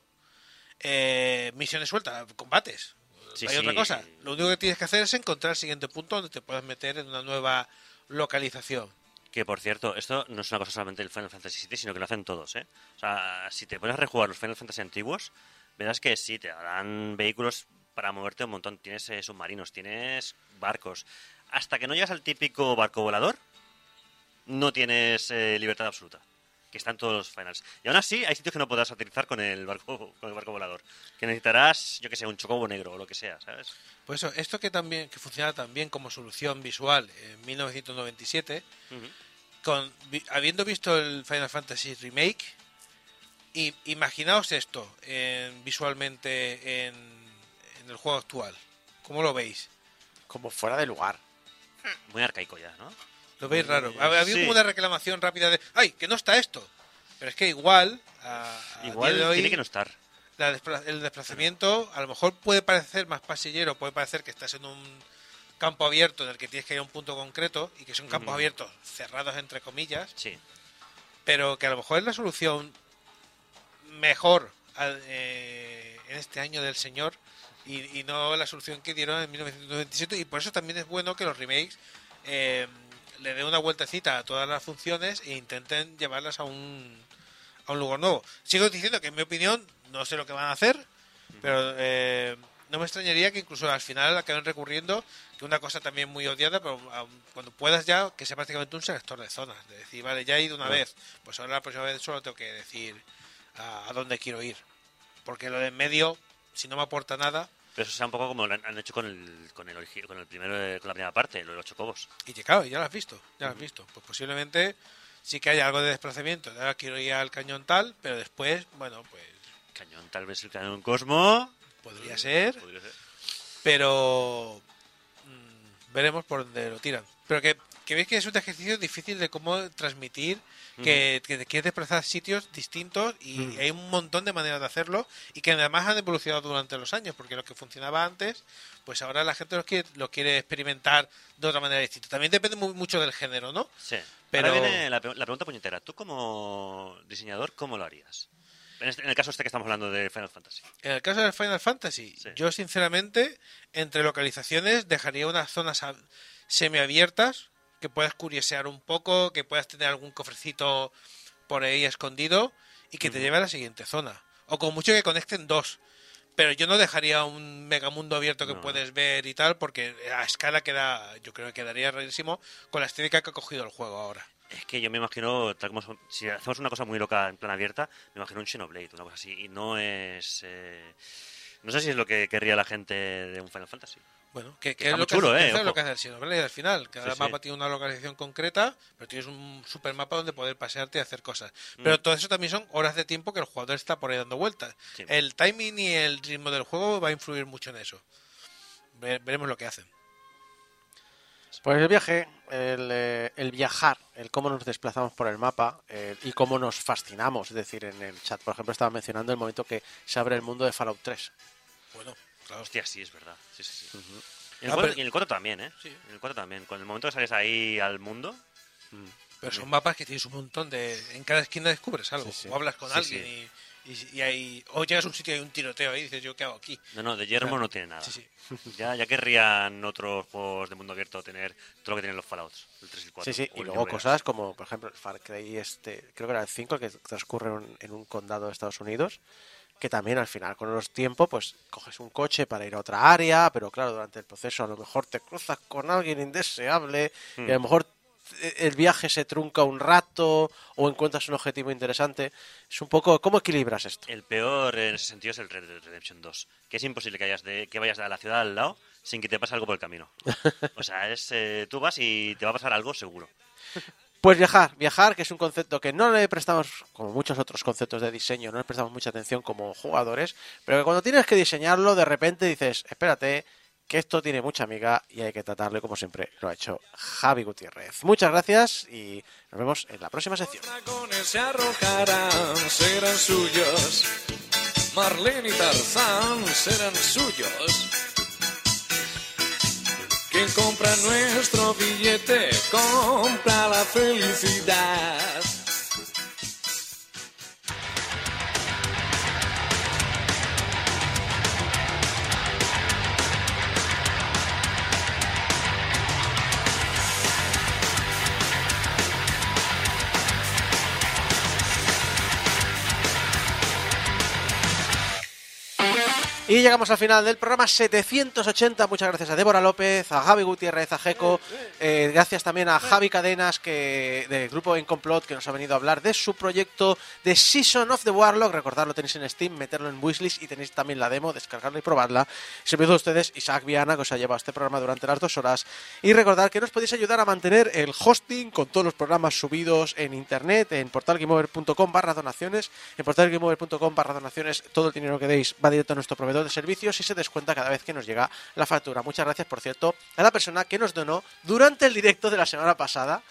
eh, misiones sueltas, combates. Sí, Hay sí. otra cosa. Lo único que tienes que hacer es encontrar el siguiente punto donde te puedas meter en una nueva localización. Que por cierto, esto no es una cosa solamente del Final Fantasy VII, sino que lo hacen todos, ¿eh? O sea, si te pones a rejugar los Final Fantasy antiguos, verás que sí, te dan vehículos para moverte un montón. Tienes eh, submarinos, tienes barcos. Hasta que no llegas al típico barco volador, no tienes eh, libertad absoluta. Que están todos los finals. Y aún así, hay sitios que no podrás utilizar con el barco, con el barco volador. Que necesitarás, yo que sé, un chocobo negro o lo que sea, ¿sabes? Por eso, esto que también que funciona también como solución visual en 1997, Ujú. con, vi- habiendo visto el Final Fantasy Remake, y, imaginaos esto en- visualmente en, en el juego actual. ¿Cómo lo veis? Como fuera de lugar. Muy arcaico ya, ¿no? ¿Lo veis raro? Ha ha habido sí. como una reclamación rápida de ¡ay, que no está esto! Pero es que igual, a, a Igual día de hoy, tiene que no estar. la despla- el desplazamiento a lo mejor puede parecer más pasillero, puede parecer que estás en un campo abierto en el que tienes que ir a un punto concreto y que son campos abiertos cerrados entre comillas, Sí. pero que a lo mejor es la solución mejor al- eh, en este año del señor y, y no la solución que dieron en 1997 y por eso también es bueno que los remakes eh, le dé una vueltecita a todas las funciones e intenten llevarlas a un, a un lugar nuevo. Sigo diciendo que en mi opinión no sé lo que van a hacer, pero eh, no me extrañaría que incluso al final acaben recurriendo que una cosa también muy odiada, pero aun cuando puedas ya que sea prácticamente un selector de zonas, de decir, vale, ya he ido una Ah. vez, pues ahora la próxima vez solo tengo que decir a, a dónde quiero ir. Porque lo de en medio, si no me aporta nada, Pero eso sea un poco como lo han, han hecho con el, con el, con el primero, con la primera parte, los chocobos. Y que claro, ya lo has visto, ya lo has visto. Pues posiblemente sí que haya algo de desplazamiento. Ahora quiero ir al cañón tal, pero después, bueno, pues Cañón, tal vez el cañón Cosmo. podría ser, Podría ser. pero mm, veremos por dónde lo tiran. Pero que, que veis que es un ejercicio difícil de cómo transmitir que, que te quieres desplazar a sitios distintos y Mm. hay un montón de maneras de hacerlo y que además han evolucionado durante los años porque lo que funcionaba antes pues ahora la gente lo quiere, lo quiere experimentar de otra manera distinta también depende mu- mucho del género ¿no? Sí. Pero- Ahora viene la, pre- la pregunta puñetera. ¿Tú como diseñador, cómo lo harías? En, este- en el caso este que estamos hablando de Final Fantasy. En el caso del Final Fantasy, yo sinceramente, entre localizaciones, dejaría unas zonas semiabiertas que puedas curiosear un poco, que puedas tener algún cofrecito por ahí escondido y que te lleve a la siguiente zona. O con mucho que conecten dos. Pero yo no dejaría un megamundo abierto que No. puedes ver y tal, porque a escala queda, yo creo que quedaría rarísimo con la estética que ha cogido el juego ahora. Es que yo me imagino, tal como son- si hacemos una cosa muy loca en plan abierta, me imagino un Xenoblade, una cosa así. Y no es. eh, no sé si es lo que querría la gente de un Final Fantasy. Bueno, que, Que que es lo que chulo, hace, eh, eso es lo que hace el Xenoblade al final. Cada Sí, sí. mapa tiene una localización concreta, pero tienes un super mapa donde poder pasearte y hacer cosas. Mm. Pero todo eso también son horas de tiempo que el jugador está por ahí dando vueltas. Sí. El timing y el ritmo del juego va a influir mucho en eso. Ve- veremos lo que hacen. Pues el viaje, el, eh, el viajar, el cómo nos desplazamos por el mapa eh, y cómo nos fascinamos. Es decir, en el chat, por ejemplo, estaba mencionando el momento que se abre el mundo de Fallout 3. Bueno, claro. Hostia, sí, es verdad. Sí, sí, sí. Y en Ah, el, 4, pero- y en el 4 también, ¿eh? En el 4 también. Con el momento que sales ahí al mundo. Pero son mapas que tienes un montón de... En cada esquina descubres algo. Sí, sí. O hablas con Sí, alguien sí. Y, y, y hay- O llegas a un sitio y hay un tiroteo ahí y dices, ¿yo qué hago aquí? No, no, de yermo Claro. no tiene nada. Sí, sí. Ya, ya querrían otros juegos de mundo abierto tener todo lo que tienen los Fallouts, el 3 y el 4. Sí, sí, y luego cosas como, por ejemplo, el Far Cry, este, creo que era el 5, el que transcurre en- en un condado de Estados Unidos, que también al final, con los tiempos, pues coges un coche para ir a otra área, pero claro, durante el proceso a lo mejor te cruzas con alguien indeseable y a lo Hmm. mejor eh, el viaje se trunca un rato o encuentras un objetivo interesante. Es un poco, ¿cómo equilibras esto? El peor en ese sentido es el Red Dead Redemption 2, que es imposible que, hayas de, que vayas a la ciudad al lado sin que te pase algo por el camino. O sea, es eh, tú vas y te va a pasar algo seguro. Pues viajar, viajar, que es un concepto que no le prestamos, como muchos otros conceptos de diseño, no le prestamos mucha atención como jugadores, pero que cuando tienes que diseñarlo, de repente dices, espérate, que esto tiene mucha amiga y hay que tratarlo como siempre lo ha hecho Javi Gutiérrez. Muchas gracias y nos vemos en la próxima sección. dragones se arrojarán, serán suyos. Marlene y Tarzán serán suyos. Quien compra nuestro billete, compra la felicidad. Y llegamos al final del programa 780. Muchas gracias a Débora López, a Javi Gutiérrez, a Jeco. Eh, gracias también a Javi Cadenas, que del grupo En Complot, que nos ha venido a hablar de su proyecto de Season of the Warlock. Recordad, lo tenéis en Steam, meterlo en Wishlist y tenéis también la demo, descargarla y probarla. Servicio de ustedes, Isaac Viana, que os ha llevado este programa durante las dos horas. Y recordad que nos podéis ayudar a mantener el hosting con todos los programas subidos en internet, en portalgameover.com barra donaciones. En portalgameover.com barra donaciones, todo el dinero que deis va directo a nuestro proveedor de servicios y se descuenta cada vez que nos llega la factura. Muchas gracias, por cierto, a la persona que nos donó durante el directo de la semana pasada.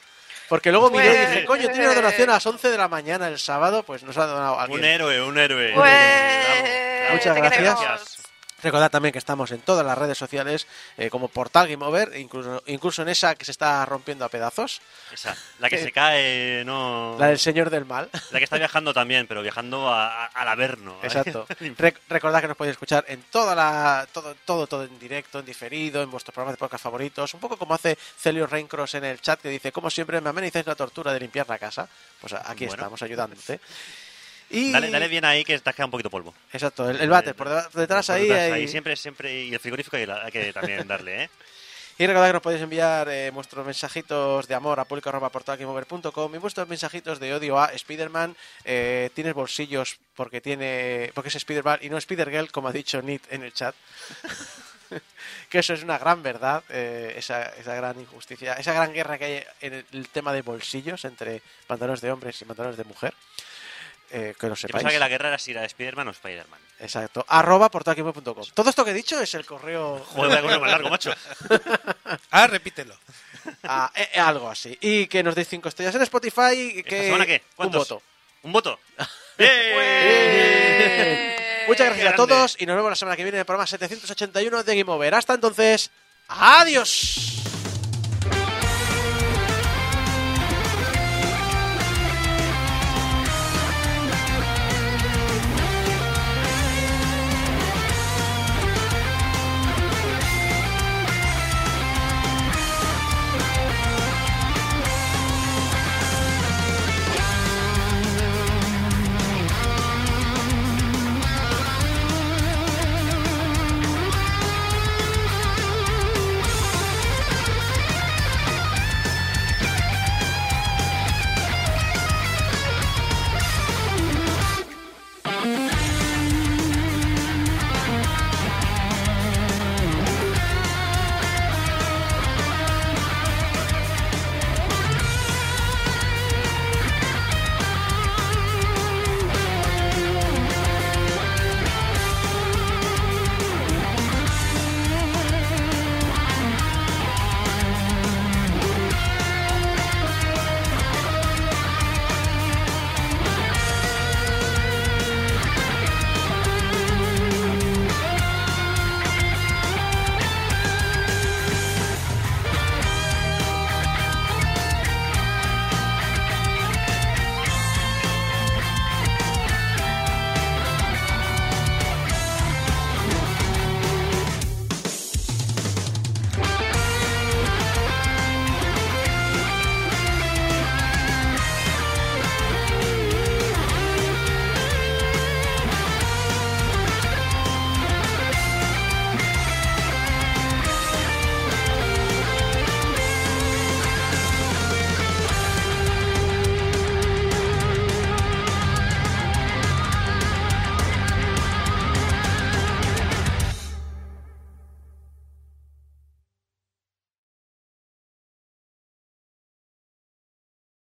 Porque luego miré y dije, Pues- coño, tiene una donación a las 11 de la mañana el sábado, pues nos ha donado alguien. Un héroe, un héroe. Pues, Muchas gracias. Recordad también que estamos en todas las redes sociales eh, como Portal Game Over, incluso, incluso en esa que se está rompiendo a pedazos, Esa, la que Eh, se cae, no... la del Señor del Mal. La que está viajando también, pero viajando a- a- al Averno. Exacto. Rec- recordad que nos podéis escuchar en toda la todo todo todo en directo, en diferido, en vuestros programas de podcast favoritos, un poco como hace Celio Reincross en el chat que dice, como siempre me amenizáis la tortura de limpiar la casa. Pues aquí Bueno. estamos ayudándote. Y Dale, dale bien ahí que te has quedado un poquito polvo. Exacto, el, el váter por detrás Por ahí, detrás, hay- siempre, siempre. Y el frigorífico hay, hay que también darle, ¿eh? Y recordad que nos podéis enviar eh, vuestros mensajitos de amor a público.portalgameover.com y vuestros mensajitos de odio a Spider-Man. Eh, tienes bolsillos porque tiene porque es Spider-Man y no Spider-Girl, como ha dicho Nit en el chat. que eso es una gran verdad, eh, esa, esa gran injusticia, esa gran guerra que hay en el tema de bolsillos entre pantalones de hombres y pantalones de mujer. Eh, que lo Yo sepáis. pensaba que la guerra era si era Spider-Man o Spider-Man. Exacto. Arroba portalgameover.com. Todo esto que he dicho es el correo. Joder, vaya correo más largo, macho. Ah, repítelo. Ah, eh, eh, algo así. Y que nos deis cinco estrellas en Spotify. y Que ¿Esta semana qué? Un voto. ¿Un voto? Muchas gracias a todos y nos vemos la semana que viene en el programa 781 de Game Over. Hasta entonces, adiós.